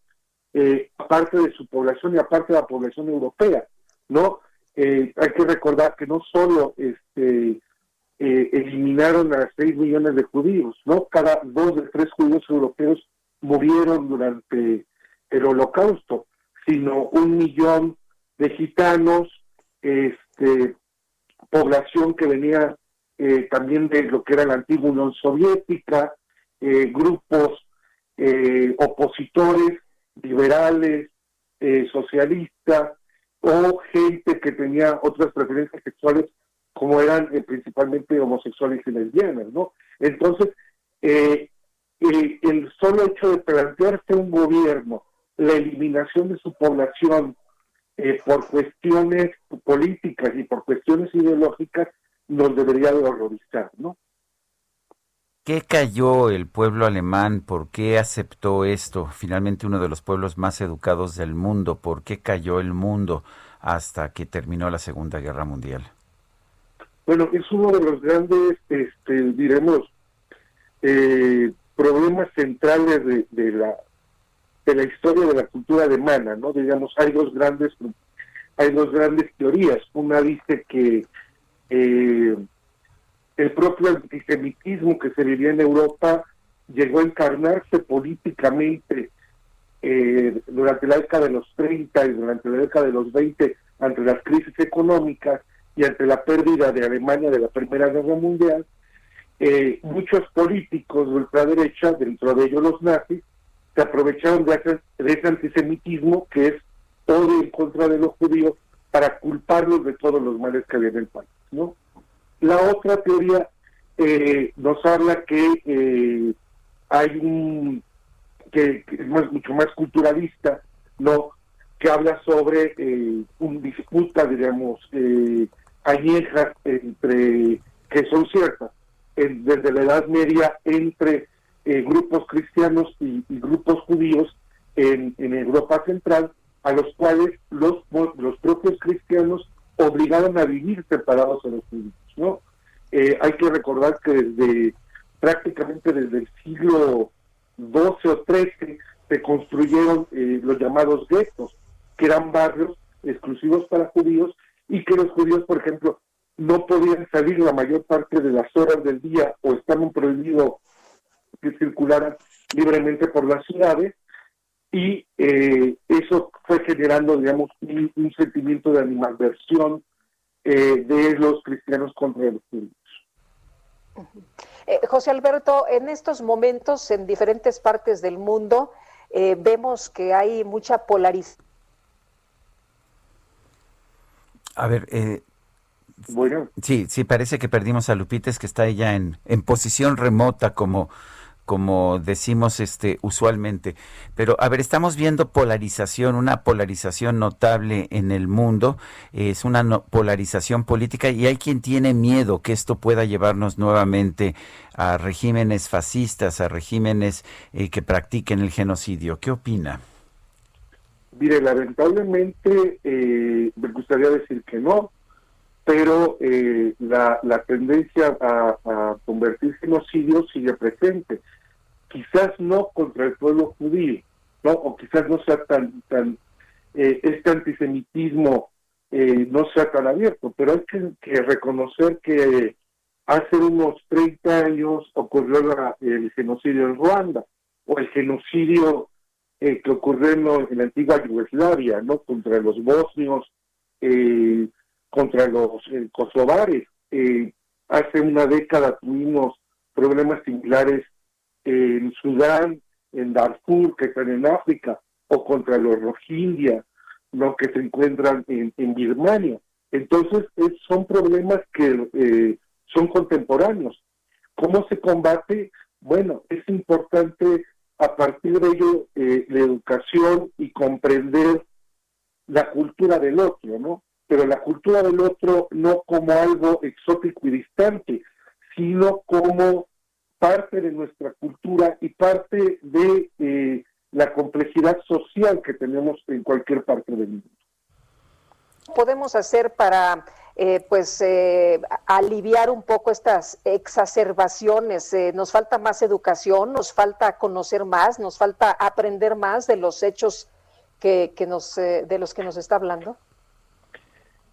Speaker 26: parte de su población y aparte de la población europea, ¿no? hay que recordar que no solo este eh, eliminaron a 6 millones de judíos, ¿no? Cada dos de tres judíos europeos murieron durante el holocausto, sino un millón de gitanos, este, población que venía eh, también de lo que era la antigua Unión Soviética, eh, grupos opositores, liberales, socialistas, o gente que tenía otras preferencias sexuales como eran eh, principalmente homosexuales y lesbianas, ¿no? Entonces, eh, eh, el solo hecho de plantearse un gobierno la eliminación de su población por cuestiones políticas y por cuestiones ideológicas nos debería de horrorizar, ¿no?
Speaker 1: ¿Qué cayó el pueblo alemán? ¿Por qué aceptó esto? Finalmente uno de los pueblos más educados del mundo. ¿Por qué cayó el mundo hasta que terminó la Segunda Guerra Mundial?
Speaker 26: Bueno, es uno de los grandes, este, diremos, eh, problemas centrales de, la de la historia de la cultura alemana, ¿no? Digamos, hay dos grandes hay dos grandes teorías. Una dice que eh, el propio antisemitismo que se vivía en Europa llegó a encarnarse políticamente eh, durante la década de los 30 y durante la década de los 20 ante las crisis económicas y ante la pérdida de Alemania de la Primera Guerra Mundial, eh, muchos políticos de ultraderecha, dentro de ellos los nazis, se aprovecharon de, ese antisemitismo que es odio en contra de los judíos para culparlos de todos los males que había en el país. ¿no? La otra teoría eh, nos habla que eh, hay un que, es mucho más culturalista, no que habla sobre eh, un disputa, digamos, eh, añejas entre que son ciertas desde la Edad Media entre eh, grupos cristianos y, grupos judíos en, Europa Central, a los cuales los, los propios cristianos obligaron a vivir separados de los judíos. ¿no? Eh, hay que recordar que desde prácticamente desde el siglo XII o XIII se construyeron eh, los llamados guetos, que eran barrios exclusivos para judíos y que los judíos, por ejemplo, no podían salir la mayor parte de las horas del día o estaban prohibidos que circularan libremente por las ciudades y eh, eso fue generando, digamos, un, sentimiento de animadversión eh, de los cristianos contra los judíos.
Speaker 2: Eh, José Alberto, en estos momentos en diferentes partes del mundo vemos que hay mucha polarización
Speaker 1: a ver, eh, bueno. Sí, sí, parece que perdimos a Lupites, que está ella en, en posición remota, como, como decimos este usualmente. Pero a ver, estamos viendo polarización, una polarización notable en el mundo, es una polarización política y hay quien tiene miedo que esto pueda llevarnos nuevamente a regímenes fascistas, a regímenes eh, que practiquen el genocidio. ¿Qué opina?
Speaker 26: Mire, lamentablemente eh, me gustaría decir que no, pero eh, la, la tendencia a, en genocidio sigue presente. Quizás no contra el pueblo judío, ¿no? O quizás no sea tan, tan eh, este antisemitismo no sea tan abierto, pero hay que, reconocer que hace unos 30 años ocurrió el genocidio en Ruanda, o el genocidio eh, que ocurrió en, la antigua Yugoslavia, ¿no? Contra los bosnios, eh, contra los eh, kosovares. hace una década tuvimos problemas similares en Sudán, en Darfur, que están en África, o contra los Rohingya, ¿no? que se encuentran en, en Birmania. Entonces, son problemas que son contemporáneos. ¿Cómo se combate? Bueno, es importante a partir de ello eh, la educación y comprender la cultura del otro, ¿no? Pero la cultura del otro no como algo exótico y distante, sino como parte de nuestra cultura y parte de eh, la complejidad social que tenemos en cualquier parte del mundo.
Speaker 2: podemos hacer para eh, pues eh, aliviar un poco estas exacerbaciones? nos falta más educación, nos falta conocer más, nos falta aprender más de los hechos que, que nos de los que nos está hablando.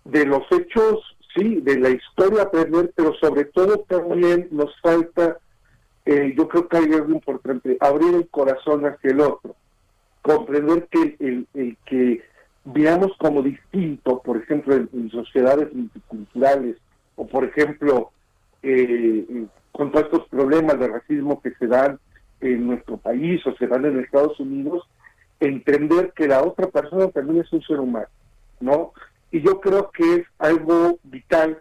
Speaker 26: De los hechos, sí, de la historia aprender, pero sobre todo también nos falta eh, yo creo que hay algo importante, abrir el corazón hacia el otro, comprender que el, que veamos como distinto, por ejemplo, en, sociedades multiculturales, o por ejemplo, eh, con todos estos problemas de racismo que se dan en nuestro país o se dan en Estados Unidos, entender que la otra persona también es un ser humano, ¿no? Y yo creo que es algo vital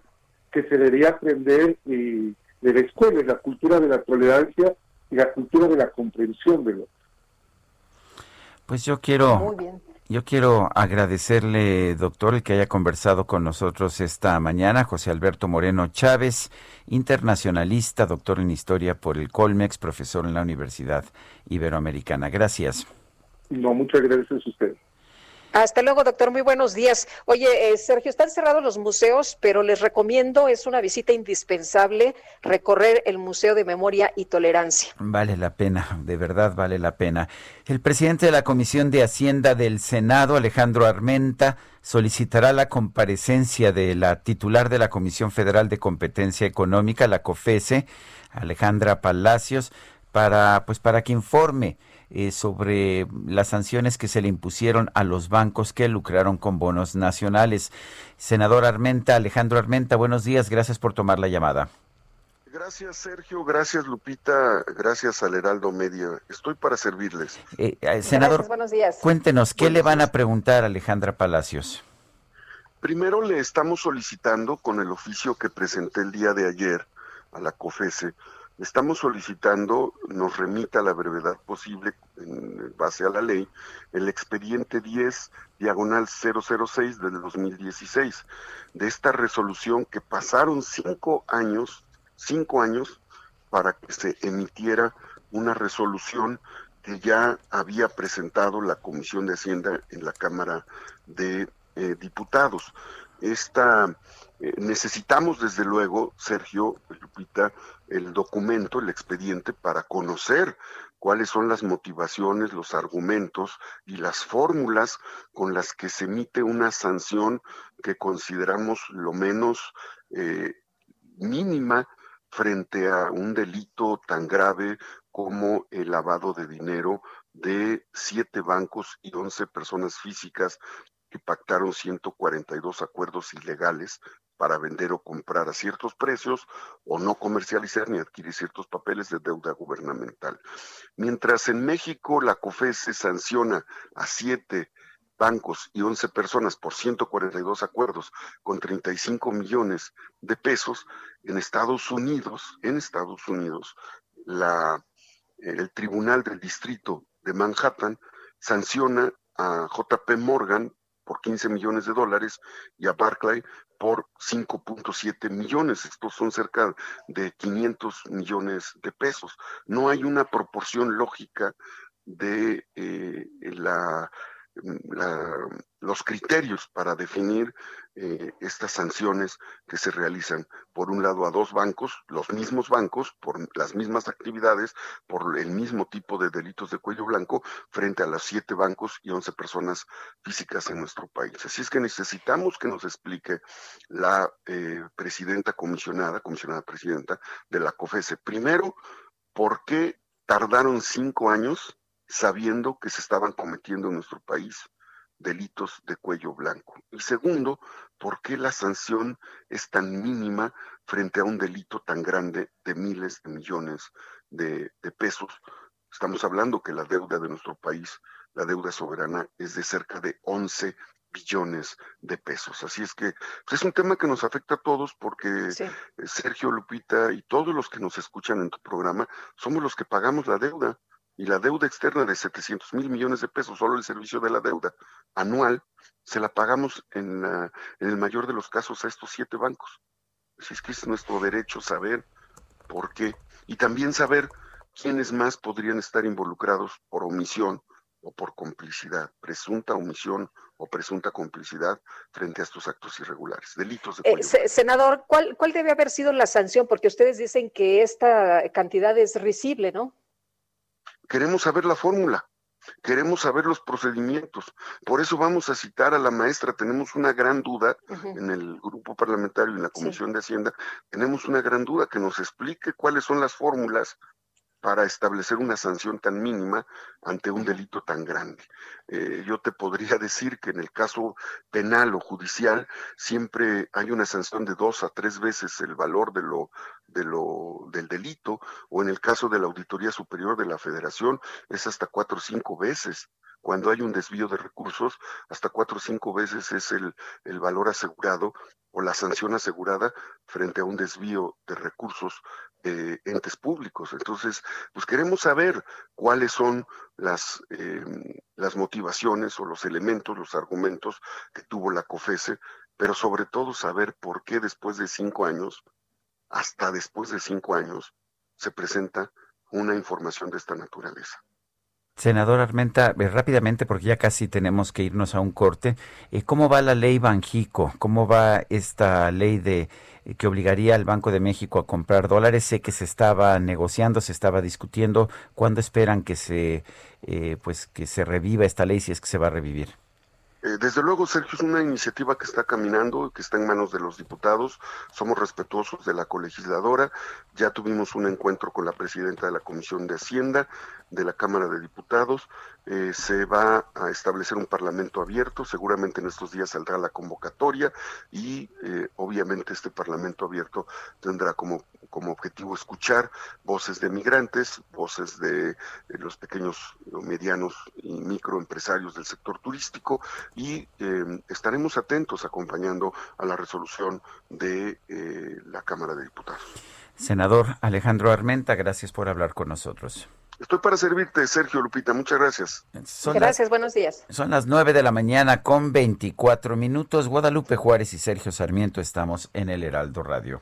Speaker 26: que se debería aprender eh, de la escuela, es la cultura de la tolerancia y la cultura de la comprensión de lo
Speaker 1: Pues yo quiero, yo quiero agradecerle, doctor, el que haya conversado con nosotros esta mañana, José Alberto Moreno Chávez, internacionalista, doctor en historia por el Colmex, profesor en la Universidad Iberoamericana. Gracias.
Speaker 26: No, muchas gracias a usted.
Speaker 2: Hasta luego, doctor. Muy buenos días. Oye, eh, Sergio, están cerrados los museos, pero les recomiendo, es una visita indispensable, recorrer el Museo de Memoria y Tolerancia.
Speaker 1: Vale la pena, de verdad vale la pena. El presidente de la Comisión de Hacienda del Senado, Alejandro Armenta, solicitará la comparecencia de la titular de la Comisión Federal de Competencia Económica, la COFESE, Alejandra Palacios, para, pues, para que informe eh, sobre las sanciones que se le impusieron a los bancos que lucraron con bonos nacionales. Senador Armenta, Alejandro Armenta, buenos días, gracias por tomar la llamada.
Speaker 27: Gracias Sergio, gracias Lupita, gracias al Heraldo Media. Estoy para servirles.
Speaker 1: Eh, eh, senador, buenos días. cuéntenos, ¿qué le van a preguntar a Alejandra Palacios?
Speaker 27: Primero le estamos solicitando con el oficio que presenté el día de ayer a la COFESE estamos solicitando nos remita a la brevedad posible, en base a la ley, el expediente 10 diagonal 006 del 2016, de esta resolución que pasaron cinco años, cinco años para que se emitiera una resolución que ya había presentado la Comisión de Hacienda en la Cámara de eh, Diputados. Esta eh, necesitamos desde luego, Sergio, Lupita, el documento, el expediente, para conocer cuáles son las motivaciones, los argumentos y las fórmulas con las que se emite una sanción que consideramos lo menos eh, mínima frente a un delito tan grave como el lavado de dinero de siete bancos y once personas físicas que pactaron 142 acuerdos ilegales para vender o comprar a ciertos precios o no comercializar ni adquirir ciertos papeles de deuda gubernamental. Mientras en México la COFESE sanciona a siete bancos y 11 personas por 142 acuerdos con 35 millones de pesos, en Estados Unidos, en Estados Unidos, el Tribunal del Distrito de Manhattan sanciona a JP Morgan por 15 millones de dólares y a Barclay por 5.7 millones. Estos son cerca de 500 millones de pesos. No hay una proporción lógica de eh, la los criterios para definir eh, estas sanciones que se realizan, por un lado, a dos bancos, los mismos bancos, por las mismas actividades, por el mismo tipo de delitos de cuello blanco, frente a los siete bancos y once personas físicas en nuestro país. Así es que necesitamos que nos explique la eh, presidenta comisionada, comisionada presidenta de la COFESE, primero, ¿por qué tardaron cinco años sabiendo que se estaban cometiendo en nuestro país delitos de cuello blanco. Y segundo, ¿por qué la sanción es tan mínima frente a un delito tan grande de miles de millones de, pesos? Estamos hablando que la deuda de nuestro país, la deuda soberana, es de cerca de 11 billones de pesos. Así es que pues, es un tema que nos afecta a todos porque Sergio Lupita y todos los que nos escuchan en tu programa somos los que pagamos la deuda y la deuda externa de 700 mil millones de pesos, solo el servicio de la deuda anual, se la pagamos en, en el mayor de los casos a estos siete bancos. Si es que es nuestro derecho saber por qué y también saber quiénes más podrían estar involucrados por omisión o por complicidad, presunta omisión o presunta complicidad frente a estos actos irregulares, delitos de
Speaker 2: eh, Senador, ¿cuál, ¿cuál debe haber sido la sanción? Porque ustedes dicen que esta cantidad es risible, ¿no?
Speaker 27: Queremos saber la fórmula, queremos saber los procedimientos. Por eso vamos a citar a la maestra. Tenemos una gran duda en el grupo parlamentario y en la Comisión de Hacienda. Tenemos una gran duda que nos explique cuáles son las fórmulas para establecer una sanción tan mínima ante un delito tan grande. Eh, yo te podría decir que en el caso penal o judicial siempre hay una sanción de dos a tres veces el valor de lo, de lo, del delito, o en el caso de la Auditoría Superior de la Federación es hasta cuatro o cinco veces cuando hay un desvío de recursos, hasta cuatro o cinco veces es el, el, valor asegurado o la sanción asegurada frente a un desvío de recursos de entes públicos. Entonces, pues queremos saber cuáles son las, eh, las motivaciones o los elementos, los argumentos que tuvo la COFESE, pero sobre todo saber por qué después de cinco años, hasta después de cinco años, se presenta una información de esta naturaleza.
Speaker 1: Senador Armenta, eh, rápidamente, porque ya casi tenemos que irnos a un corte, eh, ¿cómo va la ley Banjico? ¿Cómo va esta ley de eh, que obligaría al Banco de México a comprar dólares? Sé que se estaba negociando, se estaba discutiendo. ¿Cuándo esperan que se, pues, que se reviva esta ley, si es que se va a revivir?
Speaker 27: Eh, desde luego, Sergio, es una iniciativa que está caminando, que está en manos de los diputados. Somos respetuosos de la colegisladora. Ya tuvimos un encuentro con la presidenta de la Comisión de Hacienda de la Cámara de Diputados. Eh, se va a establecer un parlamento abierto. Seguramente en estos días saldrá la convocatoria y eh, obviamente este parlamento abierto tendrá como, como objetivo escuchar voces de migrantes, voces de, los pequeños, medianos y microempresarios del sector turístico y em, estaremos atentos acompañando a la resolución de eh, la Cámara de Diputados.
Speaker 1: Senador Alejandro Armenta, gracias por hablar con nosotros.
Speaker 27: Estoy para servirte, Sergio Lupita. Muchas gracias.
Speaker 2: gracias, buenos días.
Speaker 1: Son las nueve de la mañana con 24 minutos. Guadalupe Juárez y Sergio Sarmiento estamos en el Heraldo Radio.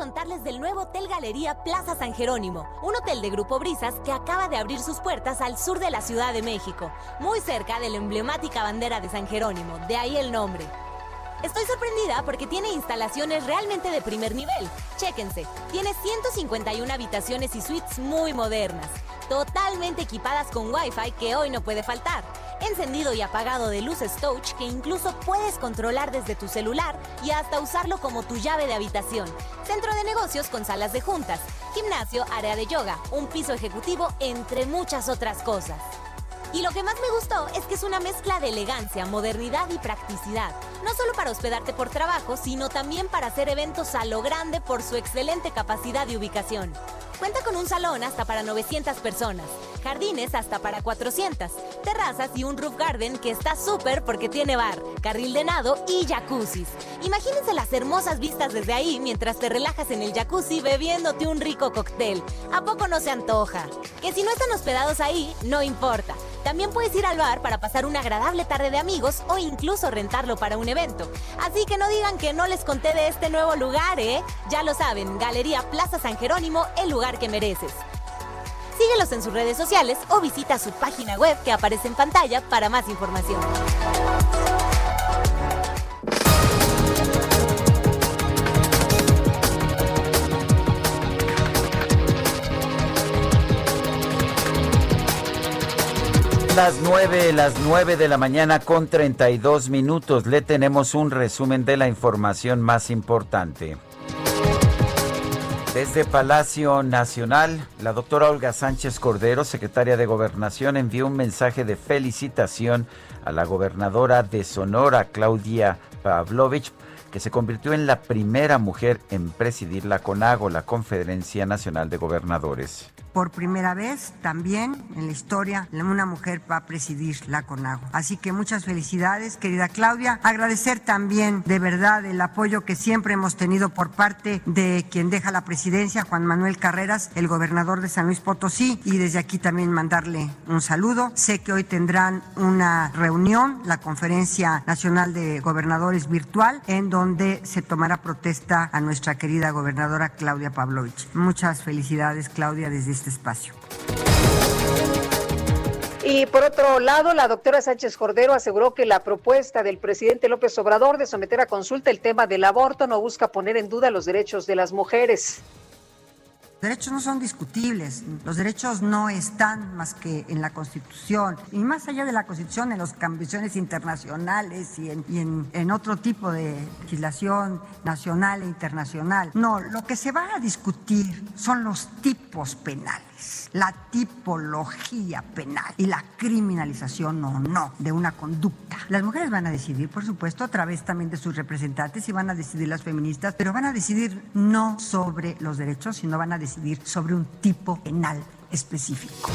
Speaker 28: Del nuevo Hotel Galería Plaza San Jerónimo, un hotel de Grupo Brisas que acaba de abrir sus puertas al sur de la Ciudad de México, muy cerca de la emblemática bandera de San Jerónimo, de ahí el nombre. Estoy sorprendida porque tiene instalaciones realmente de primer nivel. Chéquense, tiene 151 habitaciones y suites muy modernas, totalmente equipadas con Wi-Fi que hoy no puede faltar. Encendido y apagado de luces touch que incluso puedes controlar desde tu celular y hasta usarlo como tu llave de habitación. Centro de negocios con salas de juntas, gimnasio, área de yoga, un piso ejecutivo, entre muchas otras cosas. Y lo que más me gustó es que es una mezcla de elegancia, modernidad y practicidad. No solo para hospedarte por trabajo, sino también para hacer eventos a lo grande por su excelente capacidad y ubicación. Cuenta con un salón hasta para 900 personas, jardines hasta para 400, terrazas y un roof garden que está súper porque tiene bar, carril de nado y jacuzzis. Imagínense las hermosas vistas desde ahí mientras te relajas en el jacuzzi bebiéndote un rico cóctel. ¿A poco no se antoja? Que si no están hospedados ahí, no importa. También puedes ir al bar para pasar una agradable tarde de amigos o incluso rentarlo para un evento. Así que no digan que no les conté de este nuevo lugar, ¿eh? Ya lo saben, Galería Plaza San Jerónimo, el lugar que mereces. Síguelos en sus redes sociales o visita su página web que aparece en pantalla para más información.
Speaker 1: Las nueve, las nueve de la mañana con 32 minutos. Le tenemos un resumen de la información más importante. Desde Palacio Nacional, la doctora Olga Sánchez Cordero, secretaria de Gobernación, envió un mensaje de felicitación a la gobernadora de Sonora, Claudia Pavlovich, que se convirtió en la primera mujer en presidir la CONAGO, la Conferencia Nacional de Gobernadores.
Speaker 29: Por primera vez también en la historia una mujer va a presidir la CONAGO. Así que muchas felicidades, querida Claudia. Agradecer también de verdad el apoyo que siempre hemos tenido por parte de quien deja la presidencia, Juan Manuel Carreras, el gobernador de San Luis Potosí, y desde aquí también mandarle un saludo. Sé que hoy tendrán una reunión, la Conferencia Nacional de Gobernadores virtual, en donde se tomará protesta a nuestra querida gobernadora Claudia Pavlovich. Muchas felicidades, Claudia, desde este espacio.
Speaker 2: Y por otro lado, la doctora Sánchez Cordero aseguró que la propuesta del presidente López Obrador de someter a consulta el tema del aborto no busca poner en duda los derechos de las mujeres.
Speaker 29: Derechos no son discutibles, los derechos no están más que en la Constitución y más allá de la Constitución en las convenciones internacionales y, en, en, otro tipo de legislación nacional e internacional. No, lo que se va a discutir son los tipos penales, la tipología penal y la criminalización o no de una conducta. Las mujeres van a decidir, por supuesto, a través también de sus representantes y van a decidir las feministas, pero van a decidir no sobre los derechos, sino van a decidir sobre un tipo penal específico.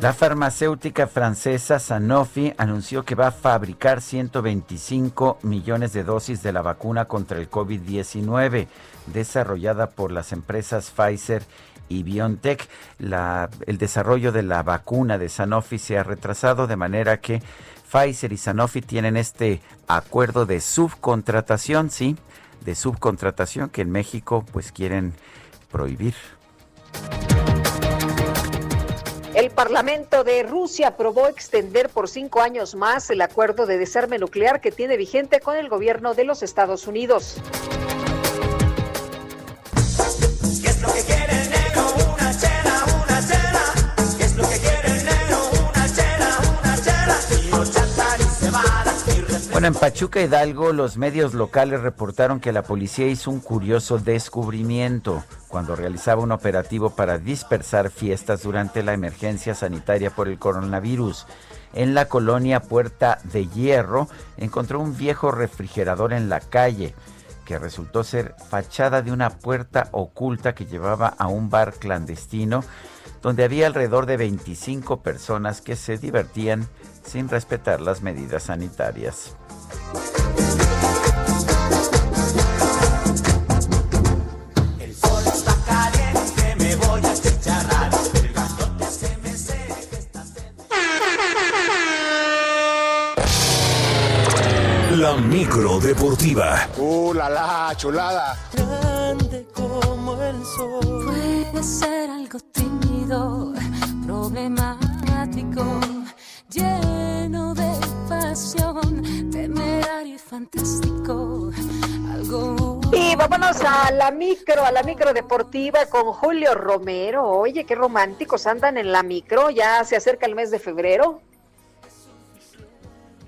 Speaker 1: La farmacéutica francesa Sanofi anunció que va a fabricar 125 millones de dosis de la vacuna contra el COVID-19 desarrollada por las empresas Pfizer y BioNTech. el desarrollo de la vacuna de Sanofi se ha retrasado de manera que Pfizer y Sanofi tienen este acuerdo de subcontratación, sí, de subcontratación que en México pues quieren prohibir.
Speaker 2: El Parlamento de Rusia aprobó extender por cinco años más el acuerdo de desarme nuclear que tiene vigente con el gobierno de los Estados Unidos.
Speaker 1: Bueno, en Pachuca Hidalgo los medios locales reportaron que la policía hizo un curioso descubrimiento cuando realizaba un operativo para dispersar fiestas durante la emergencia sanitaria por el coronavirus. En la colonia Puerta de Hierro encontró un viejo refrigerador en la calle que resultó ser fachada de una puerta oculta que llevaba a un bar clandestino donde había alrededor de 25 personas que se divertían sin respetar las medidas sanitarias.
Speaker 3: La micro deportiva.
Speaker 30: ¡Uh, la la, chulada!
Speaker 6: Grande como el sol.
Speaker 31: Puede ser algo tímido, problemático, lleno de pasión, temerario y fantástico. Algo.
Speaker 2: Y vámonos a la micro, a la micro deportiva con Julio Romero. Oye, qué románticos andan en la micro. Ya se acerca el mes de febrero.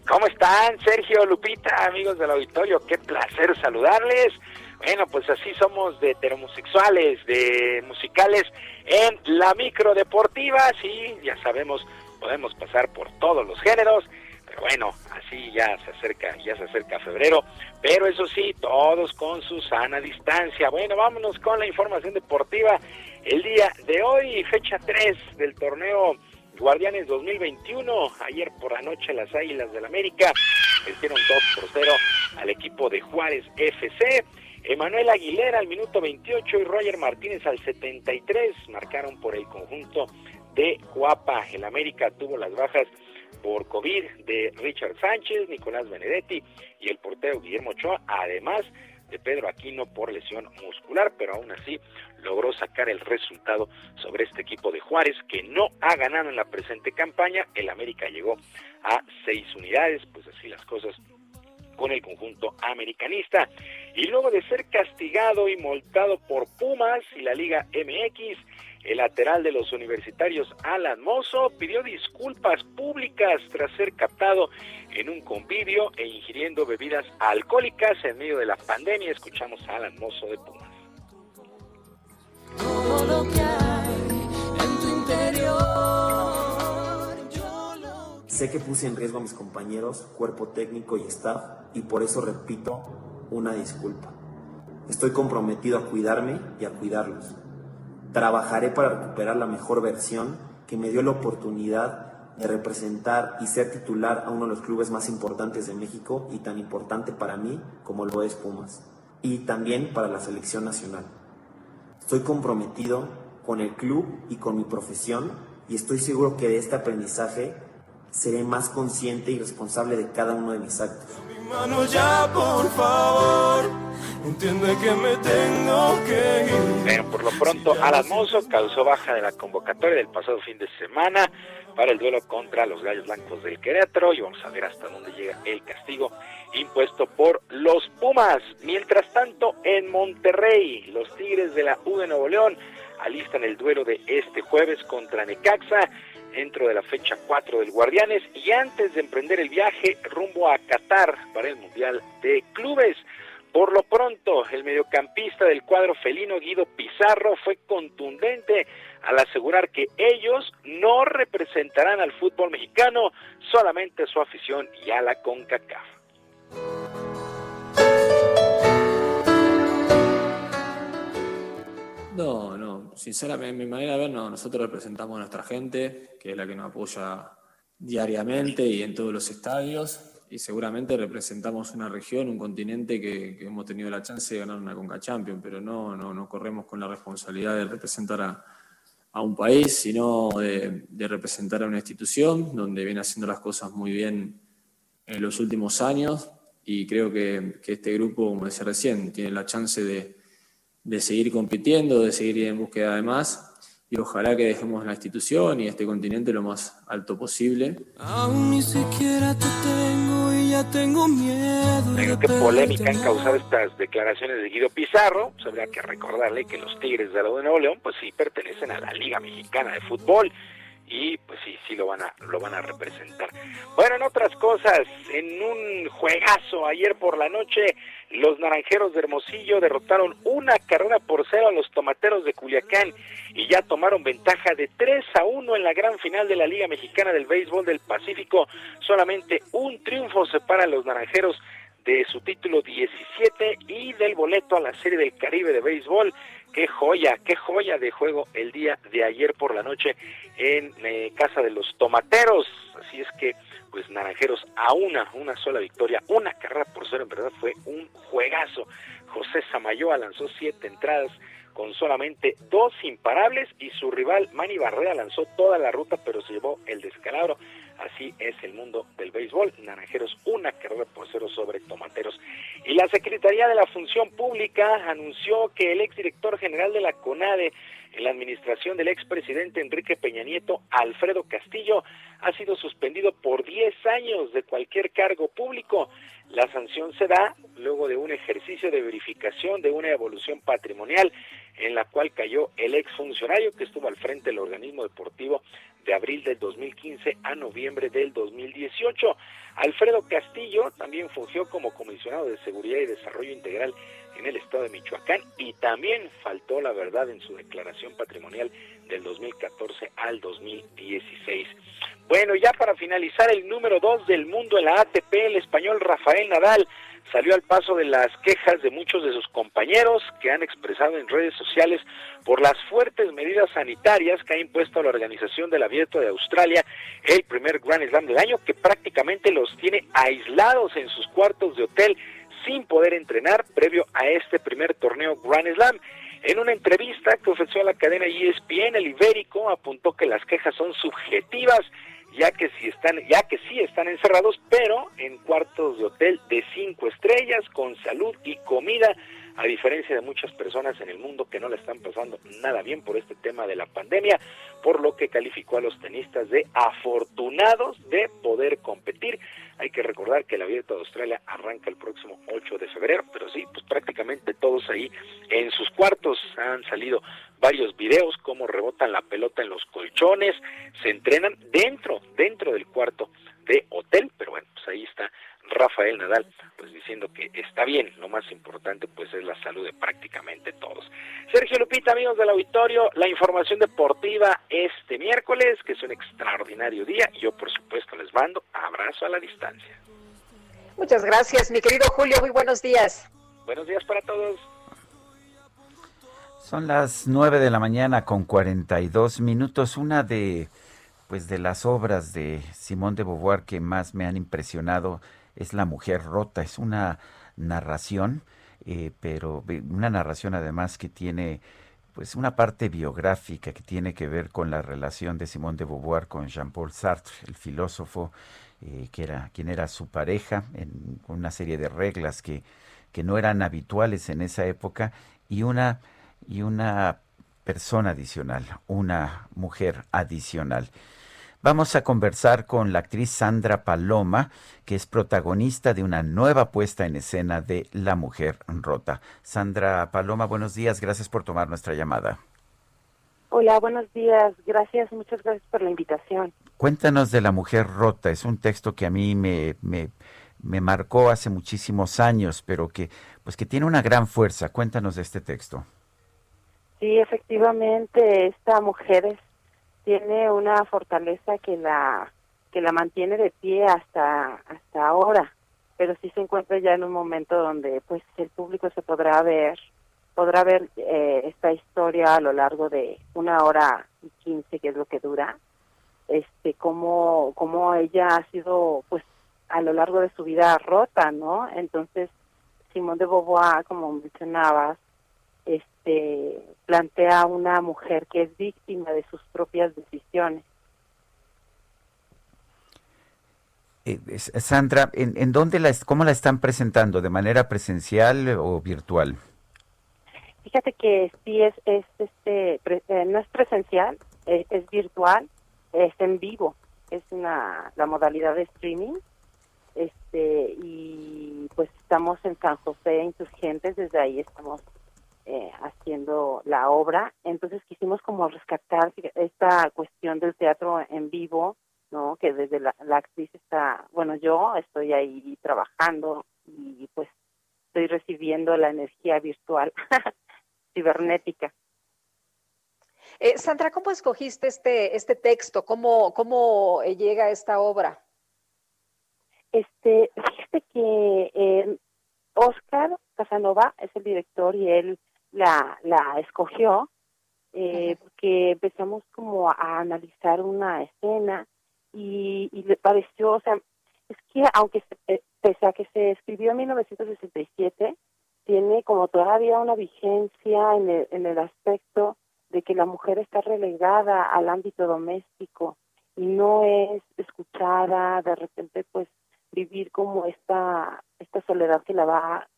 Speaker 32: ¿Cómo están, Sergio, Lupita, amigos del auditorio? Qué placer saludarles. Bueno, pues así somos de heterosexuales, de musicales en la micro deportiva. Sí, ya sabemos, podemos pasar por todos los géneros. Pero bueno, así ya se acerca, ya se acerca febrero. Pero eso sí, todos con su sana distancia. Bueno, vámonos con la información deportiva. El día de hoy, fecha 3 del torneo Guardianes 2021. Ayer por la noche las Águilas del América vencieron 2 por 0 al equipo de Juárez FC. Emanuel Aguilera al minuto 28 y Roger Martínez al 73 marcaron por el conjunto de Guapa. El América tuvo las bajas por COVID de Richard Sánchez, Nicolás Benedetti y el portero Guillermo Ochoa, además de Pedro Aquino por lesión muscular, pero aún así logró sacar el resultado sobre este equipo de Juárez que no ha ganado en la presente campaña. El América llegó a seis unidades, pues así las cosas con el conjunto americanista. Y luego de ser castigado y multado por Pumas y la Liga MX, El lateral de los universitarios, Alan Mozo, pidió disculpas públicas tras ser captado en un convivio e ingiriendo bebidas alcohólicas en medio de la pandemia. Escuchamos a Alan Mozo de Pumas.
Speaker 31: Todo lo que hay en tu interior.
Speaker 33: Sé que puse en riesgo a mis compañeros, cuerpo técnico y staff y por eso repito una disculpa. Estoy comprometido a cuidarme y a cuidarlos. Trabajaré para recuperar la mejor versión que me dio la oportunidad de representar y ser titular a uno de los clubes más importantes de México y tan importante para mí como lo es Pumas. Y también para la selección nacional. Estoy comprometido con el club y con mi profesión y estoy seguro que de este aprendizaje seré más consciente y responsable de cada uno de mis actos.
Speaker 31: Mano ya, por favor, entiende que me tengo que ir.
Speaker 32: Bueno, por lo pronto, Alan Mozo causó baja de la convocatoria del pasado fin de semana para el duelo contra los Gallos Blancos del Querétaro y vamos a ver hasta dónde llega el castigo impuesto por los Pumas. Mientras tanto, en Monterrey, los Tigres de la U de Nuevo León alistan el duelo de este jueves contra Necaxa dentro de la fecha 4 del Guardianes y antes de emprender el viaje rumbo a Qatar para el Mundial de Clubes. Por lo pronto, el mediocampista del cuadro felino Guido Pizarro fue contundente al asegurar que ellos no representarán al fútbol mexicano, solamente su afición y a la CONCACAF.
Speaker 34: No, no, sinceramente, mi manera de ver, no, nosotros representamos a nuestra gente, que es la que nos apoya diariamente y en todos los estadios, y seguramente representamos una región, un continente que, que hemos tenido la chance de ganar una Conca Champions, pero no, no, no corremos con la responsabilidad de representar a, un país, sino de, de representar a una institución donde viene haciendo las cosas muy bien en los últimos años, y creo que, que este grupo, como decía recién, tiene la chance de de seguir compitiendo, de seguir en búsqueda de más y ojalá que dejemos la institución y este continente lo más alto posible.
Speaker 31: Aún ni siquiera te tengo y ya tengo miedo.
Speaker 32: Pero qué polémica han causado estas declaraciones de Guido Pizarro. Pues habría que recordarle que los Tigres de la de Nuevo León, pues sí pertenecen a la Liga Mexicana de Fútbol y pues sí, sí lo van a lo van a representar. Bueno, en otras cosas, en un juegazo ayer por la noche, los Naranjeros de Hermosillo derrotaron una carrera por cero a los Tomateros de Culiacán y ya tomaron ventaja de 3 a 1 en la gran final de la Liga Mexicana del Béisbol del Pacífico. Solamente un triunfo separa a los Naranjeros de su título 17 y del boleto a la Serie del Caribe de Béisbol qué joya, qué joya de juego el día de ayer por la noche en eh, casa de los tomateros. Así es que, pues Naranjeros a una, una sola victoria, una carrera por cero, en verdad fue un juegazo. José Samayoa lanzó siete entradas con solamente dos imparables y su rival Manny Barrera lanzó toda la ruta pero se llevó el descalabro. Así es el mundo del béisbol. Naranjeros una carrera por cero sobre Tomateros. Y la Secretaría de la Función Pública anunció que el exdirector general de la CONADE en la administración del expresidente Enrique Peña Nieto, Alfredo Castillo, ha sido suspendido por 10 años de cualquier cargo público. La sanción se da luego de un ejercicio de verificación de una evolución patrimonial en la cual cayó el exfuncionario que estuvo al frente del organismo deportivo de abril del 2015 a noviembre del 2018. Alfredo Castillo también fungió como comisionado de Seguridad y Desarrollo Integral en el estado de Michoacán y también faltó la verdad en su declaración patrimonial del 2014 al 2016. Bueno, ya para finalizar, el número dos del mundo en la ATP, el español Rafael Nadal, salió al paso de las quejas de muchos de sus compañeros que han expresado en redes sociales por las fuertes medidas sanitarias que ha impuesto la Organización del Abierto de Australia, el primer Grand Slam del año, que prácticamente los tiene aislados en sus cuartos de hotel sin poder entrenar previo a este primer torneo Grand Slam. En una entrevista que ofreció a la cadena ESPN, el Ibérico apuntó que las quejas son subjetivas ya que si están, ya que sí están encerrados, pero en cuartos de hotel de cinco estrellas, con salud y comida, a diferencia de muchas personas en el mundo que no la están pasando nada bien por este tema de la pandemia. por lo que calificó a los tenistas de afortunados de poder competir. Hay que recordar que la Abierto de Australia arranca el próximo 8 de febrero, pero sí, pues prácticamente todos ahí en sus cuartos han salido varios videos cómo rebotan la pelota en los colchones, se entrenan dentro, dentro del cuarto de hotel, pero bueno, pues ahí está Rafael Nadal, pues diciendo que está bien, lo más importante pues es la salud de prácticamente todos. Sergio Lupita, amigos del auditorio, la información deportiva este miércoles, que es un extraordinario día, y yo por supuesto les mando abrazo a la distancia.
Speaker 2: Muchas gracias, mi querido Julio, muy buenos días.
Speaker 32: Buenos días para todos.
Speaker 1: Son las 9 de la mañana con 42 minutos, una de pues de las obras de Simón de Beauvoir que más me han impresionado es La mujer rota, es una narración, eh, pero una narración además que tiene pues una parte biográfica que tiene que ver con la relación de Simón de Beauvoir con Jean-Paul Sartre, el filósofo, eh, que era quien era su pareja, en una serie de reglas que, que no eran habituales en esa época, y una, y una persona adicional, una mujer adicional. Vamos a conversar con la actriz Sandra Paloma, que es protagonista de una nueva puesta en escena de La Mujer Rota. Sandra Paloma, buenos días, gracias por tomar nuestra llamada.
Speaker 35: Hola, buenos días, gracias, muchas gracias por la invitación.
Speaker 1: Cuéntanos de La Mujer Rota, es un texto que a mí me, me, me marcó hace muchísimos años, pero que, pues que tiene una gran fuerza. Cuéntanos de este texto.
Speaker 35: Sí, efectivamente, esta mujer es tiene una fortaleza que la que la mantiene de pie hasta hasta ahora pero sí se encuentra ya en un momento donde pues el público se podrá ver podrá ver eh, esta historia a lo largo de una hora y quince que es lo que dura. Este cómo cómo ella ha sido pues a lo largo de su vida rota no entonces Simón de Beauvoir como mencionabas este plantea una mujer que es víctima de sus propias decisiones.
Speaker 1: Eh, Sandra, ¿en, ¿en, dónde la, cómo la están presentando? ¿De manera presencial o virtual?
Speaker 35: Fíjate que sí es, es este, eh, no es presencial, es, es, virtual, es en vivo, es una la modalidad de streaming, este y pues estamos en San José, Insurgentes, desde ahí estamos eh, haciendo la obra. Entonces quisimos como rescatar esta cuestión del teatro en vivo, ¿no? Que desde la, actriz está, bueno, yo estoy ahí trabajando y pues estoy recibiendo la energía virtual cibernética.
Speaker 2: Eh, Sandra, ¿cómo escogiste este este texto? ¿Cómo cómo llega esta obra?
Speaker 35: Este, fíjate que eh, Oscar Casanova es el director y él la, la escogió eh, porque empezamos como a analizar una escena y, y le pareció, o sea, es que aunque eh, pese a que se escribió en 1967, tiene como todavía una vigencia en el, en el aspecto de que la mujer está relegada al ámbito doméstico y no es escuchada, de repente pues vivir como esta, esta soledad que la va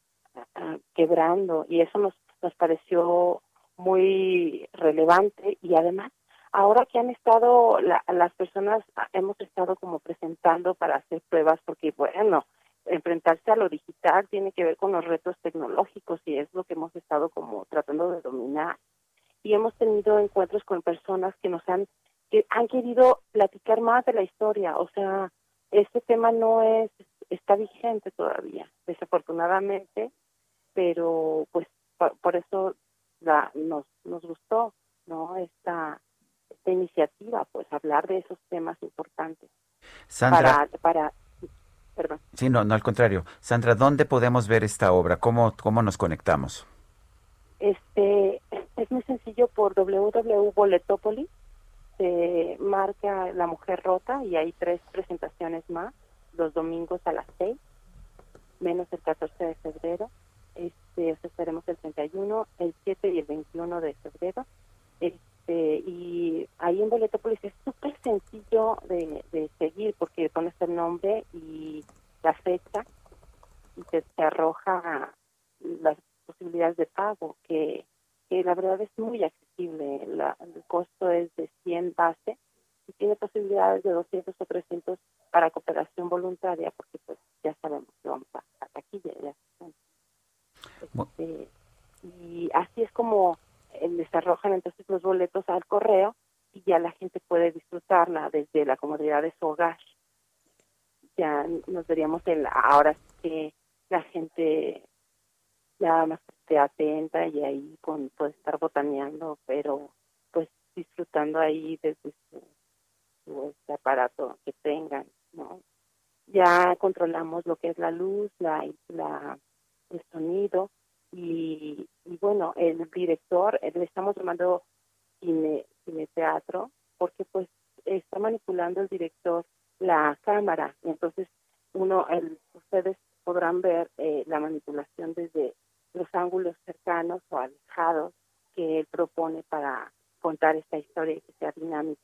Speaker 35: quebrando. Y eso nos nos pareció muy relevante y además ahora que han estado las personas hemos estado como presentando para hacer pruebas porque bueno enfrentarse a lo digital tiene que ver con los retos tecnológicos y es lo que hemos estado como tratando de dominar. Y hemos tenido encuentros con personas que nos han que han querido platicar más de la historia. O sea este tema no es está vigente todavía desafortunadamente pero pues por, eso la, nos, nos gustó no esta, esta iniciativa, pues hablar de esos temas importantes.
Speaker 1: Sandra.
Speaker 35: Para, para, perdón.
Speaker 1: Sí, no, no, al contrario. Sandra, ¿dónde podemos ver esta obra? ¿Cómo, cómo nos conectamos?
Speaker 35: Este, es muy sencillo por www.boletopolis. Se marca La Mujer Rota y hay tres presentaciones más, los domingos a las seis, menos el 14 de febrero este, estaremos el 31, el 7 y el 21 de febrero. Este, y ahí en Boletopolis es súper sencillo de, seguir porque pones el nombre y la fecha y te, arroja las posibilidades de pago, que, que la verdad es muy accesible. el costo es de 100 base y tiene posibilidades de 200 o 300 para cooperación voluntaria, porque pues ya sabemos que vamos a, a taquilla. Ya. Este, y así es como eh, les arrojan entonces los boletos al correo y ya la gente puede disfrutarla desde la comodidad de su hogar. Ya nos veríamos el ahora que la gente ya más esté atenta y ahí con, puede estar botaneando, pero pues disfrutando ahí desde su, aparato que tengan, ¿no? Ya controlamos lo que es la luz, la, la el sonido y, y bueno, el director, eh, le estamos llamando cine, cine teatro porque pues está manipulando el director la cámara, entonces uno, el, ustedes podrán ver eh, la manipulación desde los ángulos cercanos o alejados que él propone para contar esta historia y que sea dinámica.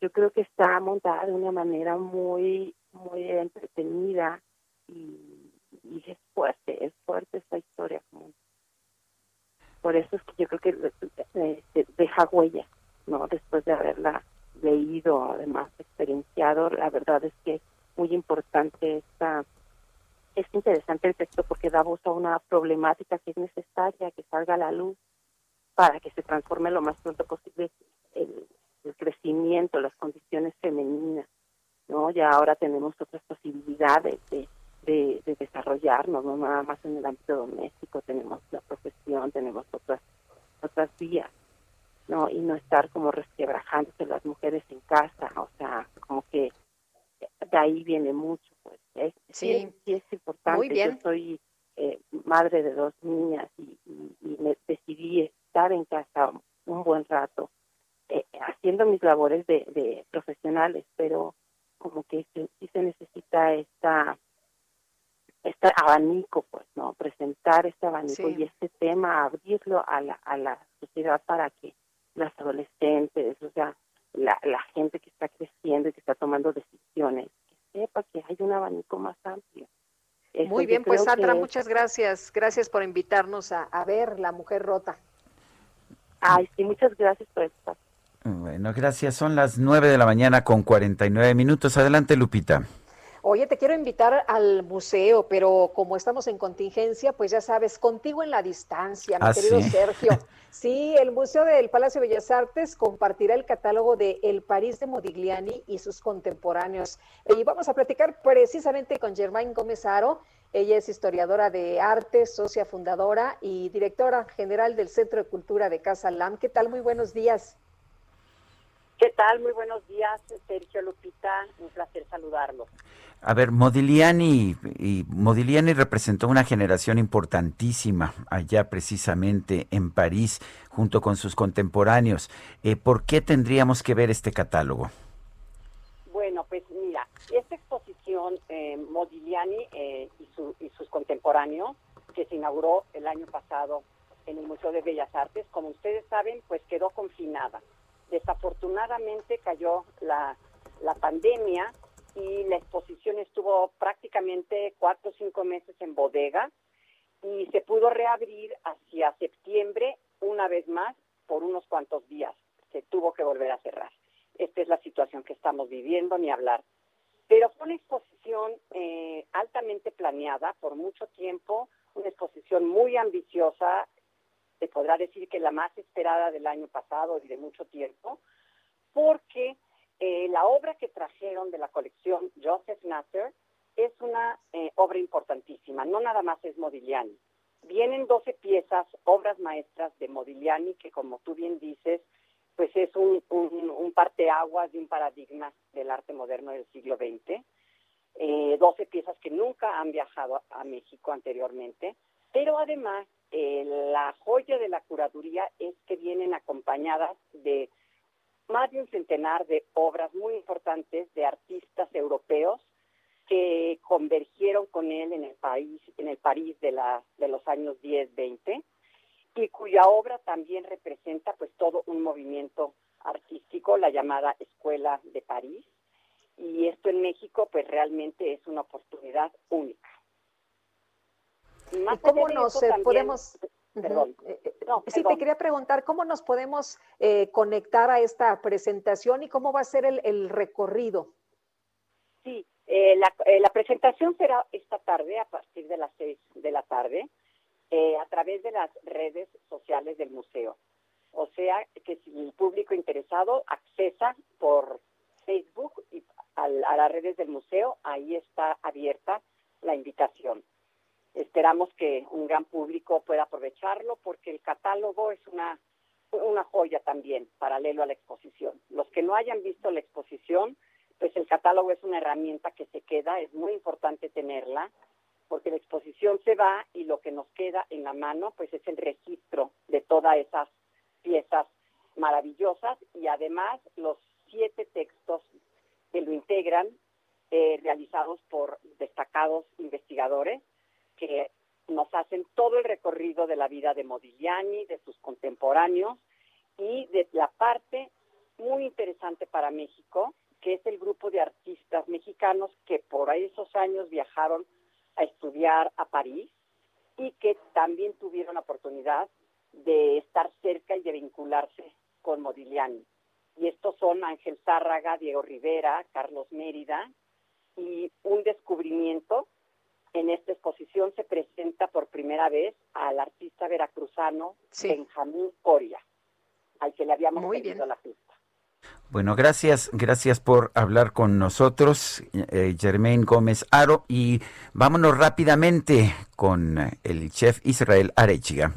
Speaker 35: Yo creo que está montada de una manera muy, muy entretenida y, y es fuerte, es fuerte esta historia. Por eso es que yo creo que eh, deja huella, ¿no? Después de haberla leído, además experienciado, la verdad es que es muy importante esta es interesante el texto porque da voz a una problemática que es necesaria que salga a la luz para que se transforme lo más pronto posible el, crecimiento, las condiciones femeninas, ¿no? Ya ahora tenemos otras posibilidades de, de, desarrollarnos, no nada más en el ámbito doméstico, tenemos la profesión, tenemos otras otras vías, ¿no? Y no estar como resquebrajándose las mujeres en casa, o sea, como que de ahí viene mucho, pues. sí, sí, es, importante. Muy bien. Yo soy eh, madre de dos niñas y, me decidí estar en casa un buen rato eh, haciendo mis labores de, profesionales, pero como que sí, se necesita esta este abanico, pues, ¿no? Presentar este abanico y este tema, abrirlo a la, a la sociedad para que las adolescentes, o sea, la, la gente que está creciendo y que está tomando decisiones, que sepa que hay un abanico más amplio.
Speaker 2: Muy bien, pues Sandra, muchas gracias. Gracias por invitarnos a, a, ver La Mujer Rota.
Speaker 35: Ay, sí, muchas gracias por estar.
Speaker 1: Bueno, gracias. Son las nueve de la mañana con 49 minutos. Adelante, Lupita.
Speaker 2: Oye, te quiero invitar al museo, pero como estamos en contingencia, pues ya sabes, contigo en la distancia, mi ah, querido Sergio. Sí, el Museo del Palacio de Bellas Artes compartirá el catálogo de El París de Modigliani y sus contemporáneos. Y vamos a platicar precisamente con Germain Gómez Aro. Ella es historiadora de arte, socia fundadora y directora general del Centro de Cultura de Casa LAM. ¿Qué tal? Muy buenos días.
Speaker 36: ¿Qué tal? Muy buenos días, Sergio Lupita. Un placer saludarlo.
Speaker 1: A ver, Modigliani, y Modigliani representó una generación importantísima allá precisamente en París, junto con sus contemporáneos. Eh, ¿Por qué tendríamos que ver este catálogo?
Speaker 36: Bueno, pues mira, esta exposición eh, Modigliani eh, y, y sus contemporáneos, que se inauguró el año pasado en el Museo de Bellas Artes, como ustedes saben, pues quedó confinada. Desafortunadamente cayó la, la pandemia y la exposición estuvo prácticamente cuatro o cinco meses en bodega y se pudo reabrir hacia septiembre una vez más por unos cuantos días. Se tuvo que volver a cerrar. Esta es la situación que estamos viviendo, ni hablar. Pero fue una exposición eh, altamente planeada por mucho tiempo, una exposición muy ambiciosa, se podrá decir que la más esperada del año pasado y de mucho tiempo, porque eh, la obra que trajeron de la colección Joseph Nasser es una eh, obra importantísima, no nada más es Modigliani. Vienen 12 piezas, obras maestras de Modigliani, que como tú bien dices, pues es un, un, parteaguas de un paradigma del arte moderno del siglo XX. Eh, 12 piezas que nunca han viajado a México anteriormente, pero además eh, la joya de la curaduría es que vienen acompañadas de más de un centenar de obras muy importantes de artistas europeos que convergieron con él en el país, en el París de, la, de los años 10, 20, y cuya obra también representa pues todo un movimiento artístico, la llamada Escuela de París, y esto en México pues realmente es una oportunidad única.
Speaker 2: ¿Y cómo nos podemos
Speaker 36: Perdón.
Speaker 2: Eh, eh, sí, te quería preguntar cómo nos podemos eh, conectar a esta presentación y cómo va a ser el, recorrido.
Speaker 36: Sí, la, la, presentación será esta tarde a partir de las seis de la tarde a través de las redes sociales del museo. O sea, que si el público interesado accesa por Facebook y a, a las redes del museo, ahí está abierta la invitación. Esperamos que un gran público pueda aprovecharlo porque el catálogo es una, una joya también, paralelo a la exposición. Los que no hayan visto la exposición, pues el catálogo es una herramienta que se queda, es muy importante tenerla, porque la exposición se va y lo que nos queda en la mano, pues es el registro de todas esas piezas maravillosas y además los siete textos que lo integran, eh, realizados por destacados investigadores que nos hacen todo el recorrido de la vida de Modigliani, de sus contemporáneos y de la parte muy interesante para México, que es el grupo de artistas mexicanos que por esos años viajaron a estudiar a París y que también tuvieron la oportunidad de estar cerca y de vincularse con Modigliani. Y estos son Ángel Zárraga, Diego Rivera, Carlos Mérida, y un descubrimiento en esta exposición se presenta por primera vez al artista veracruzano Benjamín Coria, al que le habíamos Muy la pista.
Speaker 1: Bueno, gracias, gracias por hablar con nosotros, eh, Germain Gómez Aro, y vámonos rápidamente con el chef Israel Arechiga.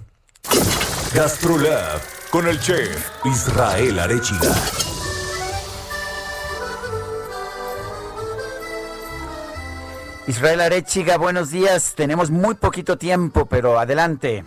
Speaker 3: Gastrolab con el chef Israel Arechiga.
Speaker 1: Israel Arechiga, buenos días. Tenemos muy poquito tiempo, pero adelante.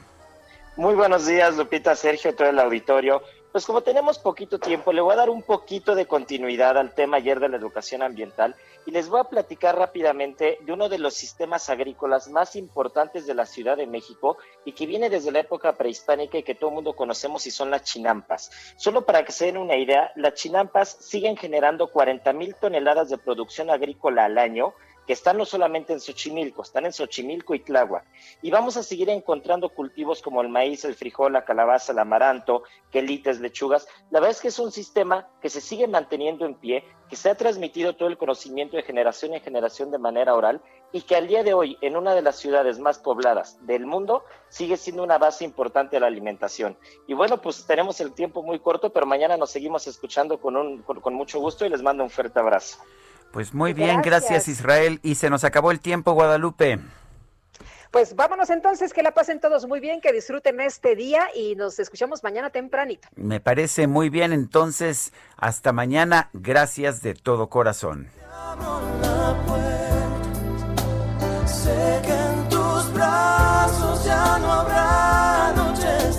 Speaker 37: Muy buenos días, Lupita, Sergio, todo el auditorio. Pues como tenemos poquito tiempo, le voy a dar un poquito de continuidad al tema ayer de la educación ambiental y les voy a platicar rápidamente de uno de los sistemas agrícolas más importantes de la Ciudad de México y que viene desde la época prehispánica y que todo el mundo conocemos y son las chinampas. Solo para que se den una idea, las chinampas siguen generando 40 mil toneladas de producción agrícola al año que están no solamente en Xochimilco, están en Xochimilco y Tláhuac. Y vamos a seguir encontrando cultivos como el maíz, el frijol, la calabaza, el amaranto, quelites, lechugas. La verdad es que es un sistema que se sigue manteniendo en pie, que se ha transmitido todo el conocimiento de generación en generación de manera oral y que al día de hoy, en una de las ciudades más pobladas del mundo, sigue siendo una base importante de la alimentación. Y bueno, pues tenemos el tiempo muy corto, pero mañana nos seguimos escuchando con, un, con mucho gusto y les mando un fuerte abrazo.
Speaker 1: Pues muy bien, gracias. Israel. Y se nos acabó el tiempo, Guadalupe.
Speaker 2: Pues vámonos entonces, que la pasen todos muy bien, que disfruten este día y nos escuchamos mañana tempranito.
Speaker 1: Me parece muy bien, entonces hasta mañana, gracias de todo corazón.
Speaker 31: Sé que en tus brazos ya no habrá noches